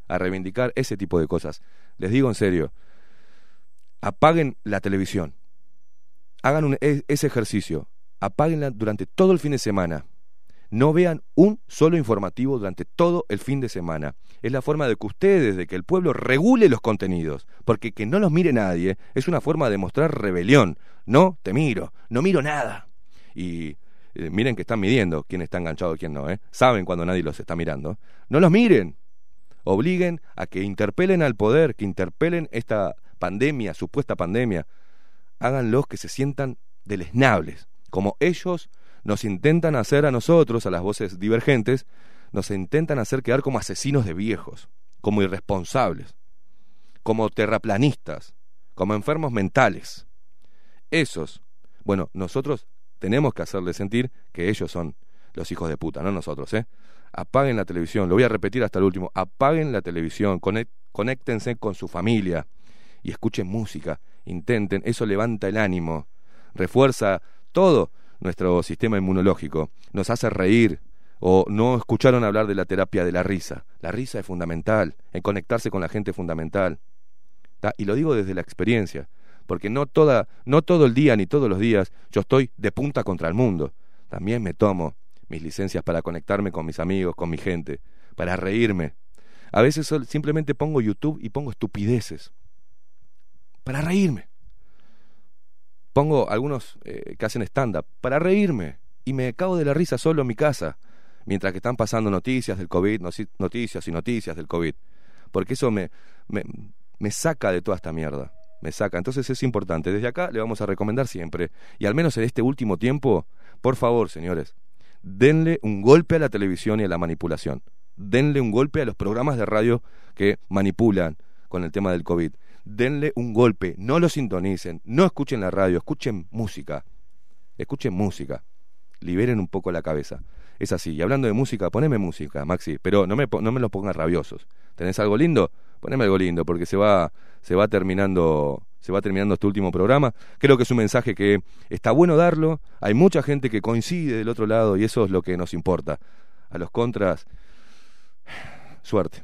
a reivindicar ese tipo de cosas. Les digo en serio, apaguen la televisión, hagan e- ese ejercicio, apáguenla durante todo el fin de semana. No vean un solo informativo durante todo el fin de semana. Es la forma de que ustedes, de que el pueblo regule los contenidos, porque que no los mire nadie es una forma de mostrar rebelión. No te miro, no miro nada. Y eh, miren que están midiendo quién está enganchado y quién no, ¿eh? Saben cuando nadie los está mirando. No los miren. Obliguen a que interpelen al poder, que interpelen esta pandemia, supuesta pandemia. Háganlos que se sientan deleznables, como ellos nos intentan hacer a nosotros, a las voces divergentes, nos intentan hacer quedar como asesinos de viejos, como irresponsables, como terraplanistas, como enfermos mentales. Esos, bueno, nosotros tenemos que hacerles sentir que ellos son los hijos de puta, no nosotros, ¿eh? Apaguen la televisión, lo voy a repetir hasta el último, apaguen la televisión, conéctense con su familia y escuchen música, intenten, eso levanta el ánimo, refuerza todo nuestro sistema inmunológico, nos hace reír, o no escucharon hablar de la terapia de la risa. La risa es fundamental, en conectarse con la gente es fundamental. Y lo digo desde la experiencia, porque no, toda, no todo el día ni todos los días yo estoy de punta contra el mundo. También me tomo mis licencias para conectarme con mis amigos, con mi gente, para reírme. A veces simplemente pongo YouTube y pongo estupideces, para reírme. Pongo algunos eh, que hacen stand-up, para reírme. Y me cago de la risa solo en mi casa, mientras que están pasando noticias del COVID, noticias y noticias del COVID. Porque eso me, me, me saca de toda esta mierda. Me saca. Entonces es importante. Desde acá le vamos a recomendar siempre. Y al menos en este último tiempo, por favor, señores, denle un golpe a la televisión y a la manipulación. Denle un golpe a los programas de radio que manipulan con el tema del COVID. Denle un golpe. No lo sintonicen. No escuchen la radio. Escuchen música. Escuchen música. Liberen un poco la cabeza. Es así. Y hablando de música, poneme música, Maxi. Pero no me, no me los pongas rabiosos. ¿Tenés algo lindo? Poneme algo lindo, porque se va, se va terminando, se va terminando este último programa. Creo que es un mensaje que está bueno darlo. Hay mucha gente que coincide del otro lado y eso es lo que nos importa. A los contras, suerte.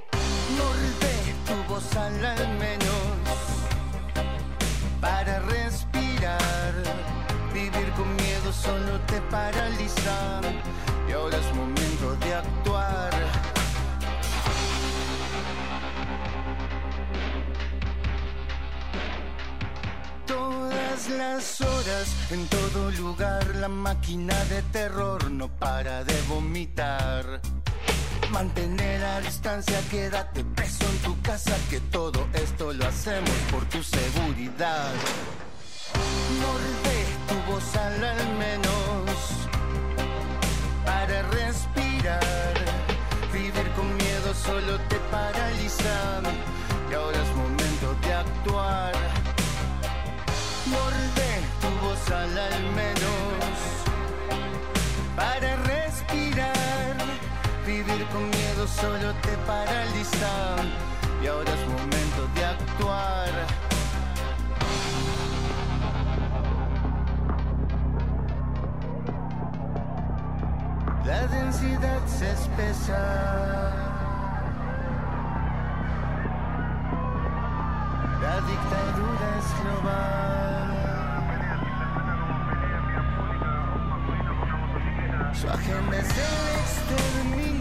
Morde tu voz al menos para respirar. Vivir con miedo solo te paraliza y ahora es momento de actuar. Todas las horas, en todo lugar, la máquina de terror no para de vomitar. Mantener a distancia, quédate preso en tu casa, que todo esto lo hacemos por tu seguridad. Morde tu voz al al menos para respirar. Vivir con miedo solo te paraliza y ahora es momento de actuar. Morde tu voz al al menos para respirar. Vivir con miedo solo te paraliza y ahora es momento de actuar. La densidad se espesa. La dictadura es global. Su agenda es el exterminio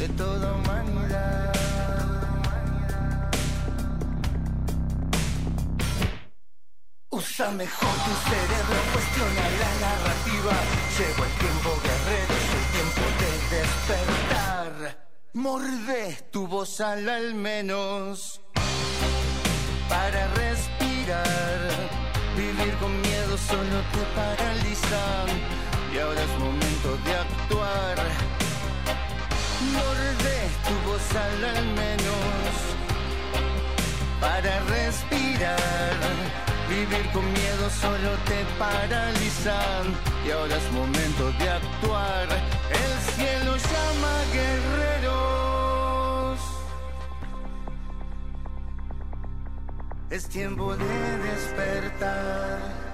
de toda humanidad. Usa mejor tu cerebro, cuestiona la narrativa. Llegó el tiempo guerrero, es el tiempo de despertar. Morde tu voz al al menos para respirar. Vivir con miedo solo te paraliza y ahora es momento de actuar. Morde tu voz al menos para respirar. Vivir con miedo solo te paraliza y ahora es momento de actuar. El cielo llama guerreros. Es tiempo de despertar.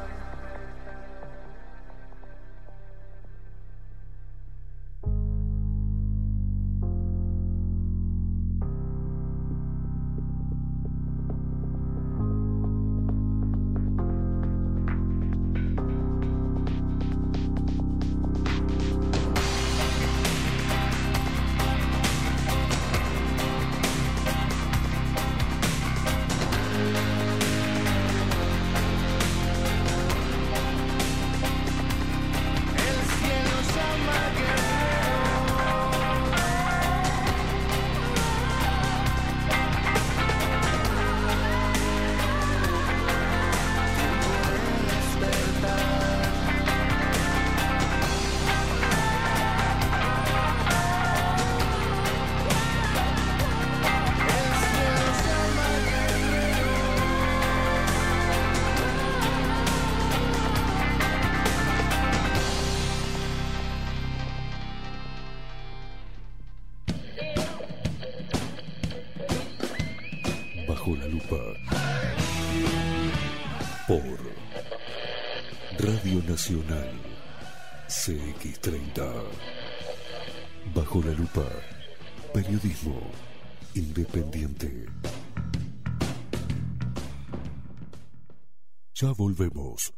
Volvemos.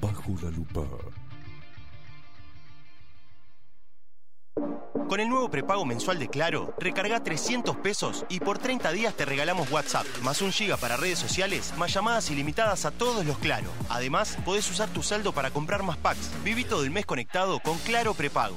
Bajo la lupa. Con el nuevo prepago mensual de Claro, recarga 300 pesos y por 30 días te regalamos WhatsApp, más un giga para redes sociales, más llamadas ilimitadas a todos los Claro. Además, podés usar tu saldo para comprar más packs. Viví todo el mes conectado con Claro Prepago.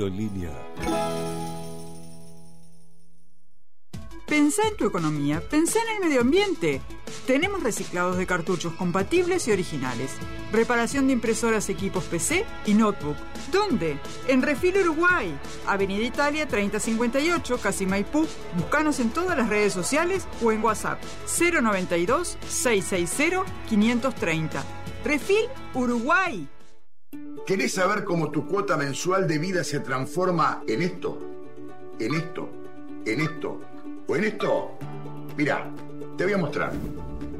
en línea. Pensá en tu economía, pensá en el medio ambiente. Tenemos reciclados de cartuchos compatibles y originales. Reparación de impresoras, equipos PC y notebook. ¿Dónde? En Refil Uruguay, Avenida Italia 3058, Casi Maipú. Búscanos en todas las redes sociales o en WhatsApp 092 660 530. Refil Uruguay. ¿Querés saber cómo tu cuota mensual de vida se transforma en esto? ¿En esto? ¿En esto? ¿O en esto? Mira, te voy a mostrar.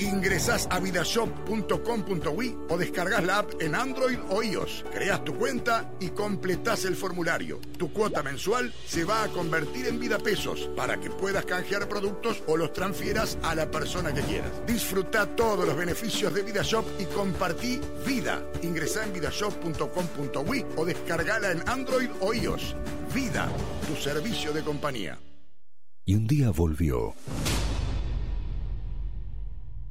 Ingresás a vidashop.com.uy o descargas la app en Android o iOS. Creas tu cuenta y completás el formulario. Tu cuota mensual se va a convertir en vida pesos para que puedas canjear productos o los transfieras a la persona que quieras. Disfruta todos los beneficios de VidaShop y compartí vida. Ingresá en vidashop.com.uy o descargala en Android o iOS. Vida, tu servicio de compañía. Y un día volvió.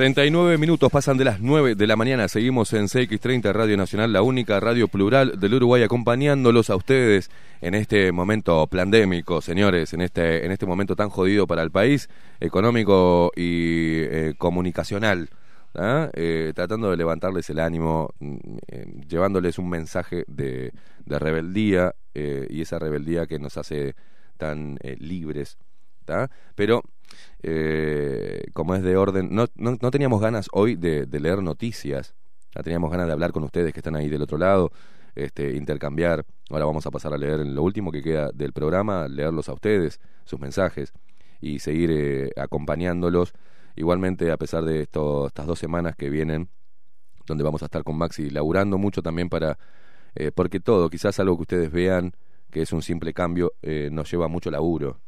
Treinta y nueve minutos pasan de las 9 de la mañana. Seguimos en CX30 Radio Nacional, la única radio plural del Uruguay, acompañándolos a ustedes en este momento pandémico, señores, en este, en este momento tan jodido para el país, económico y eh, comunicacional. ¿ah? Eh, tratando de levantarles el ánimo, mm, eh, llevándoles un mensaje de, de rebeldía y esa rebeldía que nos hace tan libres. ¿tá? Pero eh, como es de orden, no, no, no teníamos ganas hoy de, leer noticias, ya teníamos ganas de hablar con ustedes que están ahí del otro lado, este, intercambiar. Ahora vamos a pasar a leer lo último que queda del programa, leerlos a ustedes, sus mensajes y seguir eh, acompañándolos. Igualmente, a pesar de esto, estas dos semanas que vienen, donde vamos a estar con Maxi laburando mucho también para, eh, porque todo, quizás algo que ustedes vean que es un simple cambio, eh, nos lleva mucho laburo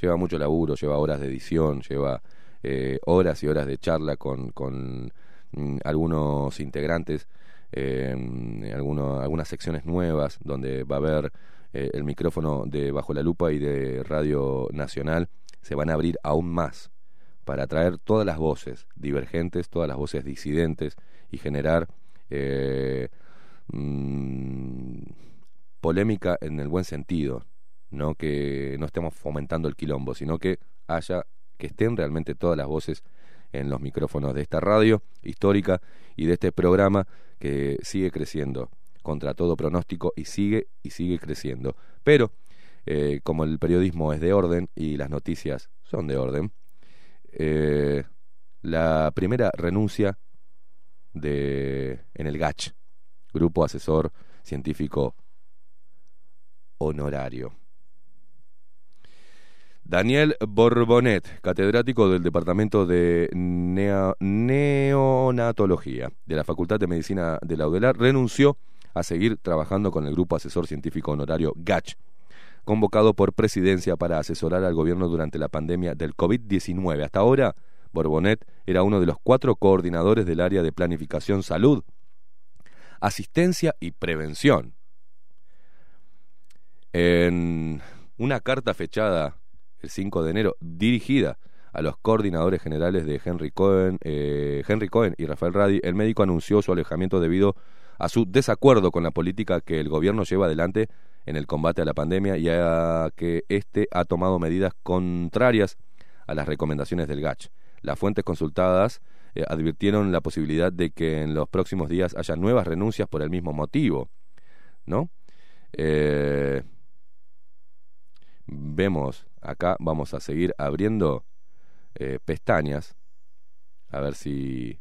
lleva mucho laburo, lleva horas de edición, lleva eh, horas y horas de charla con, con mm, algunos integrantes, eh, alguno- algunas secciones nuevas donde va a haber eh, el micrófono de Bajo la Lupa y de Radio Nacional, se van a abrir aún más para traer todas las voces divergentes, todas las voces disidentes y generar mm, polémica en el buen sentido, no que no estemos fomentando el quilombo, sino que haya que estén realmente todas las voces en los micrófonos de esta radio histórica y de este programa que sigue creciendo contra todo pronóstico y sigue y sigue creciendo. Pero eh, como el periodismo es de orden y las noticias son de orden, eh, la primera renuncia de en el GACH, Grupo Asesor Científico Honorario. Daniel Borbonet, catedrático del Departamento de Neonatología de la Facultad de Medicina de la UDELAR, renunció a seguir trabajando con el Grupo Asesor Científico Honorario GACH, convocado por presidencia para asesorar al gobierno durante la pandemia del COVID-19. Hasta ahora, Borbonet era uno de los cuatro coordinadores del área de planificación salud, asistencia y prevención. En una carta fechada el 5 de enero, dirigida a los coordinadores generales de Henry Cohen, eh, Henry Cohen y Rafael Radi, el médico anunció su alejamiento debido a su desacuerdo con la política que el gobierno lleva adelante en el combate a la pandemia y a que éste ha tomado medidas contrarias a las recomendaciones del GACH. Las fuentes consultadas eh, advirtieron la posibilidad de que en los próximos días haya nuevas renuncias por el mismo motivo, ¿no? Eh, vemos acá, vamos a seguir abriendo eh, pestañas a ver si,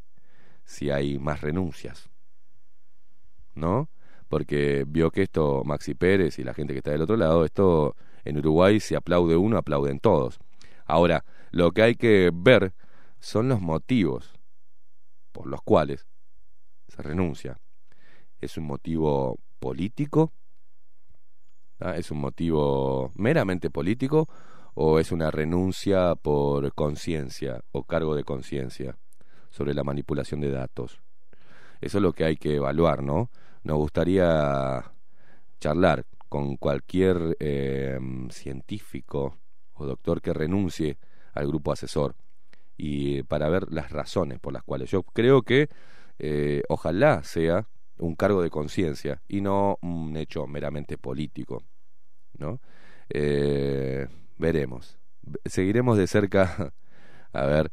si hay más renuncias, ¿no? Porque vio que esto, Maxi Pérez y la gente que está del otro lado, esto en Uruguay si aplaude uno, aplauden todos. Ahora, lo que hay que ver son los motivos por los cuales se renuncia. ¿Es un motivo político? ¿Es un motivo meramente político o es una renuncia por conciencia o cargo de conciencia sobre la manipulación de datos? Eso es lo que hay que evaluar, ¿no? Nos gustaría charlar con cualquier eh, científico o doctor que renuncie al grupo asesor y para ver las razones por las cuales yo creo que eh, ojalá sea un cargo de conciencia y no un hecho meramente político, ¿no? Eh, veremos, seguiremos de cerca a ver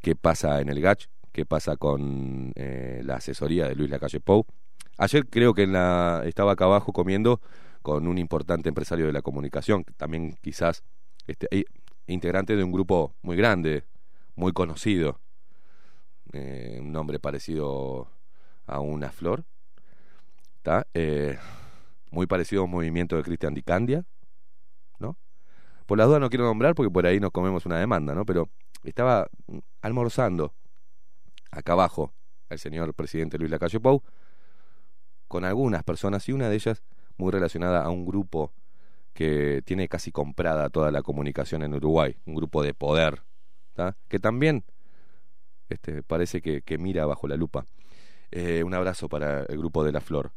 qué pasa en el GACH, qué pasa con eh, la asesoría de Luis Lacalle Pou. Ayer creo que en la, estaba acá abajo comiendo con un importante empresario de la comunicación, también quizás este, eh, integrante de un grupo muy grande, muy conocido, eh, un nombre parecido a una flor, ¿tá? Eh, muy parecido a un movimiento de Cristian Di Candia, ¿no? Por las dudas no quiero nombrar porque por ahí nos comemos una demanda, ¿no? Pero estaba almorzando acá abajo el señor presidente Luis Lacalle Pou con algunas personas y una de ellas muy relacionada a un grupo que tiene casi comprada toda la comunicación en Uruguay, un grupo de poder, ¿tá? que también este, parece que, que mira bajo la lupa. Eh, un abrazo para el grupo de La Flor.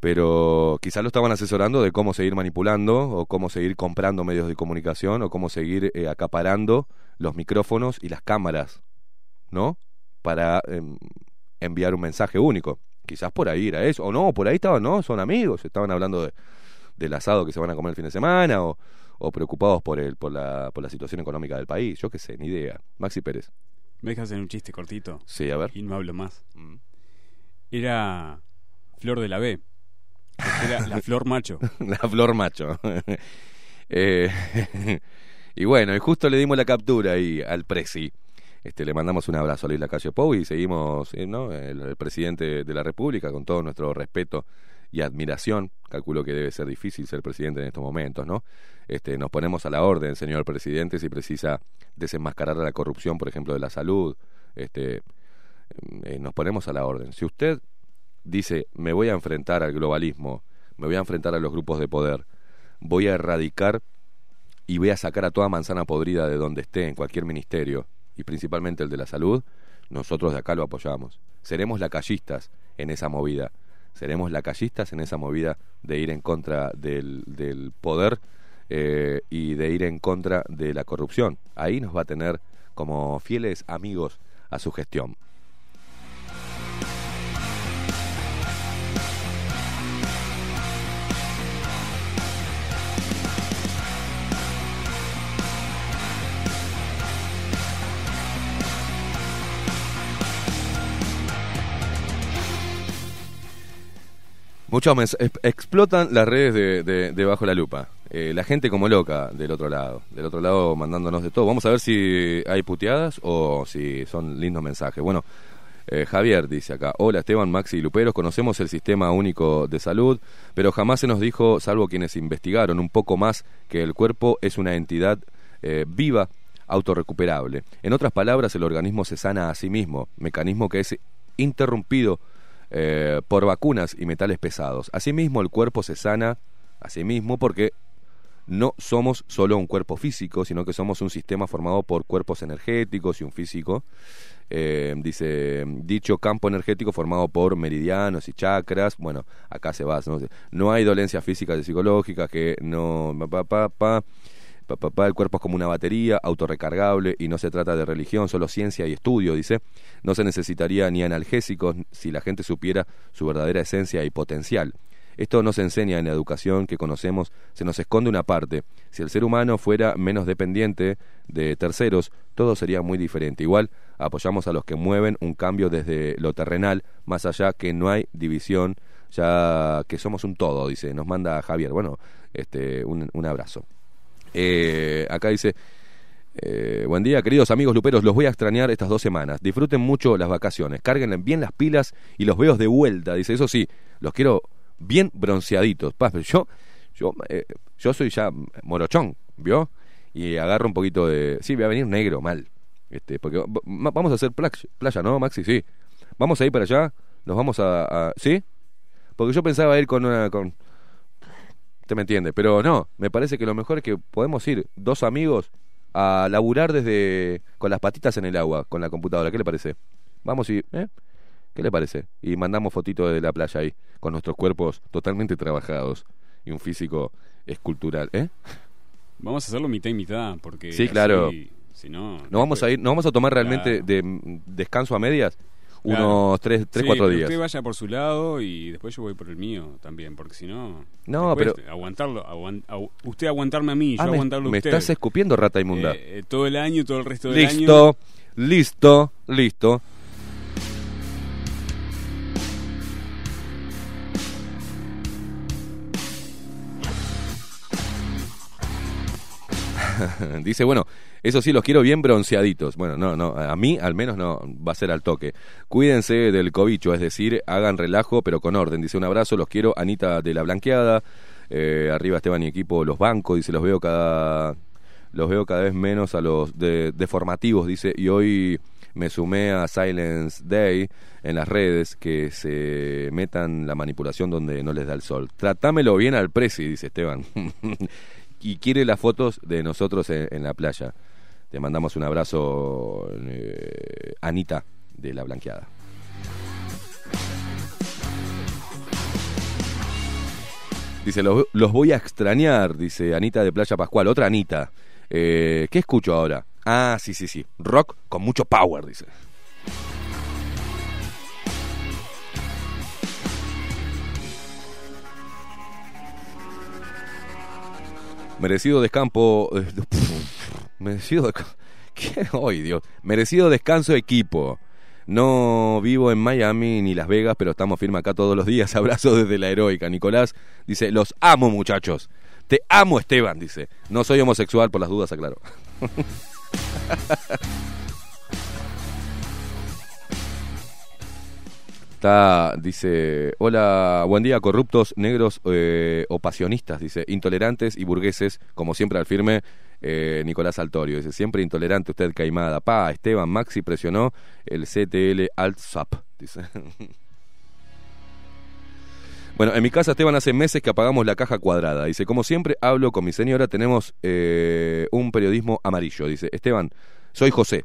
Pero quizás lo estaban asesorando de cómo seguir manipulando o cómo seguir comprando medios de comunicación o cómo seguir eh, acaparando los micrófonos y las cámaras, ¿no? Para em, enviar un mensaje único. Quizás por ahí era eso. O no, por ahí estaban, ¿no? Son amigos, estaban hablando de, del asado que se van a comer el fin de semana o, o preocupados por, el, por, la, por la situación económica del país. Yo qué sé, ni idea. Maxi Pérez. ¿Me dejas en un chiste cortito? Sí, a ver. Y no hablo más. Mm. Era Flor de la B. La Flor Macho. la flor macho. Eh, y bueno, y justo le dimos la captura ahí al Presi. Este, le mandamos un abrazo a Luis Lacalle Pou y seguimos, eh, ¿no? El, el presidente de la República, con todo nuestro respeto y admiración. Calculo que debe ser difícil ser presidente en estos momentos, ¿no? Este, nos ponemos a la orden, señor presidente, si precisa desenmascarar la corrupción, por ejemplo, de la salud. Este, eh, nos ponemos a la orden. Si usted dice, me voy a enfrentar al globalismo, me voy a enfrentar a los grupos de poder, voy a erradicar y voy a sacar a toda manzana podrida de donde esté, en cualquier ministerio, y principalmente el de la salud, nosotros de acá lo apoyamos. Seremos lacayistas en esa movida, seremos lacayistas en esa movida de ir en contra del, del poder eh, y de ir en contra de la corrupción. Ahí nos va a tener como fieles amigos a su gestión. Muchos explotan las redes de, de- de Bajo la Lupa. Eh, la gente como loca del otro lado. Del otro lado mandándonos de todo. Vamos a ver si hay puteadas o si son lindos mensajes. Bueno, eh, Javier dice acá, hola Esteban, Maxi y Luperos, conocemos el sistema único de salud, pero jamás se nos dijo, salvo quienes investigaron un poco más, que el cuerpo es una entidad eh, viva, autorrecuperable. En otras palabras, el organismo se sana a sí mismo, mecanismo que es interrumpido eh, por vacunas y metales pesados. Asimismo, el cuerpo se sana a porque no somos solo un cuerpo físico, sino que somos un sistema formado por cuerpos energéticos y un físico. Eh, dice, dicho campo energético formado por meridianos y chakras. Bueno, acá se va. No, no hay dolencias físicas y psicológicas que no... Pa, pa, pa, pa, pa, pa, el cuerpo es como una batería autorrecargable y no se trata de religión, solo ciencia y estudio, dice. No se necesitaría ni analgésicos si la gente supiera su verdadera esencia y potencial. Esto no se enseña en la educación que conocemos, se nos esconde una parte. Si el ser humano fuera menos dependiente de terceros, todo sería muy diferente. Igual apoyamos a los que mueven un cambio desde lo terrenal, más allá que no hay división, ya que somos un todo, dice, nos manda Javier. Bueno, este, un abrazo. Eh, acá dice, eh, buen día, queridos amigos luperos, los voy a extrañar estas dos semanas. Disfruten mucho las vacaciones, carguen bien las pilas y los veo de vuelta. Dice, eso sí, los quiero bien bronceaditos. Pa, pero yo, yo, eh, yo soy ya morochón, ¿vio? Y agarro un poquito de... Sí, voy a venir negro, mal. Este, porque va- va- vamos a hacer playa, ¿no, Maxi? Sí. Vamos a ir para allá, nos vamos a... a- ¿Sí? Porque yo pensaba ir con una... Con, Usted me entiende, pero no, me parece que lo mejor es que podemos ir dos amigos a laburar desde con las patitas en el agua, con la computadora. ¿Qué le parece? Vamos y ¿eh? ¿Qué le parece? Y mandamos fotitos de la playa ahí, con nuestros cuerpos totalmente trabajados y un físico escultural, ¿eh? Vamos a hacerlo mitad y mitad, porque. Sí, así, claro. Si no. No vamos a ir, no vamos a tomar realmente Claro. de descanso a medias Claro. unos tres, tres Sí, cuatro pero días. Usted vaya por su lado y después yo voy por el mío también, porque si no. No, pero- Aguantarlo, aguan- agu- usted aguantarme a mí, yo Ah, me, aguantarlo a me usted. estás escupiendo, rata inmunda. Eh, eh, todo el año, todo el resto del año. listo, listo, listo. Dice, bueno, eso sí, los quiero bien bronceaditos. Bueno, no, no, a mí al menos no, va a ser al toque. Cuídense del cobicho, es decir, hagan relajo, pero con orden. Dice, un abrazo, los quiero, Anita de la Blanqueada. Eh, arriba Esteban y equipo, los bancos, dice, los veo cada, los veo cada vez menos a los de, deformativos, dice, y hoy me sumé a Silence Day en las redes que se metan la manipulación donde no les da el sol. Tratámelo bien al presi, dice Esteban. y quiere las fotos de nosotros en, en la playa. Te mandamos un abrazo, eh, Anita, de La Blanqueada. Dice, los, los voy a extrañar, dice Anita de Playa Pascual. Otra Anita. Eh, ¿Qué escucho ahora? Ah, sí, sí, sí. Rock con mucho power, dice. Merecido descampo. merecido. ¿Qué? Dios. Merecido descanso equipo. No vivo en Miami ni Las Vegas, pero estamos firmes acá todos los días. Abrazo desde la heroica. Nicolás dice: Los amo, muchachos. Te amo, Esteban, dice. No soy homosexual, por las dudas, aclaro. Está, dice, hola, buen día, corruptos, negros eh, o pasionistas, dice, intolerantes y burgueses, como siempre al firme, eh, Nicolás Altorio, dice, siempre intolerante usted, Caimada. Pa, Esteban Maxi presionó el CTL Alt-SAP, dice. Bueno, en mi casa, Esteban, hace meses que apagamos la caja cuadrada. Dice, como siempre hablo con mi señora, tenemos eh, un periodismo amarillo. Dice, Esteban, soy José.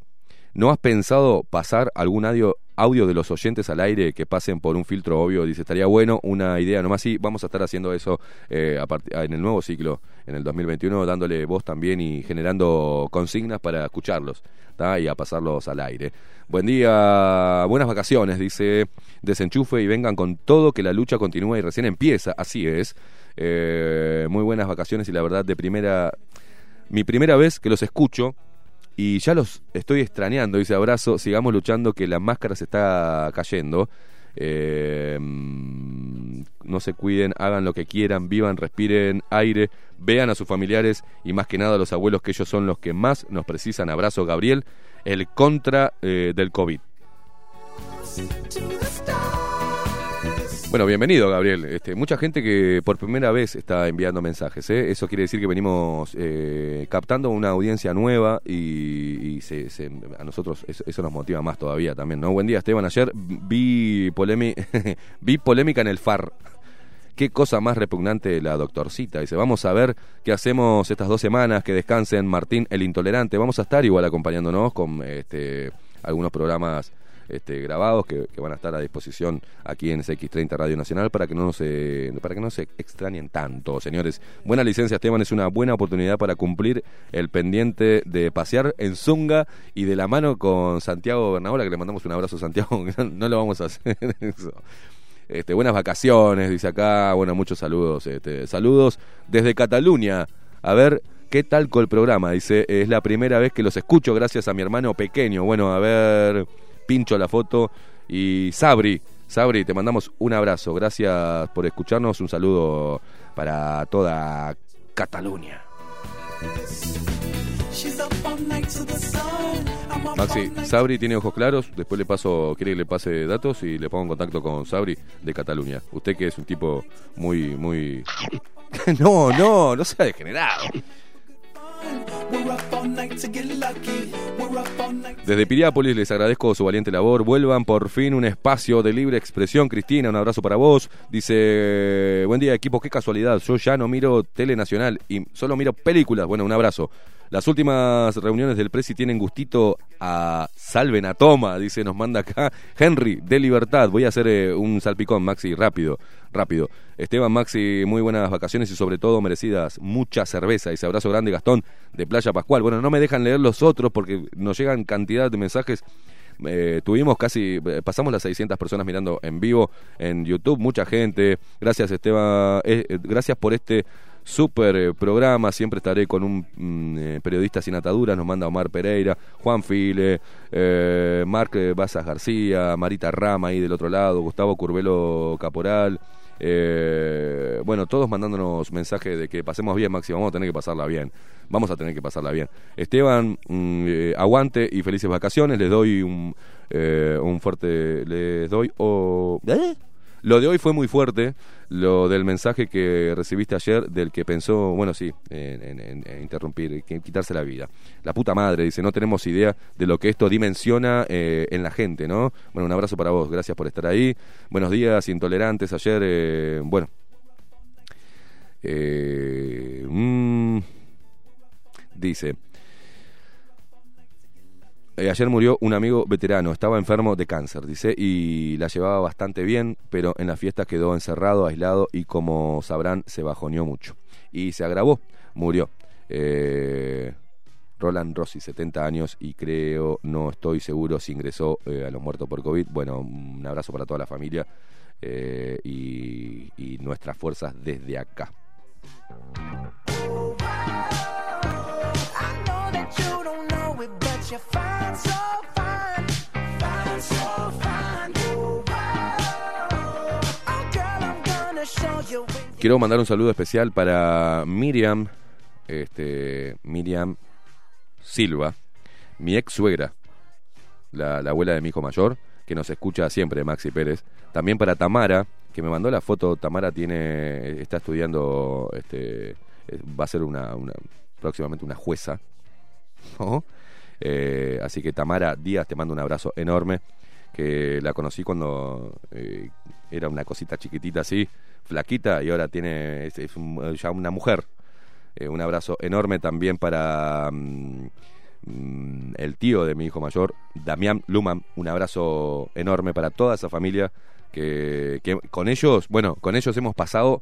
¿No has pensado pasar algún audio, audio de los oyentes al aire que pasen por un filtro obvio? Dice, estaría bueno, una idea nomás. Sí, vamos a estar haciendo eso eh, a en el nuevo ciclo, en el 2021, dándole voz también y generando consignas para escucharlos y a pasarlos al aire. Buen día, buenas vacaciones, dice, desenchufe y vengan con todo, que la lucha continúa y recién empieza, así es. Eh, muy buenas vacaciones y la verdad de primera, mi primera vez que los escucho y ya los estoy extrañando, dice abrazo, sigamos luchando que la máscara se está cayendo. Mm, no se cuiden, hagan lo que quieran, vivan, respiren aire, vean a sus familiares y más que nada a los abuelos que ellos son los que más nos precisan. Abrazo Gabriel, el contra eh, del COVID. Bueno, bienvenido Gabriel. Este, mucha gente que por primera vez está enviando mensajes. ¿eh? Eso quiere decir que venimos eh, captando una audiencia nueva y, y se- se- a nosotros eso, nos motiva más todavía también. ¿no? Buen día Esteban. Ayer vi polémica en el FAR. Qué cosa más repugnante la doctorcita. Dice, vamos a ver qué hacemos estas dos semanas, que descansen Martín el Intolerante. Vamos a estar igual acompañándonos con este, algunos programas este, grabados que, van a estar a disposición aquí en CX30 Radio Nacional para que no se para que no se extrañen tanto, señores. Buena licencia, Esteban, es una buena oportunidad para cumplir el pendiente de pasear en Zunga y de la mano con Santiago Bernabola, que le mandamos un abrazo Santiago, no lo vamos a hacer eso. Este, buenas vacaciones, dice acá. Bueno, muchos saludos. Este, saludos desde Cataluña. A ver qué tal con el programa. Dice, es la primera vez que los escucho gracias a mi hermano pequeño. Bueno, a ver, pincho la foto. Y Sabri, Sabri, te mandamos un abrazo. Gracias por escucharnos. Un saludo para toda Cataluña. Maxi, Sabri tiene ojos claros, después le paso, quiere que le pase datos y le pongo en contacto con Sabri de Cataluña. Usted que es un tipo muy, muy... no, no, no sea degenerado. Desde Piriápolis les agradezco su valiente labor. Vuelvan por fin un espacio de libre expresión. Cristina, un abrazo para vos. Dice, buen día equipo, qué casualidad. Yo ya no miro tele nacional y solo miro películas. Bueno, un abrazo. Las últimas reuniones del Presi tienen gustito a salven a toma, dice, nos manda acá Henry de Libertad. Voy a hacer eh, un salpicón, Maxi, rápido, rápido. Esteban, Maxi, muy buenas vacaciones y sobre todo merecidas mucha cerveza. Dice, abrazo grande, Gastón, de Playa Pascual. Bueno, no me dejan leer los otros porque nos llegan cantidad de mensajes. Eh, tuvimos casi, eh, pasamos las 600 personas mirando en vivo en YouTube, mucha gente. Gracias Esteban, eh, eh, gracias por este super eh, programa. Siempre estaré con un mm, eh, periodista sin ataduras, nos manda Omar Pereira, Juan File, eh, Marc eh, Bazas García, Marita Rama ahí del otro lado, Gustavo Curvelo Caporal. Eh, bueno, todos mandándonos mensajes de que pasemos bien, Maxi, vamos a tener que pasarla bien. Vamos a tener que pasarla bien. Esteban, mm, aguante y felices vacaciones. Les doy un, un fuerte. Les doy. o ¿Eh? Lo de hoy fue muy fuerte, lo del mensaje que recibiste ayer, del que pensó, bueno, sí, en, en- en- interrumpir, quitarse la vida. La puta madre, dice, no tenemos idea de lo que esto dimensiona eh, en la gente, ¿no? Bueno, un abrazo para vos, gracias por estar ahí. Buenos días, intolerantes, ayer, eh, bueno. Eh, mm, dice, eh, ayer murió un amigo veterano, estaba enfermo de cáncer, dice, y la llevaba bastante bien, pero en la fiesta quedó encerrado, aislado y como sabrán se bajoneó mucho. Y se agravó, murió. Eh, Roland Rossi, 70 años y creo, no estoy seguro si ingresó eh, a los muertos por COVID. Bueno, un abrazo para toda la familia eh, y, y nuestras fuerzas desde acá. Quiero mandar un saludo especial para Miriam, este, Miriam Silva, mi ex suegra, la, la abuela de mi hijo mayor, que nos escucha siempre, Maxi Pérez. También para Tamara, que me mandó la foto. Tamara tiene, está estudiando, este, va a ser una, una- próximamente una jueza. Eh, así que Tamara Díaz, te mando un abrazo enorme. Que la conocí cuando eh, era una cosita chiquitita así, flaquita, y ahora tiene es, ya una mujer. Eh, un abrazo enorme también para mm, mm, el tío de mi hijo mayor, Damián Luman. Un abrazo enorme para toda esa familia. Que, que con ellos, bueno, con ellos hemos pasado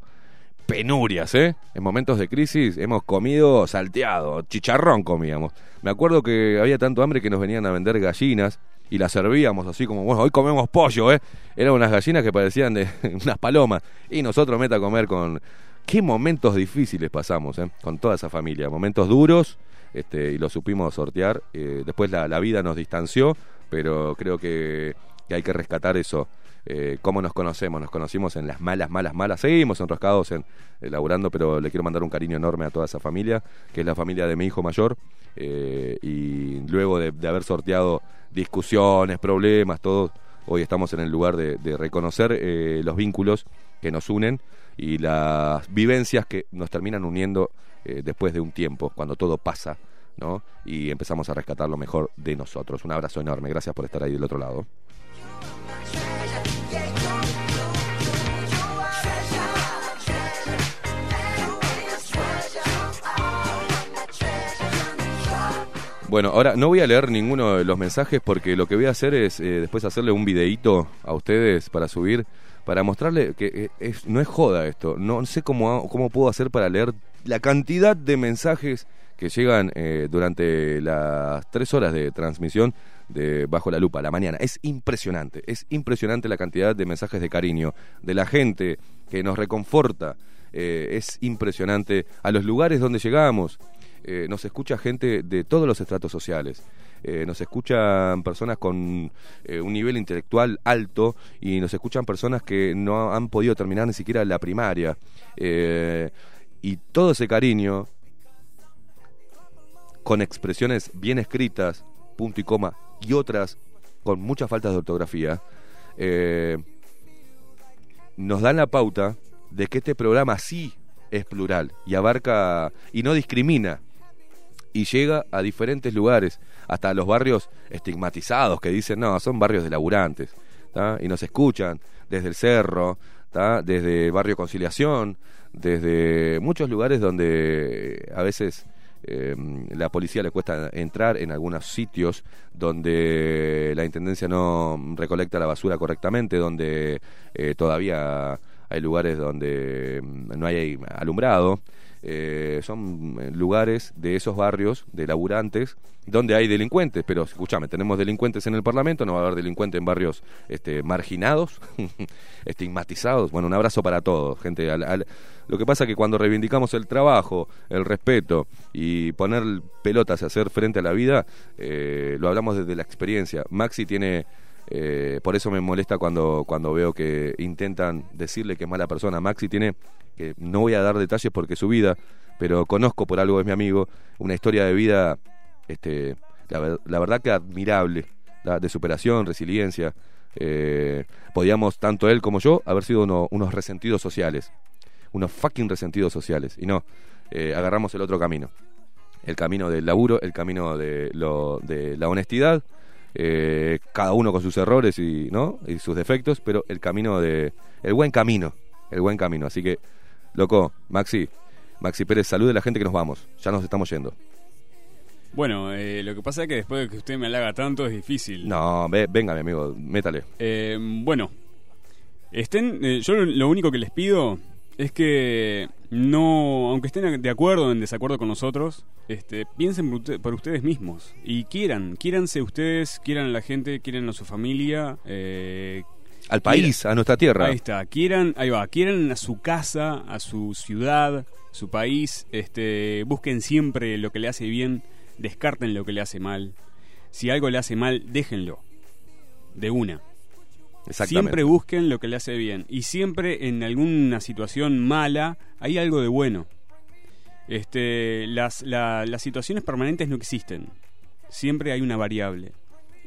penurias, ¿eh? En momentos de crisis hemos comido salteado, chicharrón comíamos. Me acuerdo que había tanto hambre que nos venían a vender gallinas y las servíamos así como, bueno, hoy comemos pollo, ¿eh? Eran unas gallinas que parecían de unas palomas. Y nosotros meta a comer con... Qué momentos difíciles pasamos, ¿eh? Con toda esa familia. Momentos duros este, y lo supimos sortear. Eh, después la, la vida nos distanció, pero creo que, que hay que rescatar eso. Eh, cómo nos conocemos, nos conocimos en las malas, malas, malas, seguimos enroscados en eh, laburando, pero le quiero mandar un cariño enorme a toda esa familia, que es la familia de mi hijo mayor, y luego de haber sorteado discusiones, problemas, todo, hoy estamos en el lugar de, reconocer eh, los vínculos que nos unen y las vivencias que nos terminan uniendo eh, después de un tiempo, cuando todo pasa, ¿no? Y empezamos a rescatar lo mejor de nosotros. Un abrazo enorme, gracias por estar ahí del otro lado. Bueno, ahora no voy a leer ninguno de los mensajes porque lo que voy a hacer es eh, después hacerle un videíto a ustedes para subir, para mostrarle que eh, es, no es joda esto. No sé cómo, cómo puedo hacer para leer la cantidad de mensajes que llegan eh, durante las tres horas de transmisión de Bajo la Lupa, la mañana. Es impresionante, es impresionante la cantidad de mensajes de cariño de la gente que nos reconforta. Eh, es impresionante a los lugares donde llegamos. Eh, nos escucha gente de todos los estratos sociales. Eh, nos escuchan personas con eh, un nivel intelectual alto y nos escuchan personas que no han podido terminar ni siquiera la primaria. Y todo ese cariño, con expresiones bien escritas, punto y coma, y otras con muchas faltas de ortografía, nos dan la pauta de que este programa sí es plural y abarca y no discrimina y llega a diferentes lugares, hasta los barrios estigmatizados que dicen, no, son barrios de laburantes, y nos escuchan desde el cerro, desde Barrio Conciliación, desde muchos lugares donde a veces eh, la policía le cuesta entrar en algunos sitios donde la intendencia no recolecta la basura correctamente, donde eh, todavía hay lugares donde mm, no hay alumbrado. Eh, son eh, lugares de esos barrios de laburantes donde hay delincuentes, pero escúchame, tenemos delincuentes en el Parlamento, no va a haber delincuentes en barrios este, marginados, estigmatizados. Bueno, un abrazo para todos, gente. Al- al- lo que pasa es que cuando reivindicamos el trabajo, el respeto y poner pelotas y hacer frente a la vida, eh, lo hablamos desde la experiencia. Maxi tiene eh, por eso me molesta cuando, cuando veo que intentan decirle que es mala persona. Maxi tiene, que no voy a dar detalles porque su vida, pero conozco por algo, es mi amigo, una historia de vida, este, la, ver- la verdad que admirable, de superación, resiliencia. Eh, podíamos, tanto él como yo, haber sido uno- unos resentidos sociales, unos fucking resentidos sociales, y no, eh, agarramos el otro camino, el camino del laburo, el camino de, lo, de la honestidad, eh, cada uno con sus errores y, ¿no? y sus defectos, pero el camino de, el buen camino, el buen camino. Así que, loco, Maxi, Maxi Pérez, salude a la gente que nos vamos, ya nos estamos yendo. Bueno, eh, lo que pasa es que después de que usted me halaga tanto es difícil. No, ve- venga, mi amigo, métale. Eh, bueno, estén, eh, yo lo- único que les pido es que no, aunque estén de acuerdo o en desacuerdo con nosotros, este, piensen por, usted- por ustedes mismos y quieran, quieranse ustedes, quieran a la gente, quieran a su familia, eh, Al país, a nuestra tierra. Ahí está, quieran, ahí va, quieran a su casa, a su ciudad, su país, este, busquen siempre lo que le hace bien, descarten lo que le hace mal. Si algo le hace mal, déjenlo. De una. Siempre busquen lo que le hace bien. Y siempre en alguna situación mala hay algo de bueno. Este, las, la- las situaciones permanentes no existen. Siempre hay una variable.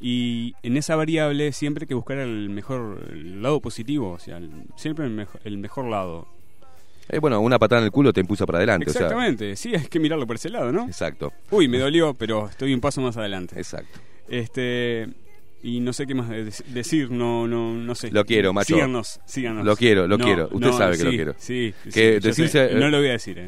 Y en esa variable siempre hay que buscar el mejor el lado positivo, o sea, el- siempre el mejor, el mejor lado. Eh, bueno, una patada en el culo te impulsa para adelante. o sea, Exactamente, sí, hay que mirarlo por ese lado, ¿no? exacto, Uy, me dolió, pero estoy un paso más adelante. exacto. Este, y no sé qué más de- decir, no, no, no sé. Lo quiero, macho. Síganos, síganos. Lo quiero, lo No, quiero. Usted no, sabe que lo quiero. Sí, Que sí, decirse-. No lo voy a decir, eh.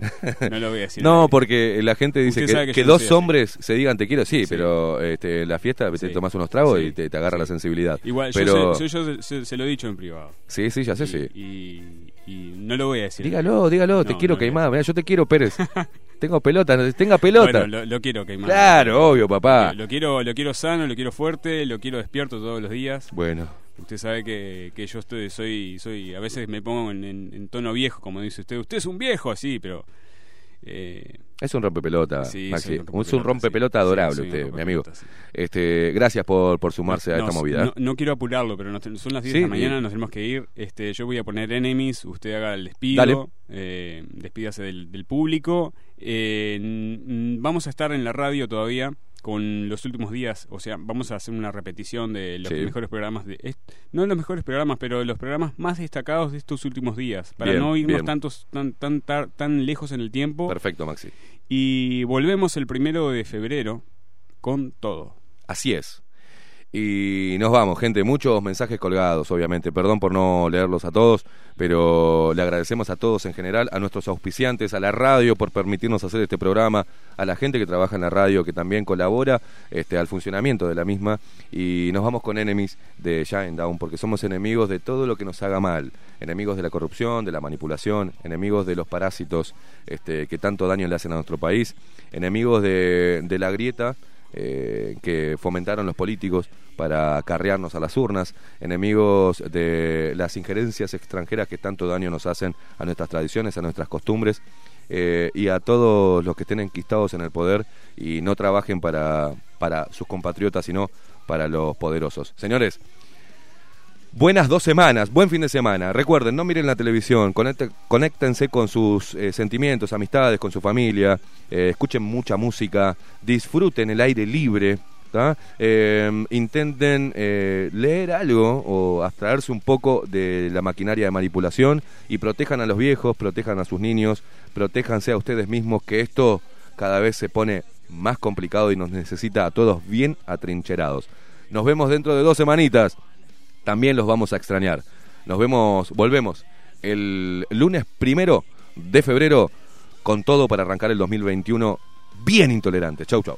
No lo voy a decir. No, porque la gente dice que, dos así. hombres se digan te quiero, sí, pero este, en la fiesta te tomas unos tragos y te, te agarra la sensibilidad. Igual, pero... yo, sé- yo- yo se, se lo he dicho en privado. Sí, sí, ya sé, y, sí. Y, y no lo voy a decir. Dígalo, dígalo, te quiero no, queimar. Mirá, yo te quiero, Pérez. Tengo pelota, tenga pelota. Bueno, lo, lo quiero queimar. Claro, obvio, papá. Lo, lo quiero, lo quiero sano, lo quiero fuerte, lo quiero despierto todos los días. Bueno, Usted sabe que, que yo estoy, soy, soy, a veces me pongo en, en- en tono viejo, como dice usted. Usted es un viejo, sí, pero eh, es un rompepelota, Sí, Maxi. un Es un rompepelota, rompepelota sí. adorable Sí, usted, mi amigo. rompepelota. Este, gracias por, por sumarse a no, esta movida. No, no quiero apurarlo, pero nos son las 10 Sí, de la mañana, nos tenemos que ir. Este, yo voy a poner enemies, usted haga el despido, Dale. eh, despídase del, del público. Eh, vamos a estar en la radio todavía con los últimos días, o sea, vamos a hacer una repetición de los Sí. mejores programas de no los mejores programas, pero de los programas más destacados de estos últimos días, para Bien, no irnos bien. tantos tan tan tar- tan lejos en el tiempo. Perfecto, Maxi. Y volvemos el primero de febrero con todo. Así es. Y nos vamos, gente. Muchos mensajes colgados, obviamente. Perdón por no leerlos a todos, pero le agradecemos a todos en general, a nuestros auspiciantes, a la radio por permitirnos hacer este programa, a la gente que trabaja en la radio que también colabora este, al funcionamiento de la misma. Y nos vamos con Enemies de Shinedown, porque somos enemigos de todo lo que nos haga mal. Enemigos de la corrupción, de la manipulación, enemigos de los parásitos este, que tanto daño le hacen a nuestro país, enemigos de la grieta eh, que fomentaron los políticos para acarrearnos a las urnas, enemigos de las injerencias extranjeras que tanto daño nos hacen a nuestras tradiciones, a nuestras costumbres, eh, y a todos los que estén enquistados en el poder y no trabajen para, para sus compatriotas, sino para los poderosos. Señores, Buenas dos semanas, buen fin de semana. Recuerden, no miren la televisión, conéctense con sus eh, sentimientos, amistades, con su familia, eh, escuchen mucha música, disfruten el aire libre. Eh, intenten eh, leer algo o abstraerse un poco de la maquinaria de manipulación y protejan a los viejos, protejan a sus niños, protéjanse a ustedes mismos, que esto cada vez se pone más complicado y nos necesita a todos bien atrincherados. Nos vemos dentro de dos semanitas también los vamos a extrañar. Nos vemos, volvemos el lunes primero de febrero con todo para arrancar el 2021 bien intolerante. Chau, chau.